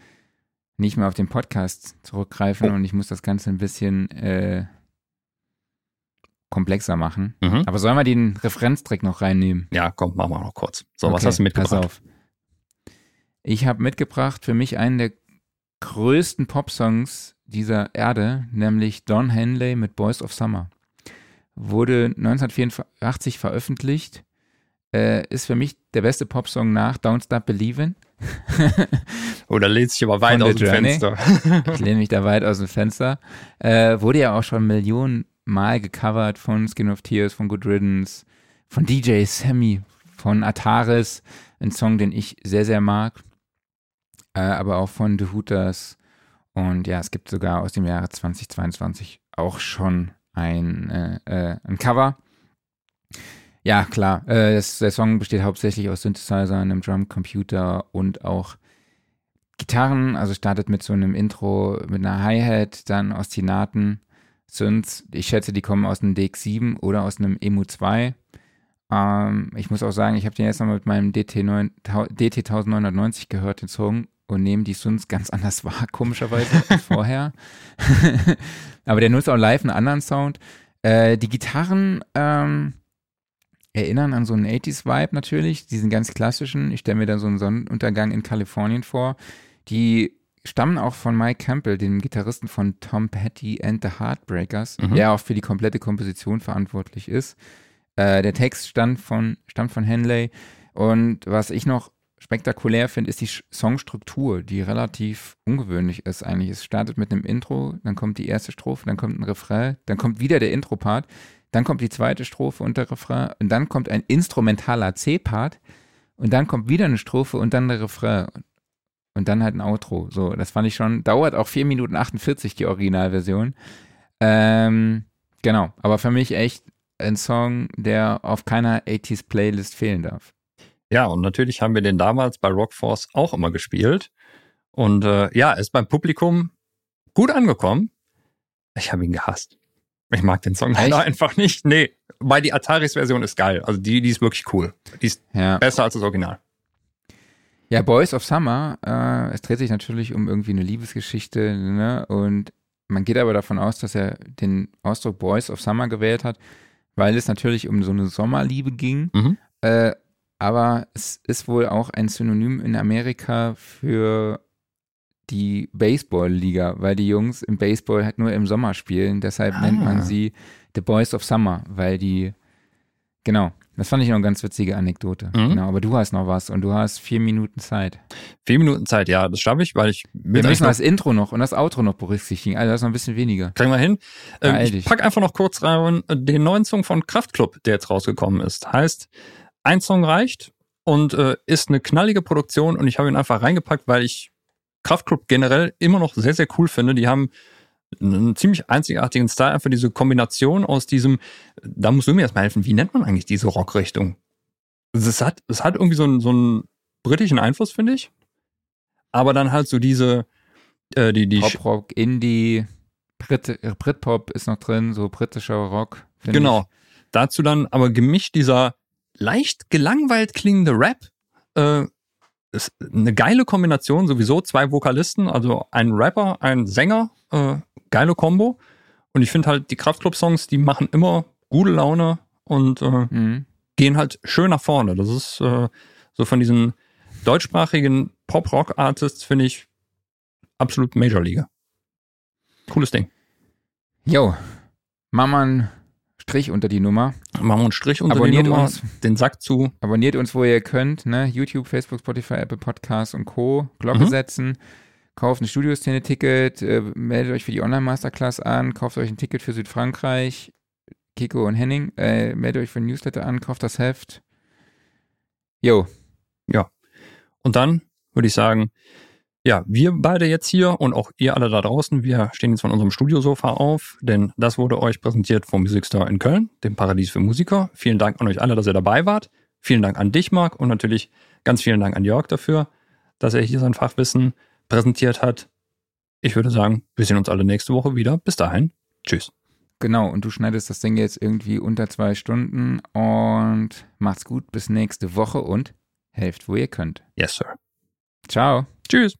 nicht mehr auf den Podcast zurückgreifen oh. und ich muss das Ganze ein bisschen äh, komplexer machen. Mhm. Aber sollen wir den Referenztrick noch reinnehmen? Ja, komm, machen wir noch kurz. So, okay, was hast du mitgebracht? Pass auf. Ich habe mitgebracht für mich einen der größten Popsongs dieser Erde, nämlich Don Henley mit Boys of Summer. Wurde 1984 veröffentlicht, äh, ist für mich der beste Popsong nach Don't Stop Believin'. Oder lehnt sich aber weit aus dem Journey. Fenster. ich lehne mich da weit aus dem Fenster. Äh, wurde ja auch schon Millionen Mal gecovert von Skin of Tears, von Good Riddance, von DJ Sammy, von Ataris. Ein Song, den ich sehr, sehr mag. Äh, aber auch von The Hooters. Und ja, es gibt sogar aus dem Jahre 2022 auch schon ein, äh, äh, ein Cover. Ja, klar. Äh, das, der Song besteht hauptsächlich aus Synthesizer, einem Drumcomputer und auch Gitarren. Also startet mit so einem Intro, mit einer Hi-Hat, dann Ostinaten, Synths. Ich schätze, die kommen aus einem DX7 oder aus einem Emu 2. Ähm, ich muss auch sagen, ich habe den jetzt noch mit meinem DT, 9, DT 1990 gehört, den Song, und nehme die Suns ganz anders wahr, komischerweise, als vorher. Aber der nutzt auch live einen anderen Sound. Äh, die Gitarren ähm, erinnern an so einen 80s-Vibe natürlich, diesen ganz klassischen. Ich stelle mir da so einen Sonnenuntergang in Kalifornien vor. Die stammen auch von Mike Campbell, dem Gitarristen von Tom Petty and the Heartbreakers, mhm. der auch für die komplette Komposition verantwortlich ist. Äh, der Text stammt von, stammt von Henley. Und was ich noch spektakulär finde, ist die Songstruktur, die relativ ungewöhnlich ist eigentlich. Es startet mit einem Intro, dann kommt die erste Strophe, dann kommt ein Refrain, dann kommt wieder der Intro-Part, dann kommt die zweite Strophe und der Refrain und dann kommt ein instrumentaler C-Part und dann kommt wieder eine Strophe und dann der Refrain und dann halt ein Outro. So, das fand ich schon, dauert auch 4 Minuten 48 die Originalversion. Ähm, genau, aber für mich echt ein Song, der auf keiner 80s Playlist fehlen darf. Ja, und natürlich haben wir den damals bei Rockforce auch immer gespielt. Und äh, ja, ist beim Publikum gut angekommen. Ich habe ihn gehasst. Ich mag den Song leider einfach nicht. Nee, weil die Ataris-Version ist geil. Also die, die ist wirklich cool. Die ist ja. besser als das Original. Ja, Boys of Summer, äh, es dreht sich natürlich um irgendwie eine Liebesgeschichte, ne? Und man geht aber davon aus, dass er den Ausdruck Boys of Summer gewählt hat, weil es natürlich um so eine Sommerliebe ging. Mhm. Äh, aber es ist wohl auch ein Synonym in Amerika für die Baseball-Liga, weil die Jungs im Baseball halt nur im Sommer spielen. Deshalb ah. nennt man ah. sie The Boys of Summer, weil die, genau, das fand ich noch eine ganz witzige Anekdote. Mhm. Genau, aber du hast noch was und du hast vier Minuten Zeit. Vier Minuten Zeit, ja, das schaffe ich, weil ich. Wir müssen das Intro noch und das Outro noch berücksichtigen. Also das ist noch ein bisschen weniger. Kriegen wir hin. Ähm, ich pack einfach noch kurz rein den neuen Song von Kraftklub, der jetzt rausgekommen ist. Heißt ein Song reicht und äh, ist eine knallige Produktion und ich habe ihn einfach reingepackt, weil ich Kraftklub generell immer noch sehr, sehr cool finde. Die haben einen ziemlich einzigartigen Style, einfach diese Kombination aus diesem, da musst du mir erstmal helfen, wie nennt man eigentlich diese Rockrichtung? Es hat, es hat irgendwie so einen, so einen britischen Einfluss, finde ich. Aber dann halt so diese, äh, die, die Pop-Rock, Indie, Brit, Britpop ist noch drin, so britischer Rock. Genau. Ich. Dazu dann aber gemischt dieser leicht gelangweilt klingende Rap. Äh, ist eine geile Kombination, sowieso zwei Vokalisten, also ein Rapper, ein Sänger, äh, geile Kombo. Und ich finde halt, die Kraftclub-Songs, die machen immer gute Laune und äh, mhm. gehen halt schön nach vorne. Das ist äh, so von diesen deutschsprachigen Pop-Rock-Artists, finde ich, absolut Major-Liga. Cooles Ding. Jo, Mammern Strich unter die Nummer. Machen wir einen Strich unter abonniert die Nummer, uns, den Sack zu. Abonniert uns, wo ihr könnt, ne? YouTube, Facebook, Spotify, Apple Podcasts und Co. Glocke mhm. setzen. Kauft ein Studioszene-Ticket, äh, meldet euch für die Online-Masterclass an, kauft euch ein Ticket für Südfrankreich, Kiko und Henning, äh, meldet euch für ein Newsletter an, kauft das Heft. Jo. Ja. Und dann würde ich sagen, ja, wir beide jetzt hier und auch ihr alle da draußen, wir stehen jetzt von unserem Studiosofa auf, denn das wurde euch präsentiert vom Music Store in Köln, dem Paradies für Musiker. Vielen Dank an euch alle, dass ihr dabei wart. Vielen Dank an dich, Marc, und natürlich ganz vielen Dank an Jörg dafür, dass er hier sein Fachwissen präsentiert hat. Ich würde sagen, wir sehen uns alle nächste Woche wieder. Bis dahin, tschüss. Genau, und du schneidest das Ding jetzt irgendwie unter zwei Stunden und macht's gut bis nächste Woche und helft, wo ihr könnt. Yes, sir. Ciao. Tschüss.